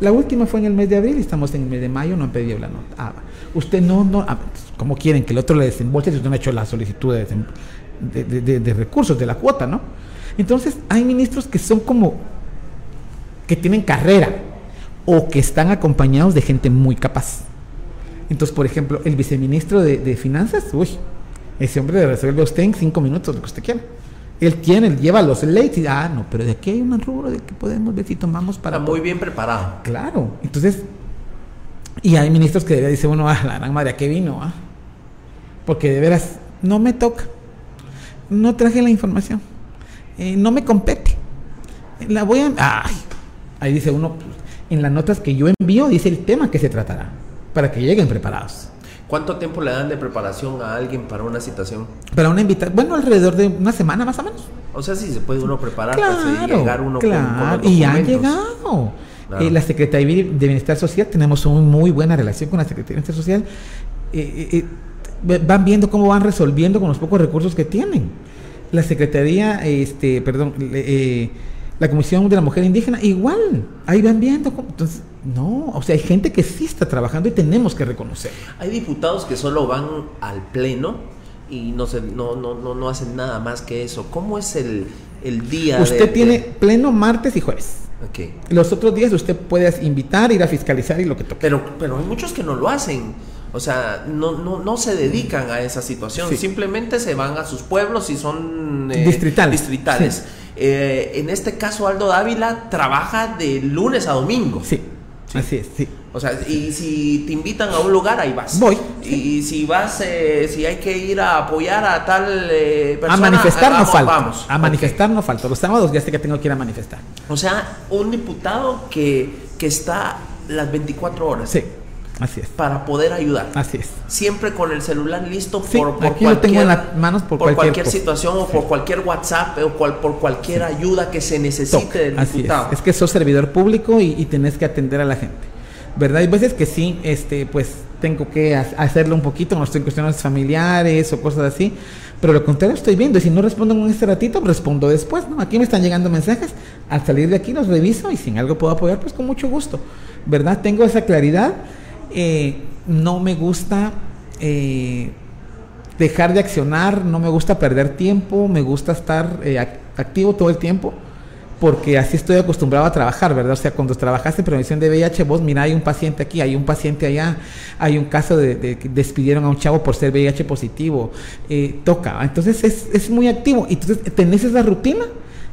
B: La última fue en el mes de abril y estamos en el mes de mayo, no han pedido la nota. Ah, usted no, no, ah, ¿cómo quieren que el otro le desembolse si usted no ha hecho la solicitud de, recursos, de la cuota, no? Entonces, hay ministros que son como, que tienen carrera o que están acompañados de gente muy capaz. Entonces, por ejemplo, el viceministro de, Finanzas, uy, ese hombre resuelve a usted en cinco minutos lo que usted quiera. Él tiene, él lleva los leyes y ah, no, pero de aquí hay un rubro de que podemos ver si tomamos para.
A: Está muy bien preparado.
B: Claro. Entonces, y hay ministros que decir, bueno, ah, la gran madre, ¿a qué vino? Ah? Porque de veras, no me toca. No traje la información. Eh, no me compete. La voy a. Ay, ahí dice uno, en las notas que yo envío, dice el tema que se tratará, para que lleguen preparados.
A: ¿Cuánto tiempo le dan de preparación a alguien para una citación?
B: Para una invitación, bueno, alrededor de una semana más o menos.
A: O sea, sí se puede uno preparar para llegar uno
B: claro. con, Y han llegado. Eh, la Secretaría de Bienestar Social, tenemos una muy buena relación con la Secretaría de Bienestar Social. Eh, eh, van viendo cómo van resolviendo con los pocos recursos que tienen. La Secretaría, este, perdón, la Comisión de la Mujer Indígena, igual, ahí van viendo. Cómo, entonces, no, o sea, hay gente que sí está trabajando y tenemos que reconocer.
A: Hay diputados que solo van al pleno y no, se, no, no, no, hacen nada más que eso. ¿Cómo es el, día?
B: Usted tiene pleno martes y jueves. Okay. Los otros días usted puede invitar, ir a fiscalizar y lo que toque.
A: Pero, pero hay muchos que no lo hacen. O sea, no, no, no se dedican a esa situación. Simplemente se van a sus pueblos y son
B: eh, distritales.
A: distritales. Eh, en este caso, Aldo Dávila trabaja de lunes a domingo.
B: Sí. Así es, sí.
A: O sea, y si te invitan a un lugar, ahí vas.
B: Voy.
A: Y si vas, eh, si hay que ir a apoyar a tal eh,
B: persona. A manifestar no falta. Vamos. A manifestar no falta. Los sábados ya sé que tengo que ir a manifestar.
A: O sea, un diputado que, que está las 24 horas.
B: Sí. Así es.
A: Para poder ayudar.
B: Así es.
A: Siempre con el celular listo
B: por, por aquí lo tengo en las manos por,
A: por cualquier, situación o por cualquier WhatsApp o por cualquier ayuda que se necesite del diputado.
B: Es. es. que sos servidor público y, y tenés que atender a la gente. ¿verdad? Hay veces que sí, este, pues tengo que hacerlo un poquito, no estoy en cuestiones familiares o cosas así, pero lo contrario estoy viendo y si no respondo en este ratito, respondo después, ¿no? Aquí me están llegando mensajes, al salir de aquí los reviso y si en algo puedo apoyar, pues con mucho gusto, ¿verdad? Tengo esa claridad, eh, no me gusta... Eh, dejar de accionar, no me gusta perder tiempo, me gusta estar eh, activo todo el tiempo porque así estoy acostumbrado a trabajar, ¿verdad? O sea, cuando trabajaste en prevención de VIH, vos mira, hay un paciente aquí, hay un paciente allá, hay un caso de, que despidieron a un chavo por ser VIH positivo, eh, toca, entonces es, es, muy activo, entonces tenés esa rutina,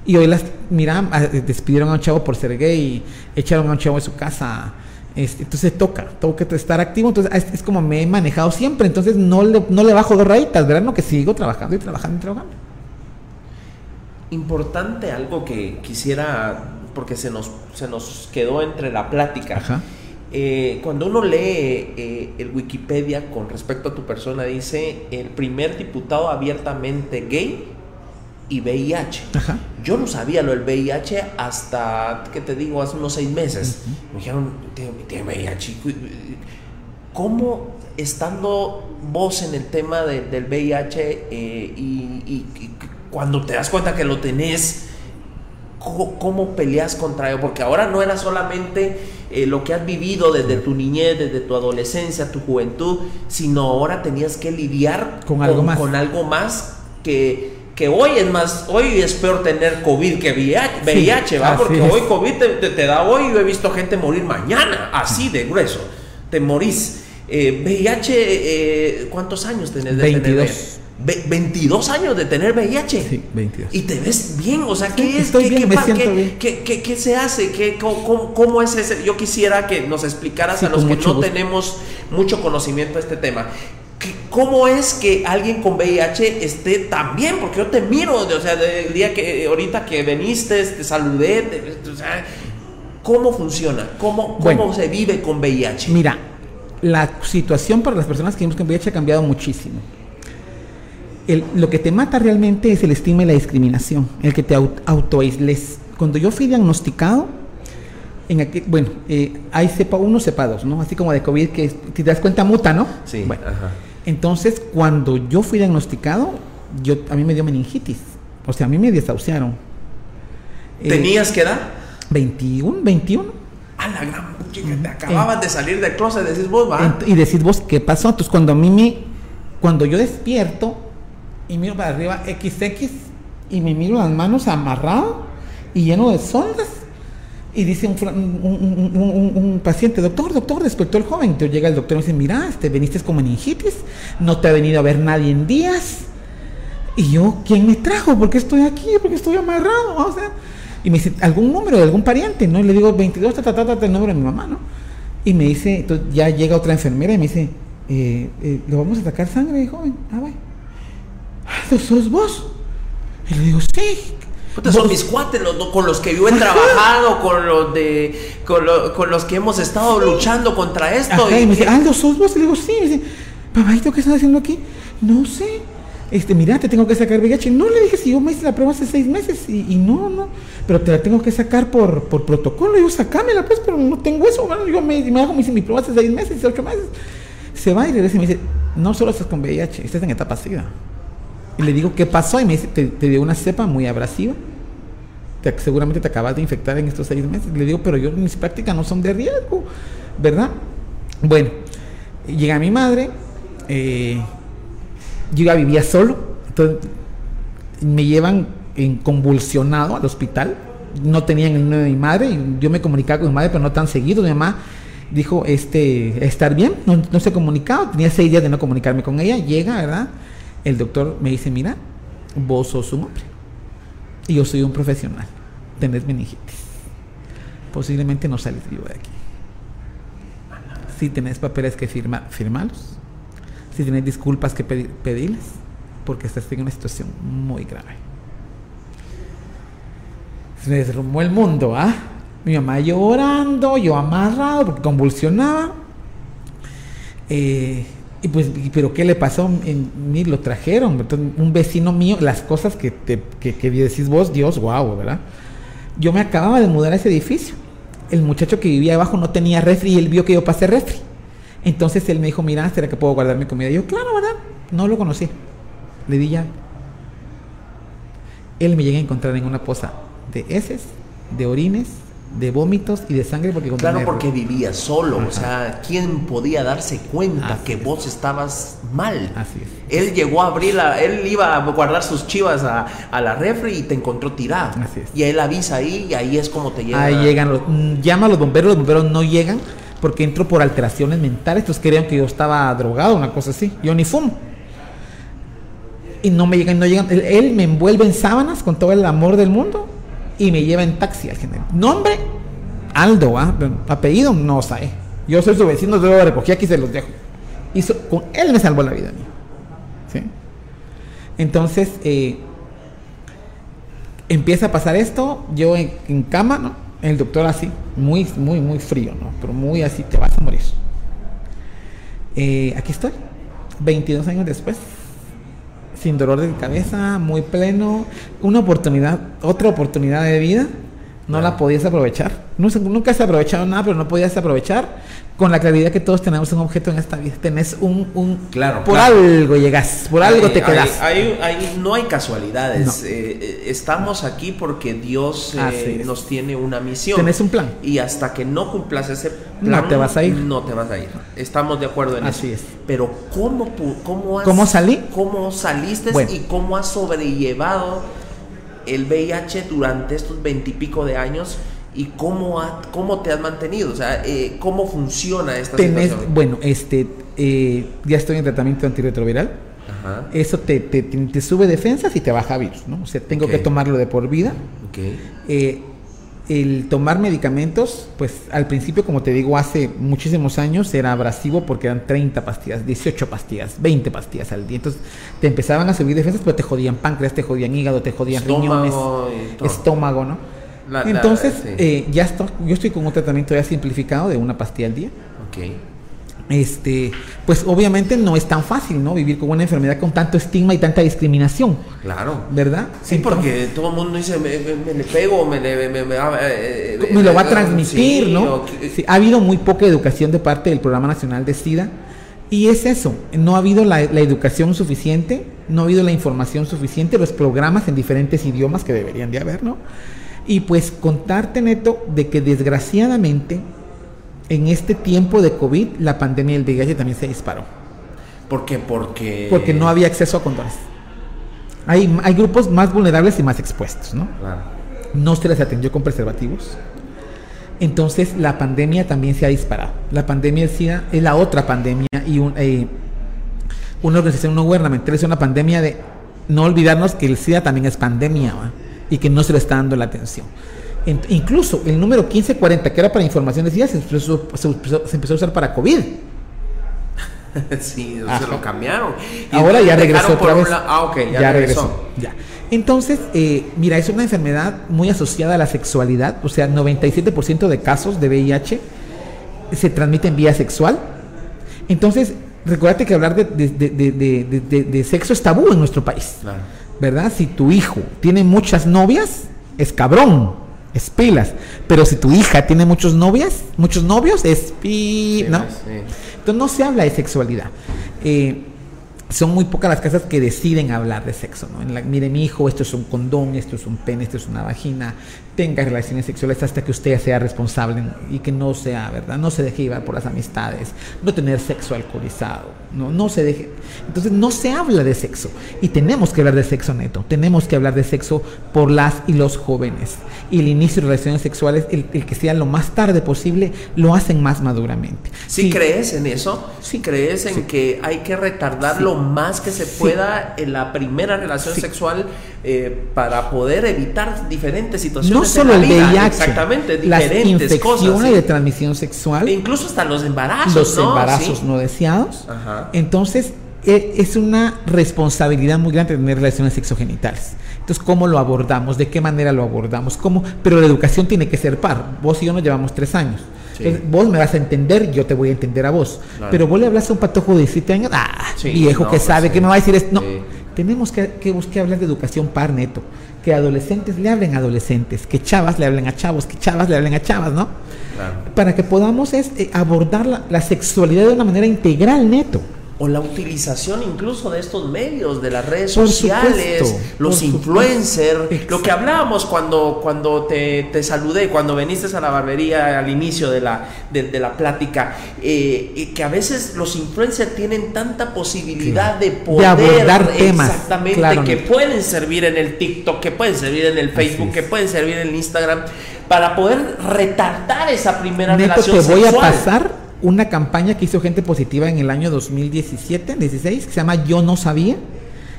B: y hoy las, mira, despidieron a un chavo por ser gay, echaron a un chavo de su casa, este, entonces toca, tengo que estar activo, entonces es, como me he manejado siempre, entonces no le, no le bajo dos rayitas, ¿verdad? No, que sigo trabajando y trabajando y trabajando
A: importante algo que quisiera, porque se nos, se nos quedó entre la plática. Eh, cuando uno lee eh, el Wikipedia con respecto a tu persona, dice el primer diputado abiertamente gay y VIH. Yo no sabía lo del VIH hasta, ¿qué te digo? Hace unos seis meses. Me dijeron, tiene VIH. ¿Cómo estando vos en el tema del VIH eh, y, cuando te das cuenta que lo tenés, ¿cómo, peleas contra ello? Porque ahora no era solamente eh, lo que has vivido desde tu niñez, desde tu adolescencia, tu juventud, sino ahora tenías que lidiar
B: con, algo, más.
A: con algo más que, que hoy es más, hoy es peor tener COVID que VIH, ¿va? Porque hoy COVID te, da hoy, yo he visto gente morir mañana, así de grueso, te morís. Eh, VIH, eh, ¿cuántos años tenés de
B: 22.
A: 22 años de tener VIH.
B: Sí, 22.
A: Y te ves bien, o sea, ¿qué es?
B: Estoy
A: ¿Qué,
B: qué,
A: qué, qué, se hace? ¿Qué, cómo, es ese? Yo quisiera que nos explicaras a los que no tenemos mucho conocimiento de este tema. ¿Cómo es que alguien con VIH esté tan bien? Porque yo te miro, o sea, el día que ahorita que veniste, te saludé, o sea, ¿cómo funciona? ¿Cómo, cómo se vive con VIH?
B: Mira, la situación para las personas que vivimos con VIH ha cambiado muchísimo lo que te mata realmente es el estigma y la discriminación, el que te autoaisles. Cuando yo fui diagnosticado, en aquí, bueno, eh, hay cepa 1, cepa 2, ¿no? Así como de COVID, que si te das cuenta muta, ¿no?
A: Sí.
B: Bueno, entonces cuando yo fui diagnosticado, yo, a mí me dio meningitis. O sea, a mí me desahuciaron.
A: Eh, ¿Tenías qué edad?
B: 21, 21.
A: A la gran chica, te acababas de salir del closet, decís vos, va.
B: y decís vos, ¿qué pasó? Entonces cuando a mí me, cuando yo despierto, y miro para arriba XX y me miro las manos amarrado y lleno de sondas. Y dice un, un, paciente, doctor, doctor, despertó el joven. Entonces llega el doctor y me dice, mira, este, veniste con meningitis, no te ha venido a ver nadie en días. Y yo, ¿quién me trajo? ¿Por qué estoy aquí? ¿Por qué estoy amarrado? Y me dice, ¿algún número de algún pariente? ¿no? Y le digo, 22, ta, ta, ta, el número de mi mamá, ¿no? Y me dice, entonces ya llega otra enfermera y me dice, eh, eh, ¿le vamos a sacar sangre, joven? Ah, bueno ¿sos vos? Y le digo, sí.
A: Son mis cuates con los que yo he trabajado, con los de con, los que hemos estado luchando contra esto.
B: y, me dice, Aldo, ¿sos vos? Y le digo, sí. Me dice, papáito, ¿qué estás haciendo aquí? No sé. Este, mira, te tengo que sacar VIH. No le dije, si yo me hice la prueba hace seis meses y, no, no. Pero te la tengo que sacar por, por protocolo. Y yo, sacámela, pues, pero no tengo eso. Bueno, yo me, me hago me hice mi prueba hace seis meses, ocho meses. Se va y regresa y me dice, no solo estás con VIH, estás en etapa SIDA. Y le digo, ¿qué pasó? Y me dice, te, dio una cepa muy abrasiva. Te, seguramente te acabas de infectar en estos seis meses. Le digo, pero yo mis prácticas no son de riesgo, ¿verdad? Bueno, llega mi madre, eh, yo ya vivía solo, entonces me llevan convulsionado al hospital. No tenían el nombre de mi madre, yo me comunicaba con mi madre, pero no tan seguido. Mi mamá dijo, este, estar bien, no, no se comunicaba, tenía seis días de no comunicarme con ella, llega, ¿verdad? El doctor me dice, mira, vos sos un hombre y yo soy un profesional, tenés meningitis. Posiblemente no sales vivo de aquí. Si tenés papeles que firmar, firmalos. Si tenés disculpas que pedir, pedirles, porque estás en una situación muy grave. Se me derrumbó el mundo, ¿ah? Mi mamá llorando, yo amarrado porque convulsionaba. Eh, y pues, pero ¿qué le pasó? Ni lo trajeron. un vecino mío, las cosas que, te, que, decís vos, Dios, guau, ¿verdad? Yo me acababa de mudar a ese edificio. El muchacho que vivía abajo no tenía refri y él vio que yo pasé refri. Entonces él me dijo, mira, ¿será que puedo guardar mi comida? Yo, claro, ¿verdad? No lo conocí. Le di ya. Él me llega a encontrar en una poza de heces, de orines, de vómitos y de sangre porque
A: claro porque vivía solo o sea quién podía darse cuenta que vos estabas mal
B: así es.
A: Él llegó a abrir la, él iba a guardar sus chivas a, a la refri y te encontró
B: así es.
A: Y él avisa ahí y ahí es como te llega.
B: Ahí llegan los mm, llama a los bomberos los bomberos no llegan porque entró por alteraciones mentales entonces creían que yo estaba drogado una cosa así. Yo ni fumo. Y no me llegan no llegan. Él, él me envuelve en sábanas con todo el amor del mundo y me lleva en taxi al general. Nombre, Aldo, ¿ah? apellido, no sé. Yo soy su vecino, yo lo recogí aquí se los dejo. Y con él me salvó la vida ¿sí? Entonces, eh, empieza a pasar esto, yo en, cama, ¿no? El doctor así, muy, muy, muy frío, ¿no? Pero muy así, te vas a morir. Eh, aquí estoy, 22 años después sin dolor de cabeza, muy pleno, una oportunidad, otra oportunidad de vida, no la podías aprovechar. nunca has aprovechado nada, pero no podías aprovechar con la claridad que todos tenemos un objeto en esta vida. Tenés un... un
A: claro.
B: Por algo llegas, por algo te quedas.
A: no hay casualidades. Eh, eh, estamos aquí porque Dios eh, nos tiene una misión.
B: Tenés un plan.
A: Y hasta que no cumplas ese
B: plan... No te vas a ir.
A: No te vas a ir. Estamos de acuerdo en
B: eso.
A: Así
B: es.
A: Pero ¿cómo, cómo, has,
B: ¿Cómo salí?
A: ¿Cómo saliste y cómo has sobrellevado el VIH durante estos veintipico de años? y cómo, cómo te has mantenido, o sea, eh, cómo funciona esta situación.
B: Bueno, este, eh, ya estoy en tratamiento antirretroviral. Ajá. Eso te, te, te, sube defensas y te baja virus, ¿no? O sea, tengo que tomarlo de por vida.
A: Okay.
B: Eh, el tomar medicamentos, pues al principio, como te digo, hace muchísimos años era abrasivo porque eran 30 pastillas, 18 pastillas, 20 pastillas al día. Entonces te empezaban a subir defensas, pero te jodían páncreas, te jodían hígado, te jodían riñones, estómago, ¿no? Entonces, eh, ya estoy, yo estoy con un tratamiento ya simplificado de una pastilla al día.
A: Ok.
B: Este, pues obviamente no es tan fácil, ¿no? Vivir con una enfermedad con tanto estigma y tanta discriminación.
A: Claro.
B: ¿Verdad?
A: Sí, porque todo el mundo dice, me, le pego, me, le, me, me,
B: eh, eh, lo va a transmitir, ¿no? ha habido muy poca educación de parte del Programa Nacional de SIDA. Y es eso, no ha habido la, la, educación suficiente, no ha habido la información suficiente, los programas en diferentes idiomas que deberían de haber, ¿no? Y pues contarte, Neto, de que desgraciadamente en este tiempo de COVID la pandemia del VIH también se disparó.
A: ¿Por qué? Porque...
B: Porque no había acceso a condones. Hay, hay grupos más vulnerables y más expuestos, ¿no?
A: Claro.
B: No se les atendió con preservativos. Entonces la pandemia también se ha disparado. La pandemia del SIDA es la otra pandemia y un, eh, una organización no gubernamental es una pandemia de no olvidarnos que el SIDA también es pandemia. ¿va? y que no se le está dando la atención. Incluso el número 1540, que era para información de se empezó, se, empezó, a usar para COVID.
A: sí, se lo cambiaron.
B: Ahora ya regresó otra vez.
A: Ah, ok, ya, regresó.
B: Ya. Entonces, eh, mira, es una enfermedad muy asociada a la sexualidad, o sea, 97% de casos de VIH se transmiten vía sexual. Entonces, recuérdate que hablar de, de, de, sexo es tabú en nuestro país. Claro. ¿verdad? Si tu hijo tiene muchas novias, es cabrón, es pilas. Pero si tu hija tiene muchos novias, muchos novios, es pi, ¿no? Entonces no se habla de sexualidad. Eh, son muy pocas las casas que deciden hablar de sexo, ¿no? En la, mire, mi hijo, esto es un condón, esto es un pene, esto es una vagina, tenga relaciones sexuales hasta que usted sea responsable y que no sea, ¿verdad? No se deje llevar por las amistades, no tener sexo alcoholizado, no, no se deje. Entonces no se habla de sexo y tenemos que hablar de sexo neto, tenemos que hablar de sexo por las y los jóvenes. Y el inicio de relaciones sexuales, el, que sea lo más tarde posible, lo hacen más maduramente.
A: ¿Sí, crees en eso? ¿Sí crees en que hay que retardar lo más que se pueda en la primera relación sexual eh, para poder evitar diferentes situaciones.
B: No solo el VIH,
A: exactamente,
B: diferentes las infecciones de transmisión sexual,
A: e incluso hasta los embarazos,
B: los embarazos no deseados. Entonces e, es una responsabilidad muy grande tener relaciones sexogenitales. Entonces, ¿cómo lo abordamos? ¿De qué manera lo abordamos? ¿Cómo? Pero la educación tiene que ser par. Vos y yo nos llevamos tres años. Vos me vas a entender, yo te voy a entender a vos. Pero vos le hablas a un patojo de 17 años, ah, viejo que pues sabe, que me va a decir esto. No, tenemos que, que buscar hablar de educación par neto. Que adolescentes le hablen a adolescentes, que chavas le hablen a chavos, que chavas le hablen a chavas, ¿no? Para que podamos es, eh, abordar la, la sexualidad de una manera integral neto
A: o la utilización incluso de estos medios, de las redes sociales, los influencers, lo que hablábamos cuando, cuando te, te, saludé, cuando viniste a la barbería al inicio de la, de, la plática, eh, que a veces los influencers tienen tanta posibilidad de poder
B: abordar temas
A: exactamente que pueden servir en el TikTok, que pueden servir en el Facebook, que pueden servir en el Instagram, para poder retardar esa primera
B: Neto,
A: relación
B: te voy a pasar una campaña que hizo gente positiva en el año 2017, 16, que se llama Yo no sabía.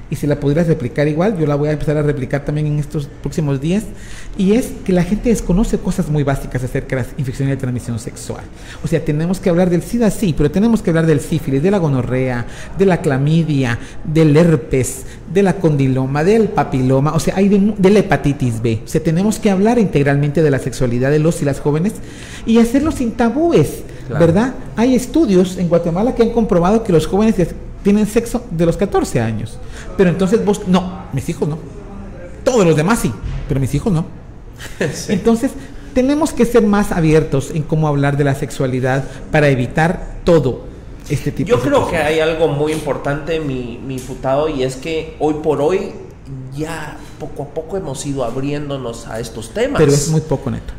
B: Y si la pudieras replicar igual, yo la voy a empezar a replicar también en estos próximos días. Y es que la gente desconoce cosas muy básicas acerca de las infecciones de transmisión sexual. O sea, tenemos que hablar del SIDA, sí, pero tenemos que hablar del sífilis, de la gonorrea, de la clamidia, del herpes, de la condiloma, del papiloma, o sea, hay de, la hepatitis B. O sea, tenemos que hablar integralmente de la sexualidad de los y las jóvenes y hacerlo sin tabúes ¿verdad? Hay estudios en Guatemala que han comprobado que los jóvenes tienen sexo de los 14 años. Pero entonces vos, no, mis hijos no. Todos los demás sí, pero mis hijos no. Entonces, tenemos que ser más abiertos en cómo hablar de la sexualidad para evitar todo este tipo
A: Yo creo que hay algo muy importante, mi, mi putado, y es que hoy por hoy ya poco a poco hemos ido abriéndonos a estos temas.
B: Pero es muy poco neto.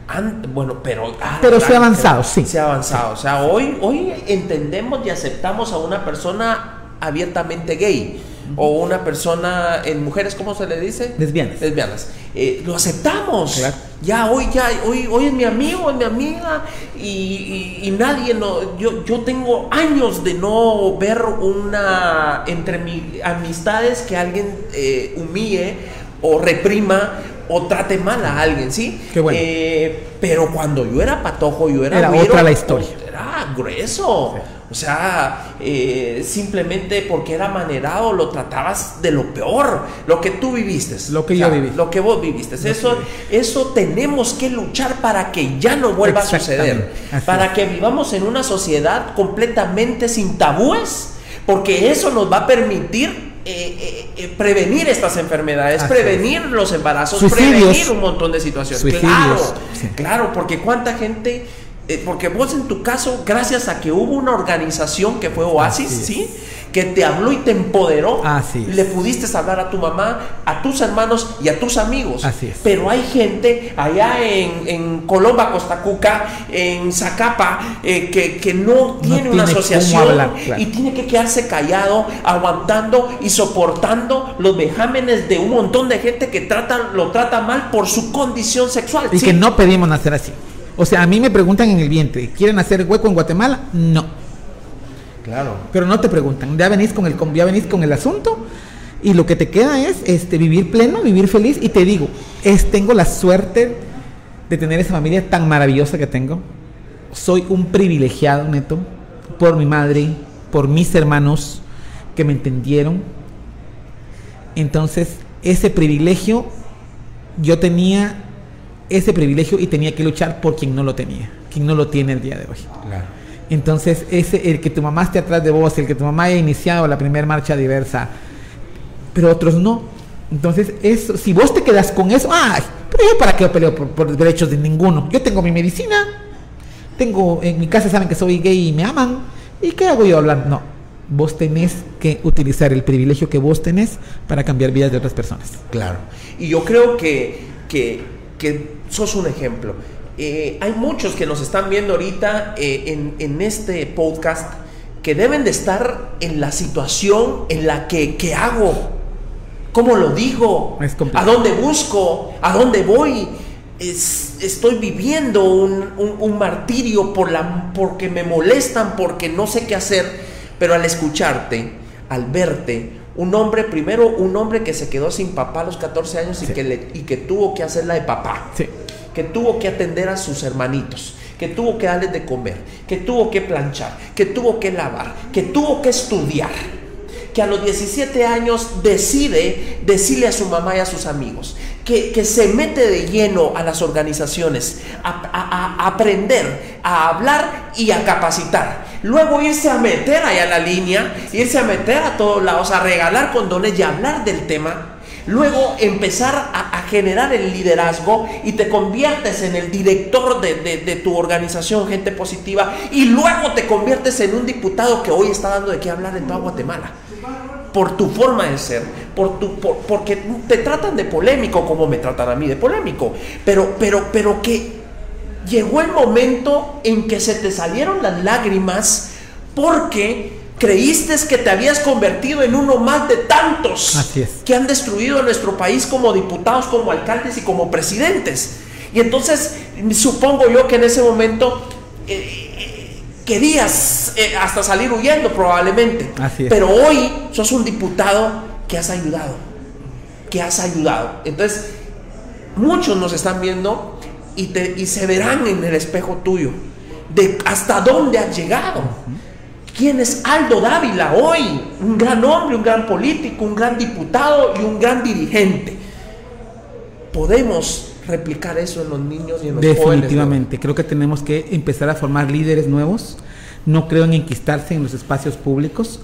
A: bueno, pero...
B: Ah, pero se ha avanzado, sí.
A: Se ha avanzado. O sea, hoy, hoy entendemos y aceptamos a una persona abiertamente gay o una persona en mujeres, ¿cómo se le dice?
B: Lesbianas.
A: Lesbianas. Eh, lo aceptamos. Ya hoy, ya, hoy, hoy es mi amigo, es mi amiga y, nadie, no, yo, yo tengo años de no ver una, entre mis amistades que alguien eh, humille o reprima o trate mal a alguien, ¿sí?
B: Qué bueno.
A: Eh, pero cuando yo era patojo, yo era...
B: Era otra la historia.
A: Era grueso. O sea, eh, simplemente porque era manerado lo tratabas de lo peor, lo que tú viviste.
B: Lo que yo viví.
A: Lo que vos viviste. eso, eso tenemos que luchar para que ya no vuelva a suceder. Para que vivamos en una sociedad completamente sin tabúes, porque eso nos va a permitir eh, eh, prevenir estas enfermedades, prevenir los embarazos, prevenir un montón de situaciones. Claro, claro, porque cuánta gente eh, porque vos en tu caso, gracias a que hubo una organización que fue Oasis, ¿sí? Que te habló y te empoderó, le pudiste hablar a tu mamá, a tus hermanos y a tus amigos.
B: Así
A: Pero hay gente allá en, en Colomba, Costa Cuca, en Zacapa, eh, que, no tiene una asociación y tiene que quedarse callado, aguantando y soportando los vejámenes de un montón de gente que trata, lo trata mal por su condición sexual.
B: Y que no pedimos nacer así. O sea, a mí me preguntan en el vientre, ¿quieren hacer hueco en Guatemala? No.
A: Claro.
B: Pero no te preguntan, ya venís con el, ya venís con el asunto y lo que te queda es este, vivir pleno, vivir feliz. Y te digo, es, tengo la suerte de tener esa familia tan maravillosa que tengo. Soy un privilegiado, neto, por mi madre, por mis hermanos que me entendieron. Entonces, ese privilegio yo tenía ese privilegio y tenía que luchar por quien no lo tenía, quien no lo tiene el día de hoy. Entonces, ese, el que tu mamá esté atrás de vos, el que tu mamá haya iniciado la primera marcha diversa, pero otros no. Entonces, eso, si vos te quedas con eso, ay, pero yo para qué peleo por, derechos de ninguno. Yo tengo mi medicina, tengo, en mi casa saben que soy gay y me aman, ¿y qué hago yo hablar? No, vos tenés que utilizar el privilegio que vos tenés para cambiar vidas de otras personas.
A: Claro. Y yo creo que, que, que sos un ejemplo. Eh, hay muchos que nos están viendo ahorita eh, en, este podcast que deben de estar en la situación en la que, ¿qué hago? ¿Cómo lo digo? ¿A dónde busco? ¿A dónde voy? estoy viviendo un, martirio por la, porque me molestan, porque no sé qué hacer, pero al escucharte, al verte, un hombre, primero un hombre que se quedó sin papá a los 14 años y, que, le, y que tuvo que hacerla de papá, que tuvo que atender a sus hermanitos, que tuvo que darles de comer, que tuvo que planchar, que tuvo que lavar, que tuvo que estudiar, que a los 17 años decide decirle a su mamá y a sus amigos, que, se mete de lleno a las organizaciones, a, aprender, a hablar y a capacitar. Luego irse a meter allá a la línea, irse a meter a todos lados, a regalar condones y hablar del tema. Luego empezar a, generar el liderazgo y te conviertes en el director de, de, tu organización, gente positiva, y luego te conviertes en un diputado que hoy está dando de qué hablar en toda Guatemala. Por tu forma de ser, por tu, porque te tratan de polémico como me tratan a mí de polémico, pero, pero, pero que llegó el momento en que se te salieron las lágrimas porque creíste que te habías convertido en uno más de tantos que han destruido nuestro país como diputados, como alcaldes y como presidentes. Y entonces supongo yo que en ese momento... Eh, querías eh, hasta salir huyendo probablemente. Pero hoy sos un diputado que has ayudado, que has ayudado. Entonces, muchos nos están viendo y, te, y se verán en el espejo tuyo de hasta dónde has llegado. ¿Quién es Aldo Dávila hoy? Un gran hombre, un gran político, un gran diputado y un gran dirigente. Podemos replicar eso en los niños y en los
B: Definitivamente, creo que tenemos que empezar a formar líderes nuevos no creo en enquistarse en los espacios públicos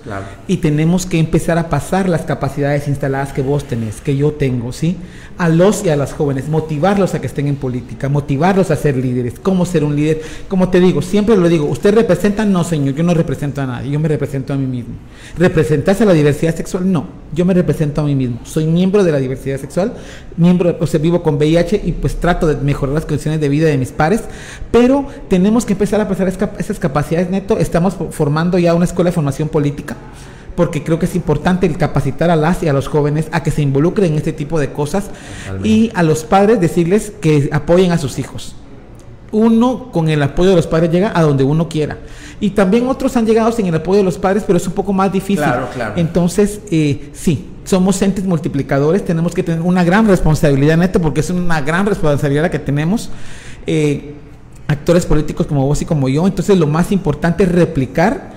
B: y tenemos que empezar a pasar las capacidades instaladas que vos tenés, que yo tengo, ¿sí? A los y a las jóvenes, motivarlos a que estén en política, motivarlos a ser líderes, cómo ser un líder. Como te digo, siempre lo digo, ¿usted representa? No, señor, yo no represento a nadie, yo me represento a mí mismo. ¿Representas a la diversidad sexual? No, yo me represento a mí mismo. Soy miembro de la diversidad sexual, miembro, o sea, vivo con VIH y pues trato de mejorar las condiciones de vida de mis pares, pero tenemos que empezar a pasar esas capacidades estamos formando ya una escuela de formación política, porque creo que es importante el capacitar a las y a los jóvenes a que se involucren en este tipo de cosas y a los padres decirles que apoyen a sus hijos. Uno con el apoyo de los padres llega a donde uno quiera. Y también otros han llegado sin el apoyo de los padres, pero es un poco más difícil. Entonces, eh, sí, somos entes multiplicadores, tenemos que tener una gran responsabilidad en esto, porque es una gran responsabilidad la que tenemos. Eh, actores políticos como vos y como yo. Entonces lo más importante es replicar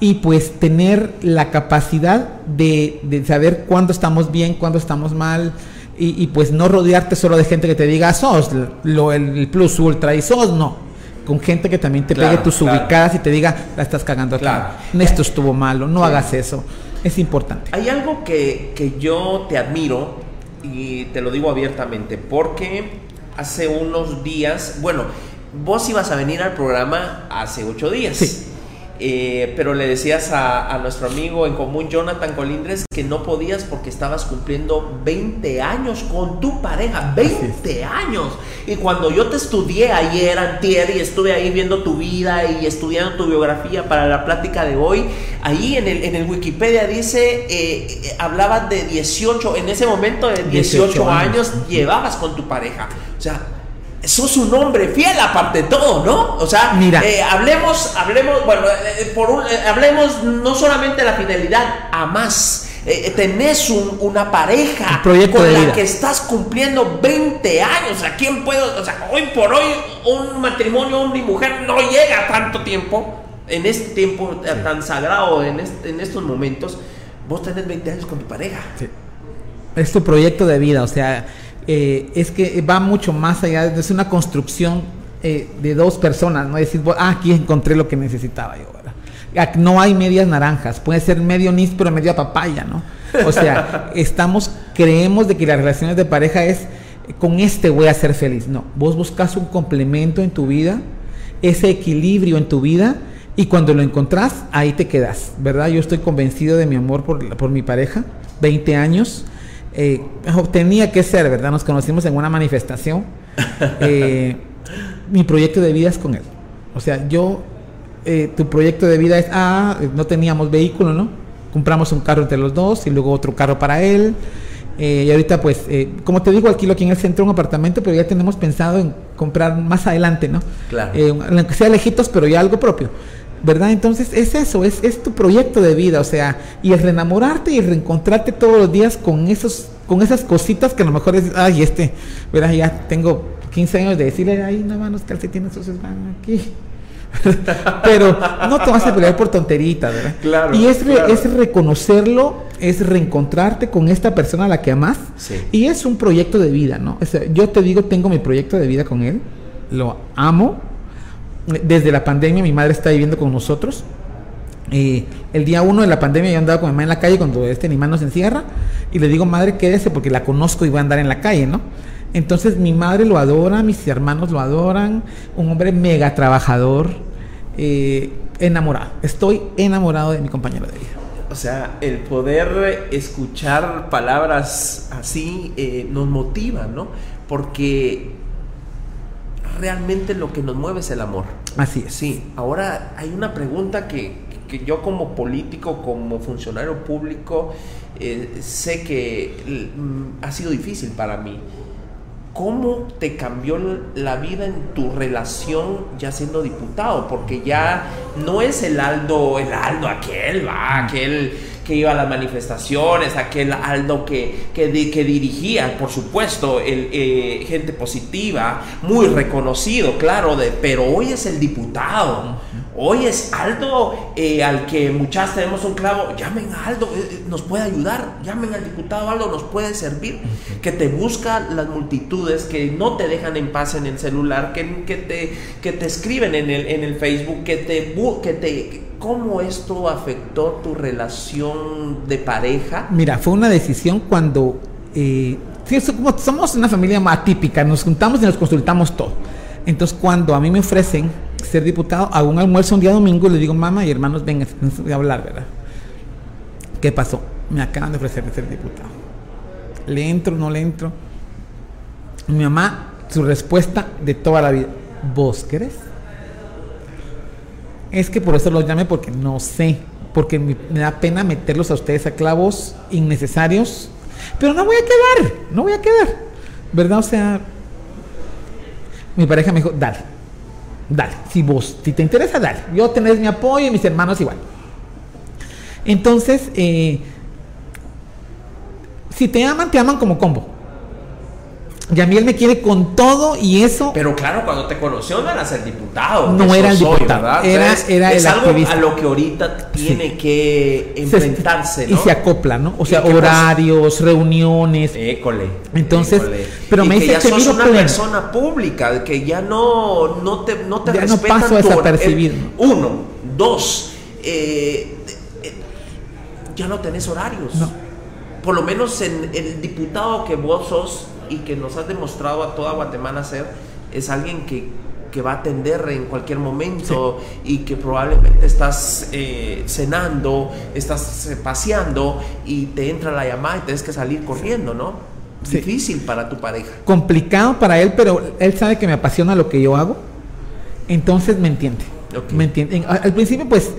B: y pues tener la capacidad de, saber cuándo estamos bien, cuándo estamos mal. Y, pues no rodearte solo de gente que te diga sos lo, el plus ultra y sos no con gente que también te pegue tus ubicadas y te diga la estás cagando aquí esto estuvo malo no hagas eso es importante
A: hay algo que, que yo te admiro y te lo digo abiertamente porque hace unos días bueno vos ibas a venir al programa hace ocho días. Eh, pero le decías a, nuestro amigo en común Jonathan Colindres que no podías porque estabas cumpliendo 20 años con tu pareja, 20 años. Y cuando yo te estudié ayer, antier, y estuve ahí viendo tu vida y estudiando tu biografía para la plática de hoy, ahí en el, en el Wikipedia dice, eh, eh, hablabas de 18, en ese momento de 18, años llevabas con tu pareja. O sea, sos un hombre fiel aparte de todo, ¿no? O sea, Mira. Eh, hablemos, hablemos, bueno, eh, eh, por hablemos no solamente de la fidelidad, a más. tenés una pareja con la que estás cumpliendo 20 años. Sea, ¿quién puede? O sea, hoy por hoy un matrimonio hombre y mujer no llega a tanto tiempo, en este tiempo tan sagrado, en, en estos momentos. Vos tenés 20 años con tu pareja. Sí.
B: Es tu proyecto de vida, o sea, eh, es que va mucho más allá, es una construcción eh, de dos personas, no decir, ah, aquí encontré lo que necesitaba yo, No hay medias naranjas, puede ser medio pero medio papaya, ¿no? O sea, estamos, creemos de que las relaciones de pareja es, con este voy a ser feliz. No, vos buscas un complemento en tu vida, ese equilibrio en tu vida, y cuando lo encontrás, ahí te quedas, ¿verdad? Yo estoy convencido de mi amor por, por mi pareja, 20 años, eh, tenía que ser, ¿verdad? Nos conocimos en una manifestación. Eh, mi proyecto de vida es con él. O sea, yo, eh, tu proyecto de vida es, ah, no teníamos vehículo, ¿no? Compramos un carro entre los dos y luego otro carro para él. Eh, y ahorita, pues, como te digo, alquilo aquí en el centro un apartamento, pero ya tenemos pensado en comprar más adelante, ¿no? Claro. aunque sea lejitos, pero ya algo propio. ¿Verdad? Entonces es eso, es, es tu proyecto de vida, o sea, y el reenamorarte y reencontrarte todos los días con esos con esas cositas que a lo mejor es, ay, este, ¿verdad? Ya tengo 15 años de decirle, ay, no van los calcetines entonces van aquí. Pero no te vas a pelear por tonteritas, ¿verdad?
A: Claro,
B: y es, es reconocerlo, es reencontrarte con esta persona a la que amas. Y es un proyecto de vida, ¿no? yo te digo, tengo mi proyecto de vida con él, lo amo. Desde la pandemia mi madre está viviendo con nosotros. Y el día uno de la pandemia yo andaba con mi mamá en la calle cuando este animal nos encierra y le digo, madre, quédese porque la conozco y voy a andar en la calle, ¿no? Entonces mi madre lo adora, mis hermanos lo adoran, un hombre mega trabajador, eh, enamorado. Estoy enamorado de mi compañero de vida.
A: O sea, el poder escuchar palabras así eh, nos motiva, ¿no? Porque realmente lo que nos mueve es el amor.
B: Así es.
A: Sí, ahora hay una pregunta que, que yo como político, como funcionario público, eh, sé que mm, ha sido difícil para mí. ¿Cómo te cambió la vida en tu relación ya siendo diputado? Porque ya no es el Aldo, el Aldo aquel, va, aquel que iba a las manifestaciones, aquel Aldo que, que, que dirigía, por supuesto, el, eh, gente positiva, muy reconocido, claro, de, pero hoy es el diputado. Hoy es Aldo eh, al que muchas tenemos un clavo. Llamen a Aldo, eh, nos puede ayudar. Llamen al diputado Aldo, nos puede servir. Que te busca las multitudes, que no te dejan en paz en el celular, que, que, te, que te escriben en el, en el Facebook, que te, que te ¿Cómo esto afectó tu relación de pareja?
B: Mira, fue una decisión cuando, eh, somos una familia más típica, nos juntamos y nos consultamos todo. Entonces, cuando a mí me ofrecen ser diputado, hago un almuerzo un día domingo y le digo, mamá y hermanos, vengan a hablar, ¿verdad? ¿Qué pasó? Me acaban de ofrecer ser diputado. ¿Le entro no le entro? Mi mamá, su respuesta de toda la vida, ¿vos querés? Es que por eso los llamé porque no sé, porque me, da pena meterlos a ustedes a clavos innecesarios, pero no voy a quedar, no voy a quedar, ¿verdad? O sea, mi pareja me dijo, dale, dale, si vos, si te interesa, dale. Yo tenés mi apoyo y mis hermanos igual. Entonces, eh, si te aman, te aman como combo. Y a mí él me quiere con todo y eso.
A: Pero claro, cuando te conoció no era ser diputado.
B: No era el diputado. era, era
A: es
B: el
A: algo a lo que ahorita tiene que enfrentarse,
B: ¿no? Y se acopla, ¿no? O sea, horarios, reuniones.
A: École.
B: Entonces, pero
A: y
B: me
A: que dice ya sos una persona pública, que ya no, no te, no te
B: ya no paso a desapercibido.
A: uno, dos, eh, eh, ya no tenés horarios.
B: No.
A: Por lo menos en el diputado que vos sos y que nos has demostrado a toda Guatemala ser, es alguien que, que va a atender en cualquier momento y que probablemente estás eh, cenando, estás eh, paseando y te entra la llamada y tienes que salir corriendo, ¿no? Difícil para tu pareja.
B: Complicado para él, pero él sabe que me apasiona lo que yo hago, entonces me entiende. Me entiende. Al principio, pues,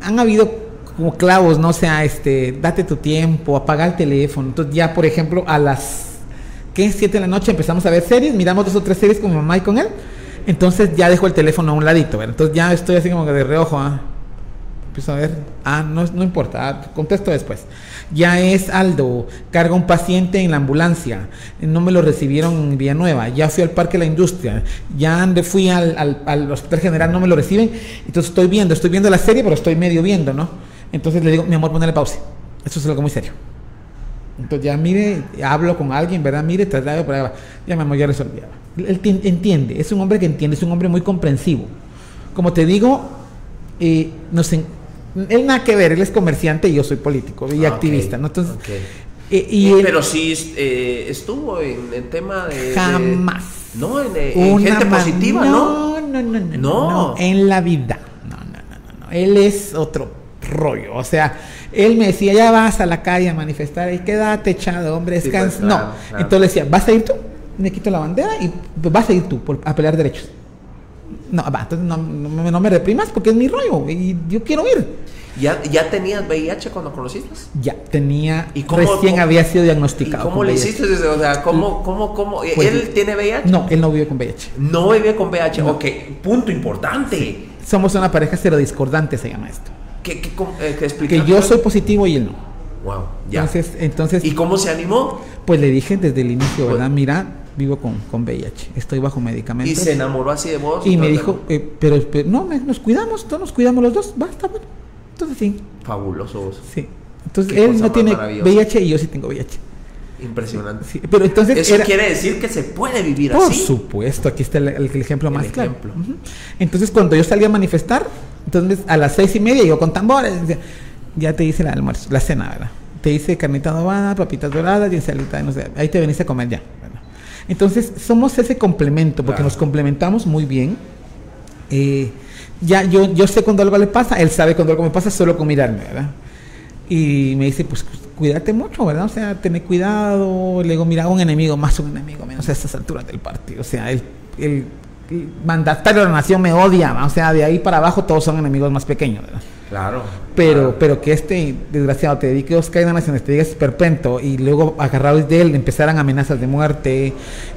B: han habido como clavos, no o sea, este, date tu tiempo, apaga el teléfono. Entonces ya, por ejemplo, a las ¿qué? 7 de la noche empezamos a ver series, miramos dos o tres series con mamá y con él. Entonces ya dejo el teléfono a un ladito, ¿verdad? Entonces ya estoy así como de reojo, ¿ah? Empiezo a ver, ah, no, no importa, ah, contesto después. Ya es Aldo, carga un paciente en la ambulancia, no me lo recibieron en Villanueva, ya fui al Parque de la Industria, ya fui al, al, al Hospital General, no me lo reciben, entonces estoy viendo, estoy viendo la serie, pero estoy medio viendo, ¿no? Entonces le digo, mi amor, ponle pausa. Eso es algo muy serio. Entonces ya mire, hablo con alguien, ¿verdad? Mire, traslado para Ya me ya resolví. Él entiende, es un hombre que entiende, es un hombre muy comprensivo. Como te digo, eh, no él nada que ver, él es comerciante y yo soy político y ah, activista, ¿no? Entonces,
A: eh, y eh, pero sí estuvo en el tema de...
B: Jamás.
A: no, en, gente positiva,
B: ¿no? No, no, no, no, no, en la vida. No, no, no, no, Él es otro rollo, o sea él me decía, ya vas a la calle a manifestar y quédate echado, hombre, descansa. Pues, no, entonces le decía, ¿vas a ir tú? Me quito la bandera y vas a ir tú a pelear derechos. No, va, entonces no, no, me reprimas porque es mi rollo y yo quiero ir.
A: ¿Ya, ¿Ya tenías VIH cuando conociste?
B: Ya, tenía. ¿Y recién había sido diagnosticado.
A: ¿Y cómo le hiciste? O sea, ¿cómo, cómo, cómo? Pues, ¿Él tiene VIH?
B: No, él no vive con VIH.
A: No vive con VIH, ok. Punto importante.
B: somos una pareja discordante se llama esto.
A: ¿Qué, qué, eh,
B: que yo soy positivo y él no.
A: Wow, ya.
B: Entonces, entonces.
A: ¿Y cómo se animó?
B: Pues le dije desde el inicio, ¿verdad? Pues Mira, vivo con, con VIH, estoy bajo medicamentos.
A: ¿Y se enamoró así de vos?
B: Y me dijo, eh, pero, no, nos cuidamos, todos nos cuidamos los dos, basta, bueno. Entonces sí.
A: Fabuloso vos.
B: Sí. Entonces él no tiene VIH y yo sí tengo VIH.
A: Impresionante.
B: Sí, pero entonces
A: Eso quiere decir que se puede vivir
B: así.
A: Por
B: supuesto, aquí está el, ejemplo más claro. Entonces cuando yo salí a manifestar, entonces a las seis y media yo con tambores, ya te hice el almuerzo, la cena, ¿verdad? Te hice carnita adobada, papitas doradas y ensalita, no sé, ahí te veniste a comer ya. Entonces somos ese complemento, porque nos complementamos muy bien. Eh, ya yo, yo sé cuando algo le pasa, él sabe cuando algo me pasa solo con mirarme, ¿verdad? Y me dice, pues cuídate mucho, ¿verdad? O sea, tener cuidado. Le digo, mira, un enemigo más, un enemigo menos a estas alturas del partido. O sea, el, el, mandatario de la nación me odia, o sea, de ahí para abajo todos son enemigos más pequeños, ¿verdad?
A: Claro.
B: Pero, pero que este desgraciado te dedique dos cadenas en este perpento y luego agarrados de él empezaran amenazas de muerte.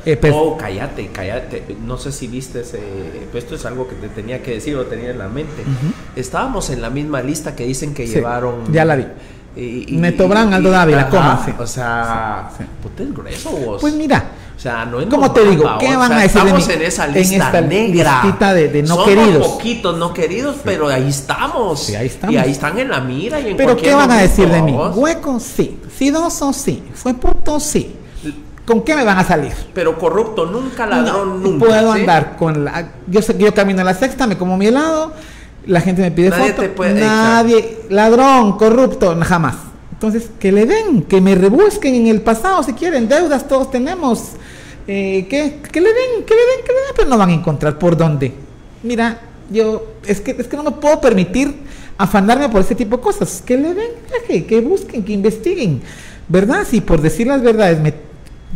A: Eh, oh, cállate, cállate. No sé si viste ese. Pues esto es algo que te tenía que decir o tenía en la mente. Estábamos en la misma lista que dicen que llevaron.
B: Ya la vi. Y, Neto Aldo Dávila, ¿cómo?
A: O sea, sí. grueso vos.
B: Pues mira,
A: o sea, no es
B: ¿Cómo te digo? ¿Qué van a decir
A: Estamos en esa lista negra.
B: de, de, no
A: Somos
B: queridos.
A: poquitos no queridos, pero ahí estamos.
B: Sí, ahí estamos.
A: Y ahí están en la mira. Y en
B: pero ¿qué van a decir de mí? Hueco, sí. Sidoso, sí. Fue puto, sí. ¿Con qué me van a salir?
A: Pero corrupto, nunca ladrón, nunca.
B: Puedo andar con la. Yo yo camino a la sexta, me como mi helado, la gente me pide
A: Nadie
B: foto.
A: Te puede,
B: Nadie, ladrón, corrupto, jamás. Entonces, que le den, que me rebusquen en el pasado si quieren, deudas todos tenemos. Eh, que, que, le den, que le den, que le den, pero no van a encontrar por dónde. Mira, yo, es que, es que no me puedo permitir afanarme por ese tipo de cosas. Que le den, que, que busquen, que investiguen. ¿Verdad? Si por decir las verdades me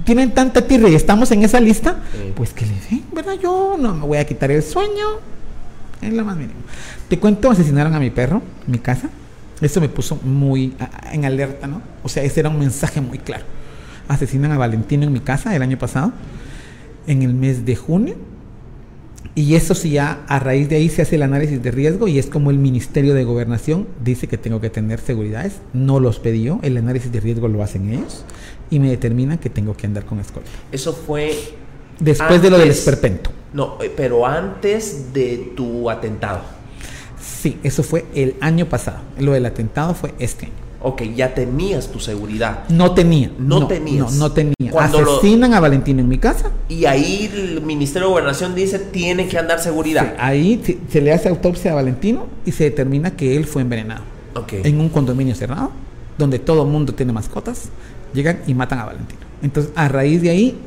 B: tienen tanta tierra y estamos en esa lista, pues que le den, ¿verdad? Yo no me voy a quitar el sueño. Es lo más mínimo. Te cuento, asesinaron a mi perro en mi casa. Eso me puso muy en alerta, ¿no? O sea, ese era un mensaje muy claro. Asesinan a Valentino en mi casa el año pasado, en el mes de junio. Y eso sí, ya a raíz de ahí se hace el análisis de riesgo y es como el Ministerio de Gobernación dice que tengo que tener seguridades. No los pedí yo, el análisis de riesgo lo hacen ellos y me determinan que tengo que andar con escolta.
A: Eso fue...
B: Después de lo del esperpento.
A: No, eh, pero antes de tu atentado.
B: Sí, eso fue el año pasado. Lo del atentado fue este año.
A: Ok, ya tenías tu seguridad.
B: No tenía.
A: No, tenías.
B: No, no tenía. Cuando Asesinan a Valentino en mi casa.
A: Y ahí el Ministerio de Gobernación dice tiene que andar seguridad.
B: ahí se, le hace autopsia a Valentino y se determina que él fue envenenado.
A: Okay.
B: En un condominio cerrado, donde todo el mundo tiene mascotas, llegan y matan a Valentino. Entonces, a raíz de ahí,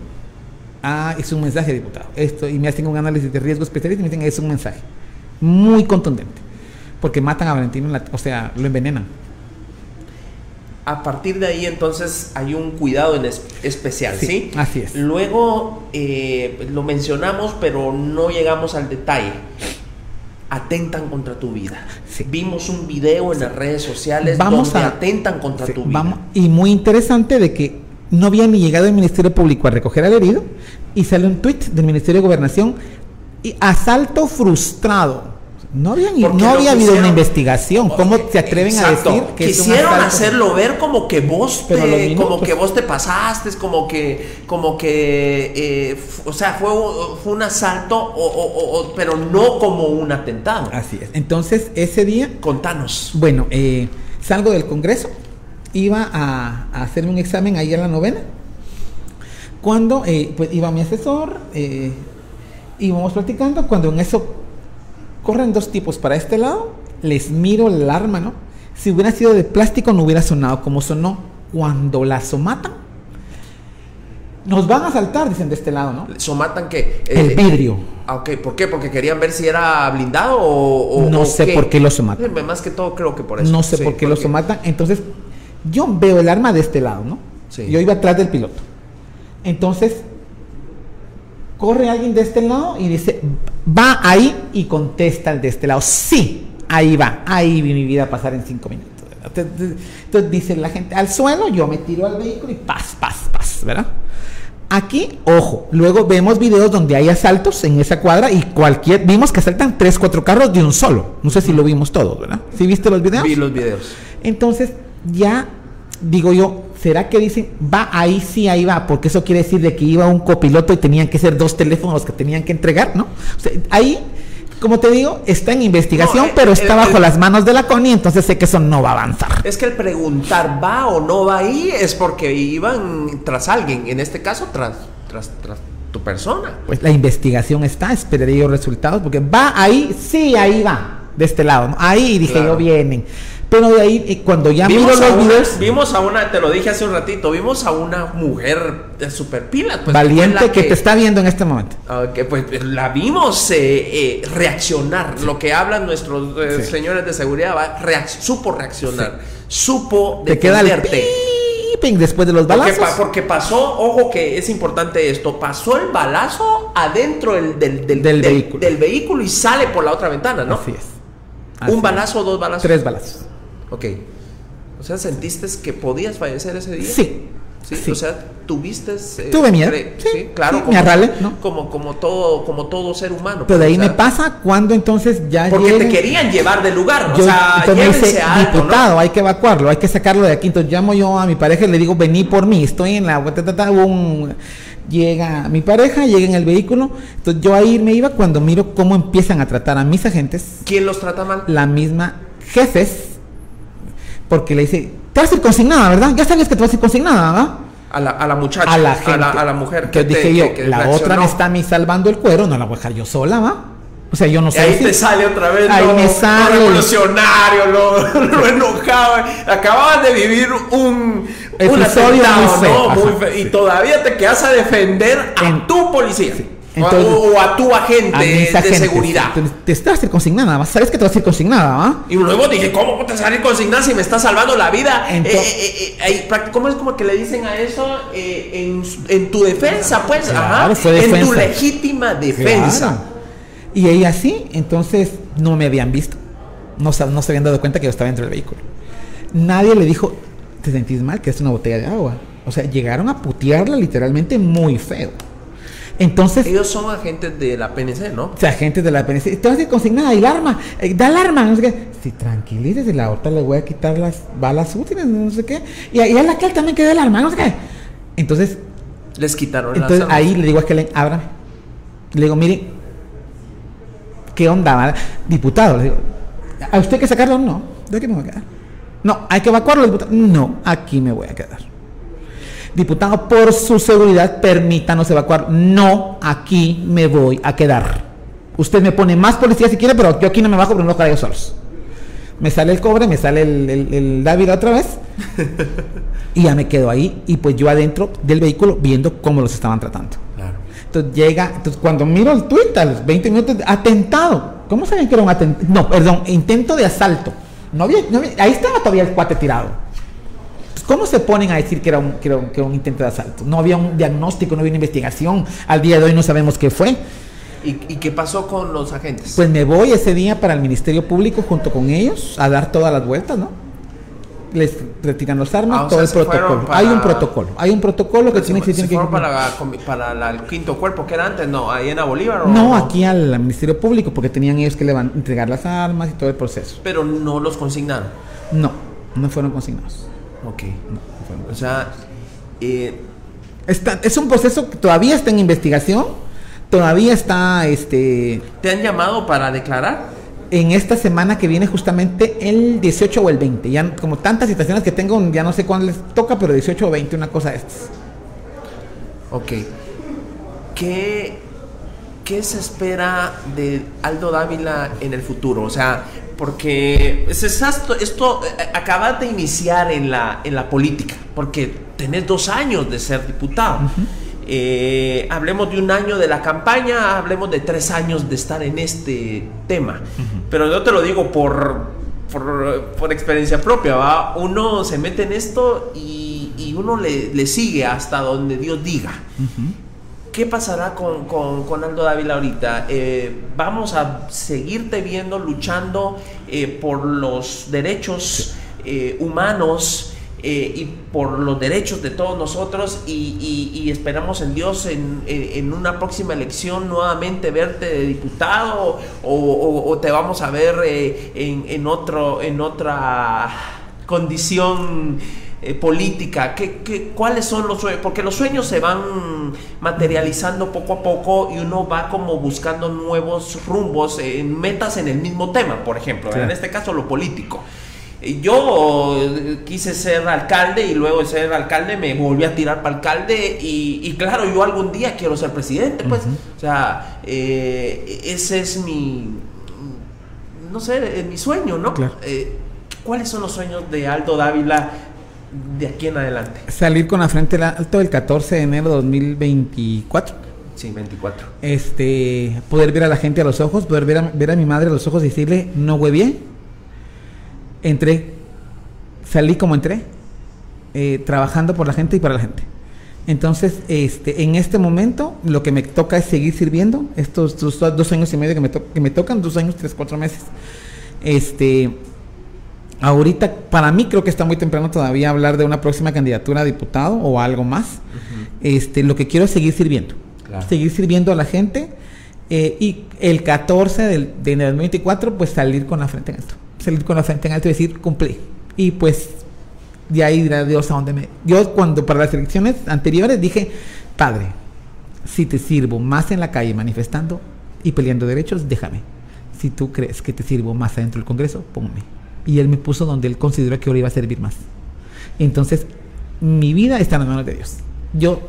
B: ah, es un mensaje, diputado. Esto, y me hacen un análisis de riesgo especialista y me dicen, es un mensaje muy contundente porque matan a Valentino, o sea, lo envenenan.
A: A partir de ahí entonces hay un cuidado en especial, sí,
B: Así es.
A: Luego eh, lo mencionamos, pero no llegamos al detalle. Atentan contra tu vida. Vimos un video en las redes sociales donde atentan contra tu vida. Vamos,
B: y muy interesante de que no había ni llegado el Ministerio Público a recoger al herido y sale un tuit del Ministerio de Gobernación y asalto frustrado no había, no había habido una investigación. ¿Cómo se atreven a decir
A: que quisieron hacerlo ver como que vos te, como que vos te pasaste, como que como que eh, o sea fue, fue un asalto o, pero no como un atentado.
B: Así es. Entonces ese día,
A: contanos.
B: Bueno, eh, salgo del Congreso, iba a, hacerme un examen ahí a la novena. Cuando eh, pues iba mi asesor, íbamos platicando, cuando en eso corren dos tipos para este lado, les miro el arma, ¿no? Si hubiera sido de plástico no hubiera sonado como sonó cuando la somatan. Nos van a saltar, dicen de este lado, ¿no?
A: ¿Somatan qué?
B: El eh, vidrio.
A: Ah, ok, ¿por qué? ¿Porque querían ver si era blindado o...?
B: no sé por qué lo somatan.
A: Eh, más que todo creo que por eso.
B: No sé por qué lo somatan. Entonces, yo veo el arma de este lado, ¿no? Sí. Yo iba atrás del piloto. Entonces, corre alguien de este lado y dice, va ahí y contesta el de este lado, sí, ahí va, ahí vi mi vida pasar en cinco minutos. Entonces dice la gente, al suelo, yo me tiro al vehículo y paz, paz, paz, ¿verdad? Aquí, ojo, luego vemos videos donde hay asaltos en esa cuadra y cualquier, vimos que asaltan tres, cuatro carros de un solo. No sé si lo vimos todos, ¿verdad? ¿Sí viste los videos?
A: Vi los videos.
B: Entonces, ya digo yo, ¿será que dicen, va ahí, sí, ahí va? Porque eso quiere decir de que iba un copiloto y tenían que ser dos teléfonos los que tenían que entregar, ¿no? O sea, ahí, como te digo, está en investigación,
A: No, eh,
B: pero
A: eh,
B: está
A: eh,
B: bajo las manos de la CONI, entonces sé que eso no va a avanzar.
A: Es que el preguntar va o no va ahí es porque iban tras alguien, en este caso tras, tras, tras tu persona.
B: Pues la investigación está, esperaré yo resultados, porque va ahí, sí, ahí va, de este lado, ¿no? Ahí dije
A: Claro.
B: yo, vienen. Pero de ahí, eh, cuando ya miro
A: Vimos a,
B: los
A: una,
B: videos,
A: vimos a una, te lo dije hace un ratito, vimos a una mujer de super pila, pues,
B: valiente que, te está viendo en este momento.
A: Ah, que, pues la vimos eh, eh, reaccionar. Lo que hablan nuestros eh,
B: Sí.
A: señores de seguridad, va, reac- supo reaccionar, supo
B: Te queda el
A: defenderte.
B: piping después de los balazos.
A: porque pasó, ojo que es importante esto, pasó el balazo adentro del, del, del,
B: Del vehículo.
A: del vehículo y sale por la otra ventana, ¿no?
B: Así es. Así
A: Un
B: es.
A: balazo o dos balazos.
B: Tres balazos.
A: Ok. O sea, ¿sentiste que podías fallecer ese día?
B: Sí.
A: Sí,
B: Sí.
A: o sea, tuviste eh,
B: Tuve miedo. Sí,
A: sí, claro,
B: me arralé, ¿no?
A: como como todo como todo ser humano.
B: Pero de
A: pues,
B: ahí
A: o
B: me pasa cuando entonces ya
A: porque
B: lleguen-
A: te querían llevar del lugar, ¿no?
B: Yo,
A: o sea, llévense
B: dice,
A: a algo,
B: diputado, hay que evacuarlo, hay que sacarlo de aquí. Entonces llamo yo a mi pareja y le digo, vení por mí, estoy en la... ta, ta, ta, un- llega mi pareja, llega en el vehículo. Entonces yo ahí me iba cuando miro cómo empiezan a tratar a mis agentes.
A: ¿Quién los trata mal?
B: la misma jefes, porque le dice, te vas a ir consignada, ¿verdad? Ya sabes que te vas a ir consignada, ¿verdad?
A: A la, a la muchacha,
B: a la gente.
A: a la, a la mujer
B: que dije yo,
A: que- que
B: la
A: reaccionó.
B: otra me está a mí salvando el cuero, no la voy a dejar yo sola, ¿va? O sea, yo no sé.
A: ahí
B: si-
A: te sale otra vez
B: Ahí
A: lo,
B: me
A: lo
B: sale.
A: revolucionario, lo, lo enojado. Acababas de vivir un, un
B: Episodio
A: atentado,
B: muy
A: ¿no?
B: ajá,
A: Muy feo. Y
B: sí.
A: todavía te quedas a defender a
B: En-
A: tu policía. A-
B: Entonces,
A: o, a tu agente
B: a
A: de
B: agentes,
A: seguridad.
B: Te, te estás a ir consignada, ¿va? sabes que te vas a ir consignada, ¿va?
A: Y luego dije, ¿cómo te salir consignada si me está salvando la vida?
B: Entonces-
A: Eh, eh, eh, ¿Cómo es como que le dicen a eso? En, tu defensa, pues.
B: Claro,
A: ajá. En tu legítima defensa.
B: Claro. Y ella sí, entonces no me habían visto. No, no se habían dado cuenta que yo estaba dentro del vehículo. Nadie le dijo, ¿te sentís mal? Que es una botella de agua. O sea, llegaron a putearla literalmente muy feo. Entonces,
A: Ellos son agentes de la PNC, ¿no?
B: o sea, gente de la PNC, ir consignada, y el arma, eh, da el arma, no sé qué. Sí, tranquilícese, la otra le voy a quitar las balas útiles, no sé qué. Y, y a la que él también quedó el arma, no sé qué. Entonces,
A: Les quitaron
B: entonces ahí le digo a Kellen, ábrame. Le digo, mire, ¿qué onda? Diputado, le digo, ¿a usted hay que sacarlo? No, de aquí me voy a quedar. No, hay que evacuarlo, diputado. No, aquí me voy a quedar. Diputado, por su seguridad, permítanos evacuar. No, aquí me voy a quedar. Usted me pone más policía si quiere, pero yo aquí no me bajo porque no los ellos solos. Me sale el cobre, me sale el, el, el David otra vez. y ya me quedo ahí. Y pues yo adentro del vehículo viendo cómo los estaban tratando.
A: Claro.
B: Entonces llega, entonces cuando miro el tweet a los 20 minutos, atentado. ¿Cómo saben que era un atentado? No, perdón, intento de asalto. No había, no había- ahí estaba todavía el cuate tirado. ¿Cómo se ponen a decir que era, un, que, era un, que era un intento de asalto? No había un diagnóstico, no había una investigación. Al día de hoy no sabemos qué fue.
A: ¿Y, y qué pasó con los agentes?
B: Pues me voy ese día para el Ministerio Público junto con ellos a dar todas las vueltas, ¿no? Les retiran los armas,
A: Ah,
B: todo
A: sea,
B: el
A: se
B: protocolo.
A: para-
B: Hay un protocolo, hay un protocolo que
A: se,
B: tiene que,
A: se
B: tiene que
A: fueron para, la- el quinto cuerpo que era antes, no, ahí en la Bolívar o
B: No, aquí al Ministerio Público, porque tenían ellos que levan- entregar las armas y todo el proceso.
A: Pero no los consignaron.
B: No, no fueron consignados.
A: Ok. O sea, eh,
B: Está, es un proceso que todavía está en investigación, todavía está este,
A: ¿te han llamado para declarar?
B: en esta semana que viene justamente el 18 o el 20. Ya como tantas situaciones que tengo, ya no sé cuándo les toca, pero 18 o 20, una cosa de estas.
A: Ok. ¿Qué, qué se espera de Aldo Dávila en el futuro? O sea, porque es exacto, esto eh, acabas de iniciar en la, en la política, porque tenés dos años de ser diputado. Eh, hablemos de un año de la campaña, hablemos de tres años de estar en este tema. Pero yo te lo digo por, por, por experiencia propia, ¿va? Uno se mete en esto y, y uno le, le sigue hasta donde Dios diga. ¿Qué pasará con, con- con Aldo Dávila ahorita? Eh, ¿Vamos a seguirte viendo luchando eh, por los derechos eh, humanos? y por los derechos de todos nosotros y, esperamos en Dios en, una próxima elección nuevamente verte de diputado o, te vamos a ver eh, en, otro, en otra condición eh, política, ¿Qué, cuáles son los sueños? Porque los sueños se van materializando poco a poco y uno va como buscando nuevos rumbos, en metas en el mismo tema, por ejemplo, en este caso lo político. Yo quise ser alcalde y luego de ser alcalde me volví a tirar para alcalde y, claro, yo algún día quiero ser presidente, pues. O sea, eh, ese es mi, no sé, mi sueño, ¿no? Eh, ¿Cuáles son los sueños de Aldo Dávila de aquí en adelante?
B: Salir con la frente alto el 14 de enero de 2024.
A: Sí, 24.
B: Este, poder ver a la gente a los ojos, poder ver a, ver a mi madre a los ojos y decirle, no bien entré, salí como entré, eh, trabajando por la gente y para la gente. Entonces, este, en este momento, lo que me toca es seguir sirviendo, estos dos, años y medio que me, que me tocan, dos años, tres, cuatro meses. Este, ahorita, para mí creo que está muy temprano todavía hablar de una próxima candidatura a diputado o algo más. este, lo que quiero es seguir sirviendo, seguir sirviendo a la gente eh, y el 14 del, de 2024, pues salir con la frente en esto salir con la frente en alto y decir, cumplí. Y pues de ahí dirá Dios a dónde me... Yo cuando para las elecciones anteriores dije, Padre, si te sirvo más en la calle manifestando y peleando derechos, déjame. Si tú crees que te sirvo más adentro del Congreso, ponme. Y él me puso donde él consideró que ahora iba a servir más. Entonces, mi vida está en las manos de Dios. Yo,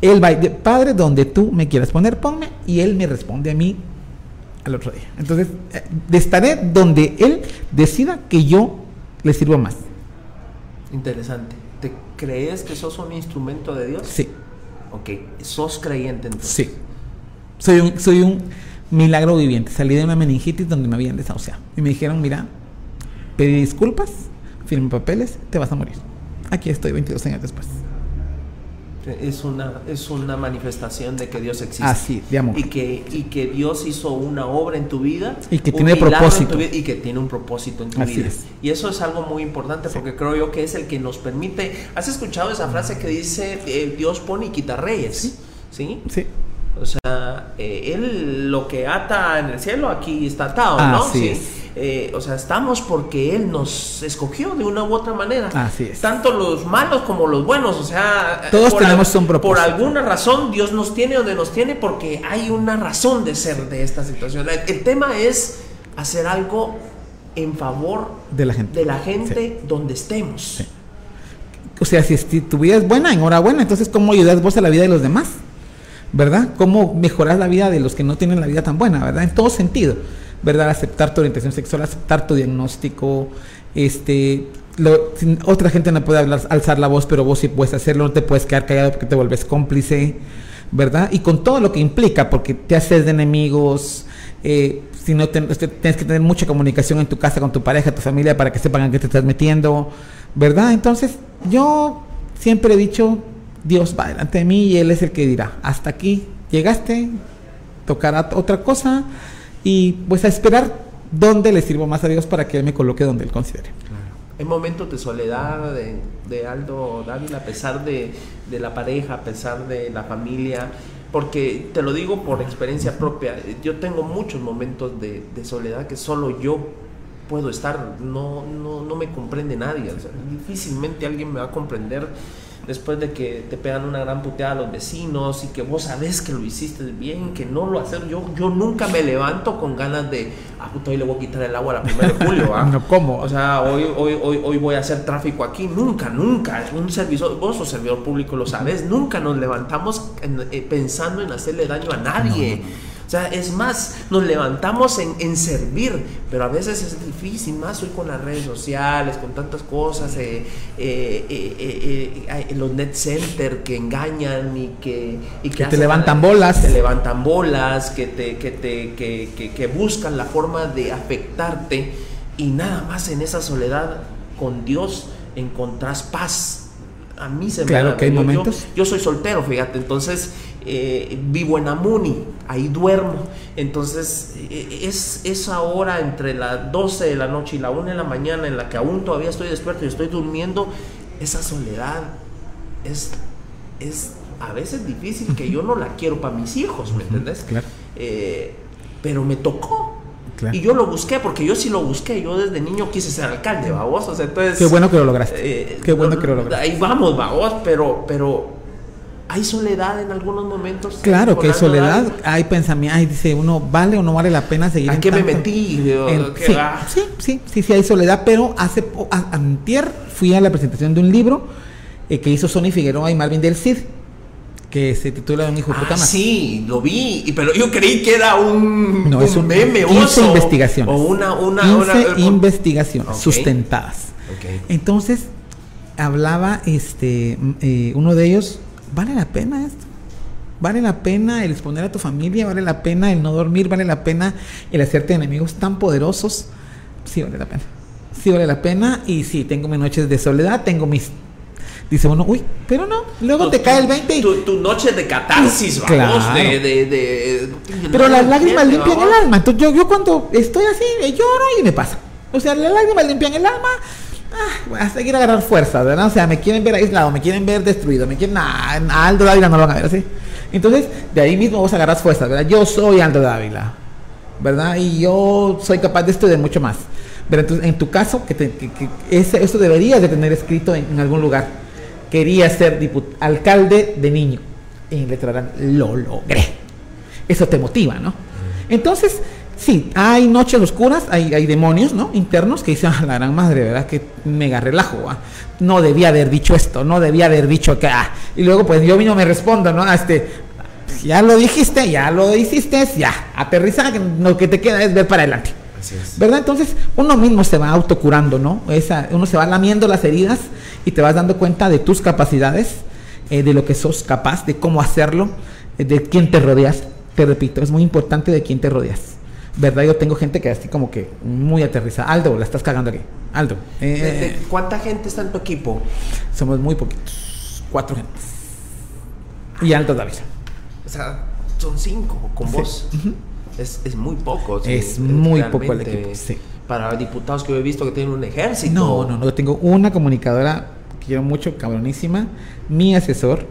B: él va, Padre, donde tú me quieras poner, ponme. Y él me responde a mí al otro día. Entonces, eh, estaré donde él decida que yo le sirva más.
A: Interesante. ¿Te crees que sos un instrumento de Dios?
B: Sí.
A: Ok, sos creyente entonces.
B: Sí. Soy un, soy un milagro viviente. Salí de una meningitis donde me habían desahuciado. Y me dijeron, mira, pedí disculpas, firme papeles, te vas a morir. Aquí estoy 22 años después
A: es una, es una manifestación de que Dios existe.
B: Así, de amor.
A: Y que, y que Dios hizo una obra en tu vida.
B: Y que tiene propósito.
A: y que tiene un propósito en tu vida. Y eso es algo muy importante porque creo yo que es el que nos permite. ¿Has escuchado esa frase que dice eh, Dios pone y quita reyes?
B: Sí. Sí.
A: O sea, eh, Él lo que ata en el cielo aquí está atado, ¿no?
B: sí.
A: Eh, o sea, estamos porque Él nos escogió de una u otra manera.
B: Así es.
A: Tanto los malos como los buenos. O sea,
B: todos tenemos un propósito.
A: Por alguna razón Dios nos tiene donde nos tiene porque hay una razón de ser de esta situación. El tema es hacer algo en favor
B: de la gente,
A: de la gente donde estemos.
B: O sea, si tu vida es buena, enhorabuena. Entonces, ¿cómo ayudas vos a la vida de los demás? ¿Verdad? ¿Cómo mejorar la vida de los que no tienen la vida tan buena? ¿Verdad? En todo sentido. ¿Verdad? Aceptar tu orientación sexual, aceptar tu diagnóstico, este, otra gente no puede hablar, alzar la voz, pero vos sí puedes hacerlo, no te puedes quedar callado porque te vuelves cómplice, ¿verdad? Y con todo lo que implica, porque te haces de enemigos, eh, si no este, tienes que tener mucha comunicación en tu casa con tu pareja, tu familia, para que sepan a qué te estás metiendo, ¿verdad? Entonces, yo siempre he dicho, Dios va delante de mí y Él es el que dirá, hasta aquí llegaste, tocará otra cosa y pues a esperar dónde le sirvo más a Dios para que Él me coloque donde Él considere.
A: En momentos de soledad de, Aldo Dávila, a pesar de, la pareja, a pesar de la familia, porque te lo digo por experiencia propia, yo tengo muchos momentos de, soledad que solo yo puedo estar, no, no, no me comprende nadie, difícilmente alguien me va a comprender después de que te pegan una gran puteada a los vecinos y que vos sabes que lo hiciste bien, que no lo haces. Yo, yo nunca me levanto con ganas de, ah, puta, hoy le voy a quitar el agua a la primera de julio, ¿ah?
B: no, ¿cómo?
A: O sea, hoy, hoy, hoy, hoy voy a hacer tráfico aquí. Nunca, nunca. Un servidor, vos sos servidor público, lo sabes. Nunca nos levantamos eh, pensando en hacerle daño a nadie. O sea, es más, nos levantamos en, servir, pero a veces es difícil, más hoy con las redes sociales, con tantas cosas, eh, eh, eh, los net center que engañan y que... Y
B: que, te levantan bolas.
A: Te levantan bolas, que, te, que, te, que, que buscan la forma de afectarte y nada más en esa soledad con Dios encontrás paz. A mí se
B: claro que hay momentos.
A: yo soy soltero, fíjate, entonces eh, vivo en Amuni, ahí duermo. Entonces, eh, es esa hora entre las 12 de la noche y la 1 de la mañana en la que aún todavía estoy despierto y estoy durmiendo, esa soledad es, es a veces difícil que yo no la quiero para mis hijos, ¿me entendés?
B: Claro.
A: Eh, pero me tocó. Y yo lo busqué, porque yo sí lo busqué. Yo desde niño quise ser alcalde, babos. O sea, entonces.
B: Qué bueno que lo lograste. Eh, Qué bueno que lo lograste.
A: Ahí vamos, babos, pero, pero hay soledad en algunos momentos.
B: Claro que hay soledad, hay pensamiento, hay, dice uno, ¿vale o no vale la pena seguir?
A: ¿A qué me metí?
B: sí, sí, sí, sí, hay soledad, pero hace, antier fui a la presentación de un libro eh, que hizo Sony Figueroa y Marvin del Cid que se titula Un hijo de puta
A: ah, Sí, lo vi, pero yo creí que era un,
B: no, es un meme
A: 15
B: investigaciones.
A: O una, una,
B: 15 investigaciones sustentadas. Entonces, hablaba este eh, uno de ellos, ¿vale la pena esto? ¿Vale la pena el exponer a tu familia? ¿Vale la pena el no dormir? ¿Vale la pena el hacerte enemigos tan poderosos? Sí, vale la pena. Sí, vale la pena. Y sí, tengo mis noches de soledad, tengo mis dice uno, uy, pero no, luego te cae el 20 y...
A: Tu, noche de catarsis, vamos, de, de,
B: Pero las lágrimas limpian el alma, entonces yo, yo cuando estoy así, lloro y me pasa. O sea, las lágrimas limpian el alma, ah, voy a seguir a agarrar fuerza, ¿verdad? O sea, me quieren ver aislado, me quieren ver destruido, me quieren... Ah, Aldo Dávila no lo van a ver así. Entonces, de ahí mismo vos agarras fuerza, ¿verdad? Yo soy Aldo Dávila, ¿verdad? Y yo soy capaz de estudiar mucho más. Pero entonces, en tu caso, que, te, que, ese, eso deberías de tener escrito en algún lugar quería ser alcalde de niño. Y le traerán, lo logré. Eso te motiva, ¿no? Entonces, sí, hay noches oscuras, hay, hay demonios, ¿no? Internos que dicen, ah, la gran madre, ¿verdad? Que mega relajo, ¿ah? No debía haber dicho esto, no debía haber dicho que, ah. Y luego, pues yo mismo me respondo, ¿no? A este, ya lo dijiste, ya lo hiciste, ya, aterriza, lo que te queda es ver para adelante. ¿Verdad? Entonces uno mismo se va autocurando, ¿no? Esa, uno se va lamiendo las heridas y te vas dando cuenta de tus capacidades, eh, de lo que sos capaz, de cómo hacerlo, eh, de quién te rodeas. Te repito, es muy importante de quién te rodeas. ¿Verdad? Yo tengo gente que así como que muy aterrizada. Aldo, la estás cagando aquí. Aldo.
A: Eh, ¿Cuánta gente está en tu equipo?
B: Somos muy poquitos. Cuatro gentes. Y Aldo David.
A: O sea, son cinco con vos. Es, es muy poco.
B: es muy poco el equipo, sí.
A: Para diputados que yo he visto que tienen un ejército.
B: No, no, no. Yo tengo una comunicadora que quiero mucho, cabronísima, mi asesor,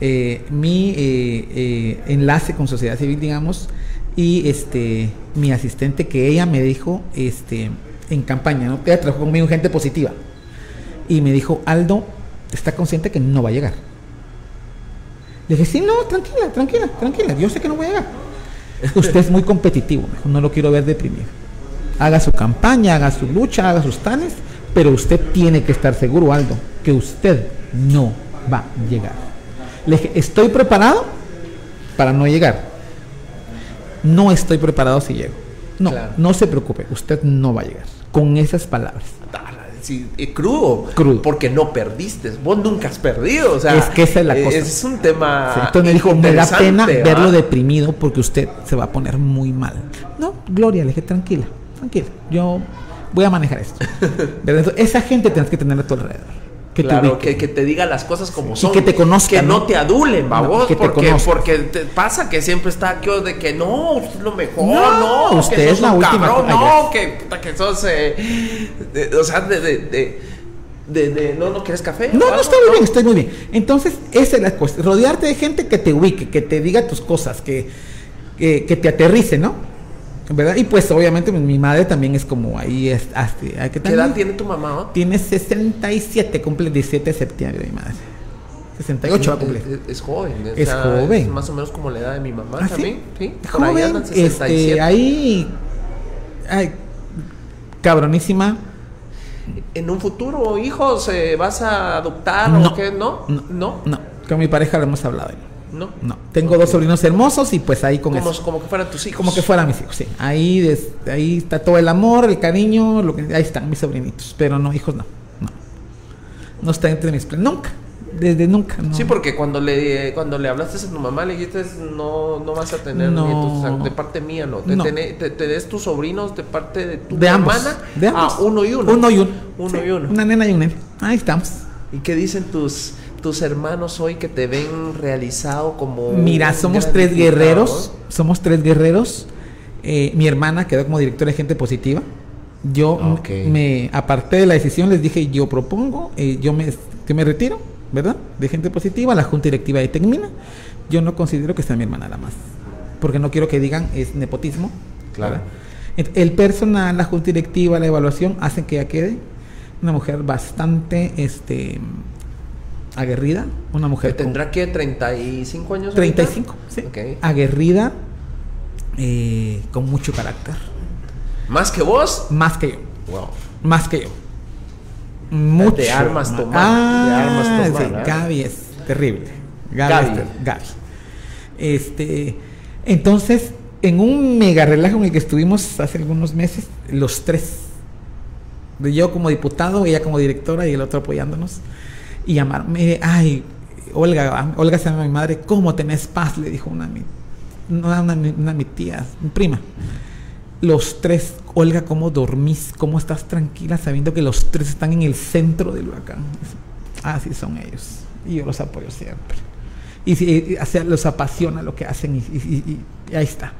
B: eh, mi eh, eh, enlace con sociedad civil, digamos, y este mi asistente que ella me dijo este en campaña, ¿no? Ella trabajó conmigo gente positiva. Y me dijo, Aldo, está consciente que no va a llegar. Le dije, sí, no, tranquila, tranquila, tranquila, yo sé que no voy a llegar Usted es muy competitivo, no lo quiero ver deprimido. Haga su campaña, haga su lucha, haga sus tales, pero usted tiene que estar seguro, Aldo, que usted no va a llegar. Le dije, estoy preparado para no llegar. No estoy preparado si llego. No, no se preocupe, usted no va a llegar. Con esas palabras
A: crudo.
B: Crudo.
A: Porque no perdiste. Vos nunca has perdido. O sea,
B: es que esa es la cosa.
A: Es un tema.
B: entonces me dijo, me da pena verlo deprimido porque usted se va a poner muy mal. No, Gloria, le dije, tranquila, tranquila. Yo voy a manejar esto. esa gente tienes que tener a tu alrededor.
A: Que, claro, te que, te diga las cosas como son.
B: que te conozcan.
A: Que no, te adulen, babos. que porque, te porque te pasa que siempre está aquí de que no, lo mejor, no,
B: usted es la última.
A: no, que, que sos. Eh, o sea, de, de, de no, no quieres café.
B: No, no, estoy muy bien, estoy muy bien. Entonces, esa es la cuestión. Rodearte de gente que te ubique, que te diga tus cosas, que, que, que te aterrice, ¿no? ¿Verdad? Y pues obviamente mi madre también es como ahí es,
A: ¿Qué edad tiene tu mamá?
B: Tiene 67, cumple el 17 de septiembre mi madre. 68 va a cumplir.
A: Es, joven.
B: Es joven.
A: más o menos como la edad de mi mamá
B: ¿Ah,
A: también.
B: Sí. Joven, este, ahí, ay, cabronísima.
A: ¿En un futuro, hijos, vas a adoptar o qué? ¿No?
B: No. ¿No? No. Con mi pareja lo hemos hablado. No. No. Tengo dos sobrinos hermosos y pues ahí con
A: como,
B: eso.
A: Como que fueran tus hijos.
B: Como que fueran mis hijos, sí. Ahí, ahí está todo el amor, el cariño, lo que, ahí están mis sobrinitos. Pero no, hijos no. No. No está entre mis planes. Nunca. Desde nunca.
A: Sí, porque cuando le cuando le hablaste a tu mamá, le dijiste, no, no vas a tener nietos. de parte mía, no. Te, te, des tus sobrinos de parte de tu
B: de
A: hermana.
B: De ambos.
A: Ah, uno y uno.
B: Uno y uno.
A: Uno y uno.
B: Una nena y un nene. Ahí estamos.
A: ¿Y qué dicen tus tus hermanos hoy que te ven realizado como...
B: Mira, somos tres guerreros, somos tres guerreros. Eh, mi hermana quedó como directora de gente positiva. Yo me aparté de la decisión, les dije, yo propongo, eh, yo me que me retiro, ¿verdad? De gente positiva, la junta directiva de Tecmina. Yo no considero que sea mi hermana la más, porque no quiero que digan es nepotismo.
A: Claro.
B: El personal, la junta directiva, la evaluación hacen que ella quede una mujer bastante este aguerrida, una mujer
A: tendrá que 35 años.
B: 35, sí. Aguerrida, eh, con mucho carácter.
A: ¿Más que vos?
B: Más que yo.
A: Wow.
B: Más que yo. Mucho.
A: De armas tomar.
B: Ah,
A: de armas
B: tomar. Sí, ¿eh? Gaby es terrible. Gaby. Gaby. Gaby. Este, entonces, en un mega relajo en el que estuvimos hace algunos meses, los tres, yo como diputado, ella como directora y el otro apoyándonos, y llamarme, ay, Olga, Olga se llama mi madre, ¿cómo tenés paz? Le dijo una, una, una, una mi tía, mi prima. Los tres, Olga, ¿cómo dormís? ¿Cómo estás tranquila sabiendo que los tres están en el centro del huracán? Así son ellos. Y yo los apoyo siempre. Y, o los apasiona lo que hacen y, ahí está.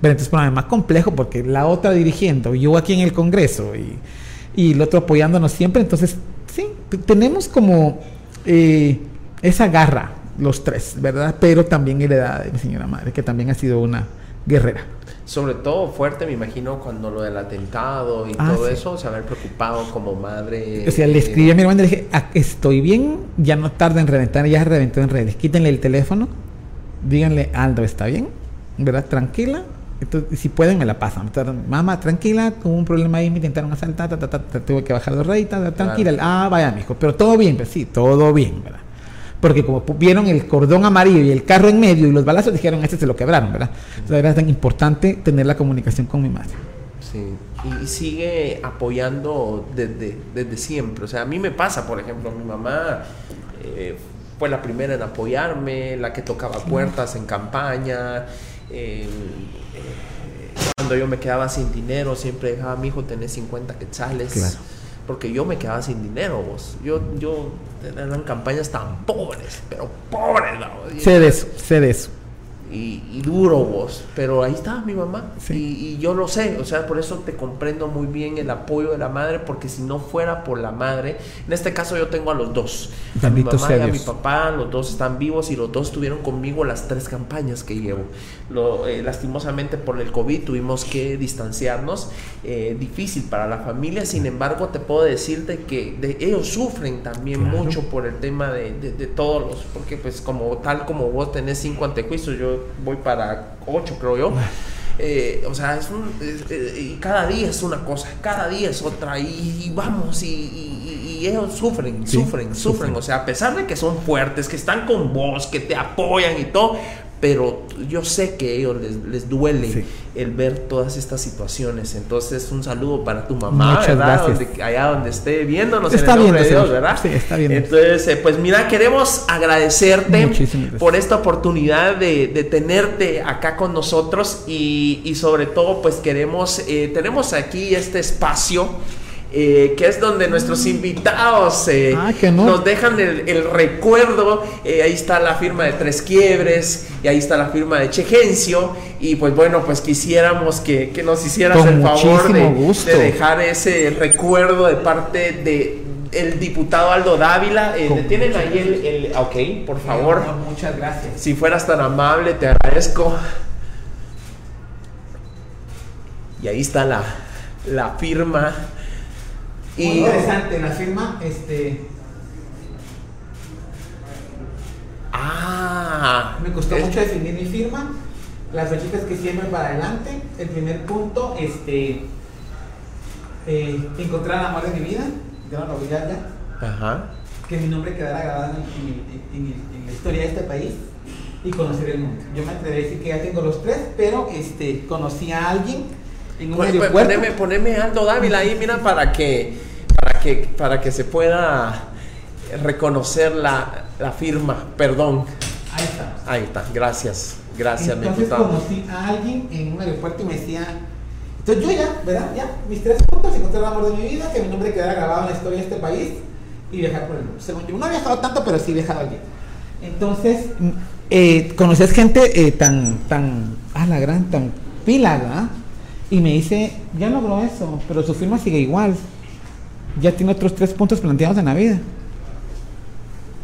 B: Pero entonces es más complejo porque la otra dirigiendo, yo aquí en el Congreso y, y el otro apoyándonos siempre, entonces sí, tenemos como eh, esa garra los tres, ¿verdad? Pero también heredada de mi señora madre, que también ha sido una guerrera.
A: Sobre todo fuerte, me imagino, cuando lo del atentado y ah, todo eso, o sea, haber preocupado como madre.
B: O sea, le escribí a mi hermana y le dije, ah, estoy bien, ya no tarda en reventar, ya se reventó en redes. Quítenle el teléfono, díganle, Aldo, ¿está bien? ¿Verdad? Tranquila. Entonces, si pueden, me la pasan. Mamá, tranquila, tuvo un problema ahí, me intentaron asaltar, tuve que bajar los reyes, tranquila. Ah, vaya, mijo, pero todo bien, pues sí, todo bien, ¿verdad? porque como vieron el cordón amarillo y el carro en medio y los balazos dijeron, este se lo quebraron, ¿verdad? Entonces era tan importante tener la comunicación con mi madre.
A: Sí, y sigue apoyando desde, desde siempre. O sea, a mí me pasa, por ejemplo, mi mamá eh, fue la primera en apoyarme, la que tocaba puertas en campaña. Eh, cuando yo me quedaba sin dinero, siempre dejaba, mi hijo, tenés 50 quetzales. Claro porque yo me quedaba sin dinero, vos. Yo, yo, eran campañas tan pobres, pero pobres, ¿no?
B: Sé de eso, sé de eso
A: y, duro vos, pero ahí está mi mamá. Y, yo lo sé, o sea, por eso te comprendo muy bien el apoyo de la madre, porque si no fuera por la madre, en este caso yo tengo a los dos, a mi mamá y a mi papá, los dos están vivos y los dos estuvieron conmigo las tres campañas que llevo. Lo, eh, lastimosamente por el COVID tuvimos que distanciarnos, eh, difícil para la familia, sin embargo te puedo decirte que ellos sufren también mucho por el tema de, de, todos los, porque pues como tal como vos tenés cinco antejuicios, yo voy para 8, creo yo. Eh, o sea, es un, eh, y cada día es una cosa, cada día es otra, y, vamos, y, ellos sufren, sufren, sufren, o sea, a pesar de que son fuertes, que están con vos, que te apoyan y todo, pero yo sé que a ellos les, duele el ver todas estas situaciones. Entonces, un saludo para tu mamá, ¿verdad? allá donde esté viéndonos
B: está
A: en
B: el nombre de Dios, ¿verdad? Sí, está bien.
A: Entonces, eh, pues mira, queremos agradecerte por esta oportunidad de, tenerte acá con nosotros y, sobre todo, pues queremos, eh, tenemos aquí este espacio eh, que es donde nuestros invitados eh, ah, nos dejan el, recuerdo. Eh, ahí está la firma de Tres Quiebres y ahí está la firma de Chegencio. Y pues bueno, pues quisiéramos que, nos hicieras el favor de, dejar ese recuerdo de parte de el diputado Aldo Dávila. tienen ahí el, Ok, por favor.
B: muchas gracias.
A: Si fueras tan amable, te agradezco. Y ahí está la, la firma
B: muy interesante la firma, este.
A: Ah.
B: Me costó mucho definir mi firma. Las fechitas que siempre para adelante. El primer punto, este. Eh, encontrar el amor de mi vida. Yo no lo voy ya. Ajá. Que mi nombre quedara grabado en, la historia de este país y conocer el mundo. Yo me atrevería a decir que ya tengo los tres, pero este, conocí a alguien en un pues, pues.
A: Poneme, poneme Aldo Dávila ahí, mira, para que para que, para que se pueda reconocer la, la firma, perdón.
B: Ahí está.
A: Ahí está, gracias, gracias,
B: Entonces conocí a alguien en un aeropuerto y me decía, entonces yo ya, ¿verdad? Ya, mis tres puntos, encontrar el amor de mi vida, que mi nombre quedara grabado en la historia de este país y viajar por el mundo. Según yo, no he viajado tanto, pero sí he viajado allí. Entonces, eh, conoces gente eh, tan, tan, a la gran, tan pila, ¿verdad? Y me dice, ya logró eso, pero su firma sigue igual ya tiene otros tres puntos planteados en la vida.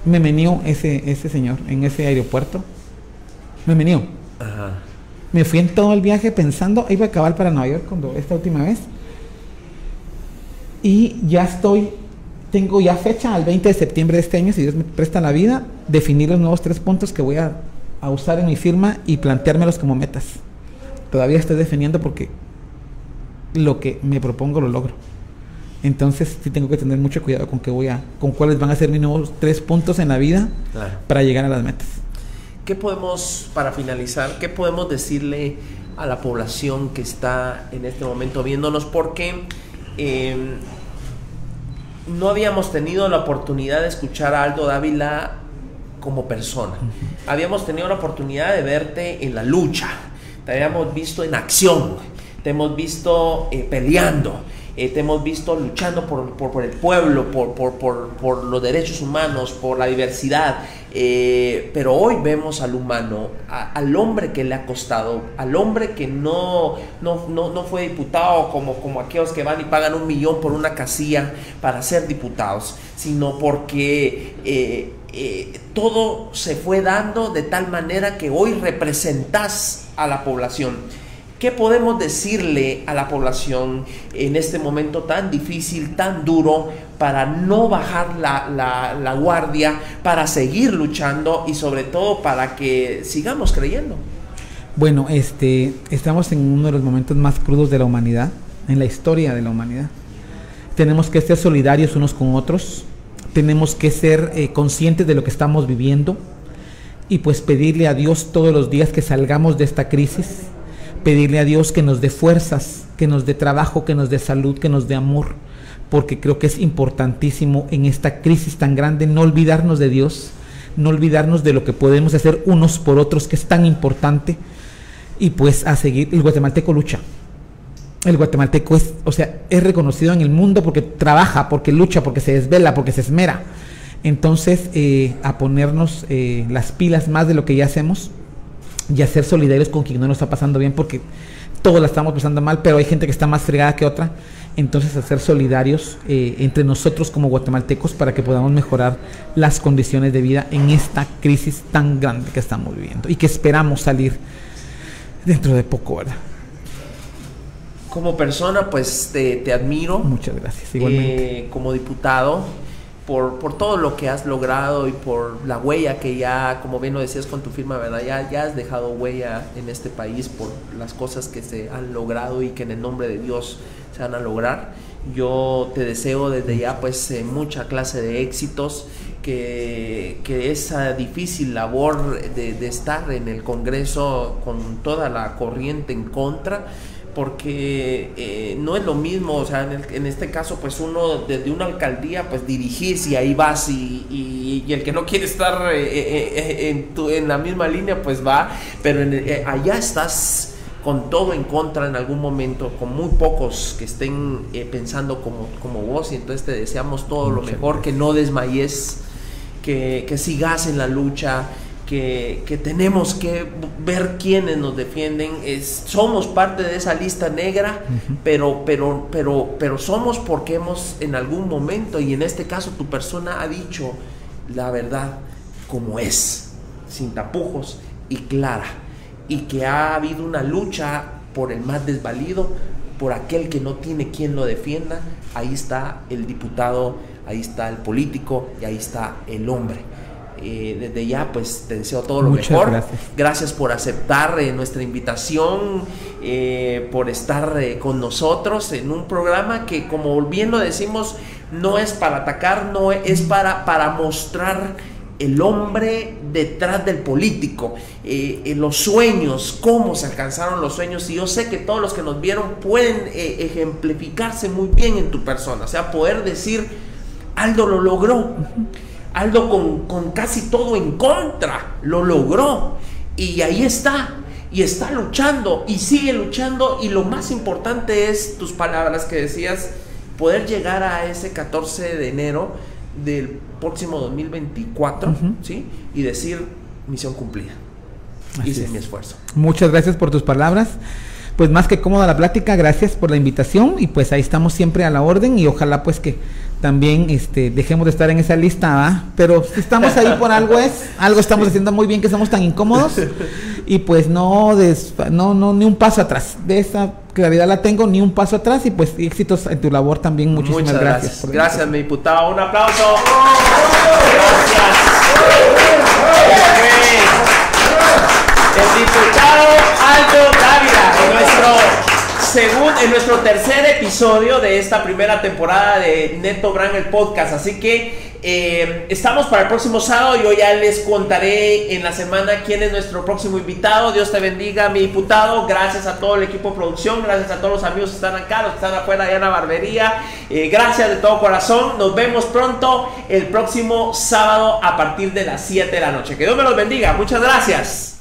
B: me menió ese, ese señor en ese aeropuerto. Me menió. Me fui en todo el viaje pensando, iba a acabar para Nueva York cuando esta última vez. Y ya estoy, tengo ya fecha al 20 de septiembre de este año, si Dios me presta la vida, definir los nuevos tres puntos que voy a, a usar en mi firma y planteármelos como metas. Todavía estoy definiendo porque lo que me propongo lo logro. Entonces sí tengo que tener mucho cuidado con qué voy a, con cuáles van a ser mis nuevos tres puntos en la vida para llegar a las metas.
A: ¿Qué podemos, para finalizar, qué podemos decirle a la población que está en este momento viéndonos? Porque em, no habíamos tenido la oportunidad de escuchar a Aldo Dávila como persona. Habíamos tenido la oportunidad de verte en la lucha, te habíamos visto en acción, te hemos visto eh, peleando eh, te hemos visto luchando por, el pueblo, por, los derechos humanos, por la diversidad, eh, pero hoy vemos al humano, al hombre que le ha costado, al hombre que no, fue diputado como, aquellos que van y pagan un millón por una casilla para ser diputados, sino porque... Eh, todo se fue dando de tal manera que hoy representas a la población. ¿Qué podemos decirle a la población en este momento tan difícil, tan duro, para no bajar la, guardia, para seguir luchando y sobre todo para que sigamos creyendo?
B: Bueno, este, estamos en uno de los momentos más crudos de la humanidad, en la historia de la humanidad. Tenemos que ser solidarios unos con otros, tenemos que ser eh, conscientes de lo que estamos viviendo y pues pedirle a Dios todos los días que salgamos de esta crisis pedirle a Dios que nos dé fuerzas, que nos dé trabajo, que nos dé salud, que nos dé amor, porque creo que es importantísimo en esta crisis tan grande no olvidarnos de Dios, no olvidarnos de lo que podemos hacer unos por otros, que es tan importante, y pues a seguir, el guatemalteco lucha. El guatemalteco es, o sea, es reconocido en el mundo porque trabaja, porque lucha, porque se desvela, porque se esmera. Entonces, eh, a ponernos eh, las pilas más de lo que ya hacemos, y a ser solidarios con quien no nos está pasando bien, porque todos la estamos pasando mal, pero hay gente que está más fregada que otra. Entonces, a ser solidarios eh, entre nosotros como guatemaltecos para que podamos mejorar las condiciones de vida en esta crisis tan grande que estamos viviendo y que esperamos salir dentro de poco, ¿verdad?
A: Como persona, pues te, admiro.
B: Muchas gracias, igualmente.
A: Eh, como diputado, por, por, todo lo que has logrado y por la huella que ya, como bien lo decías con tu firma, ¿verdad? Ya, ya has dejado huella en este país por las cosas que se han logrado y que en el nombre de Dios se van a lograr. Yo te deseo desde ya pues eh, mucha clase de éxitos, que, que esa difícil labor de, de estar en el Congreso con toda la corriente en contra, porque eh, no es lo mismo, o sea, en, este caso, pues uno desde una alcaldía, pues dirigís y ahí vas y, el que no quiere estar eh, eh, en, tu, en la misma línea, pues va, pero allá estás con todo en contra en algún momento, con muy pocos que estén pensando como, como vos y entonces te deseamos todo lo mejor, que no desmayes, que, que sigas en la lucha que, tenemos que ver quiénes nos defienden. Es, somos parte de esa lista negra, pero, pero, pero, pero somos porque hemos en algún momento, y en este caso tu persona ha dicho la verdad como es, sin tapujos y clara, y que ha habido una lucha por el más desvalido, por aquel que no tiene quien lo defienda. Ahí está el diputado, ahí está el político y ahí está el hombre eh, desde ya, pues te deseo todo lo mejor. Gracias. por aceptar eh, nuestra invitación, eh, por estar con nosotros en un programa que, como bien lo decimos, no es para atacar, no es para, para mostrar el hombre detrás del político, los sueños, cómo se alcanzaron los sueños. Y yo sé que todos los que nos vieron pueden ejemplificarse muy bien en tu persona, o sea, poder decir, Aldo lo logró. Aldo con, casi todo en contra, lo logró. Y ahí está, y está luchando, y sigue luchando. Y lo más importante es tus palabras que decías, poder llegar a ese 14 de enero del próximo 2024, ¿sí? Y decir, misión cumplida. Hice mi esfuerzo.
B: Muchas gracias por tus palabras. Pues más que cómoda la plática, gracias por la invitación y pues ahí estamos siempre a la orden y ojalá pues que también este, dejemos de estar en esa lista, pero si estamos ahí por algo es, algo estamos haciendo muy bien que somos tan incómodos y pues no, no, no, ni un paso atrás. De esa claridad la tengo, ni un paso atrás y pues éxitos en tu labor también. Muchísimas
A: Muchas
B: gracias.
A: Gracias, gracias mi diputado. Un aplauso. Gracias. El diputado Aldo Dávila, nuestro según en nuestro tercer episodio de esta primera temporada de Neto Brand el podcast. Así que eh, estamos para el próximo sábado. Yo ya les contaré en la semana quién es nuestro próximo invitado. Dios te bendiga, mi diputado. Gracias a todo el equipo de producción. Gracias a todos los amigos que están acá, los que están afuera allá en la barbería. Eh, gracias de todo corazón. Nos vemos pronto el próximo sábado a partir de las 7 de la noche. Que Dios me los bendiga. Muchas gracias.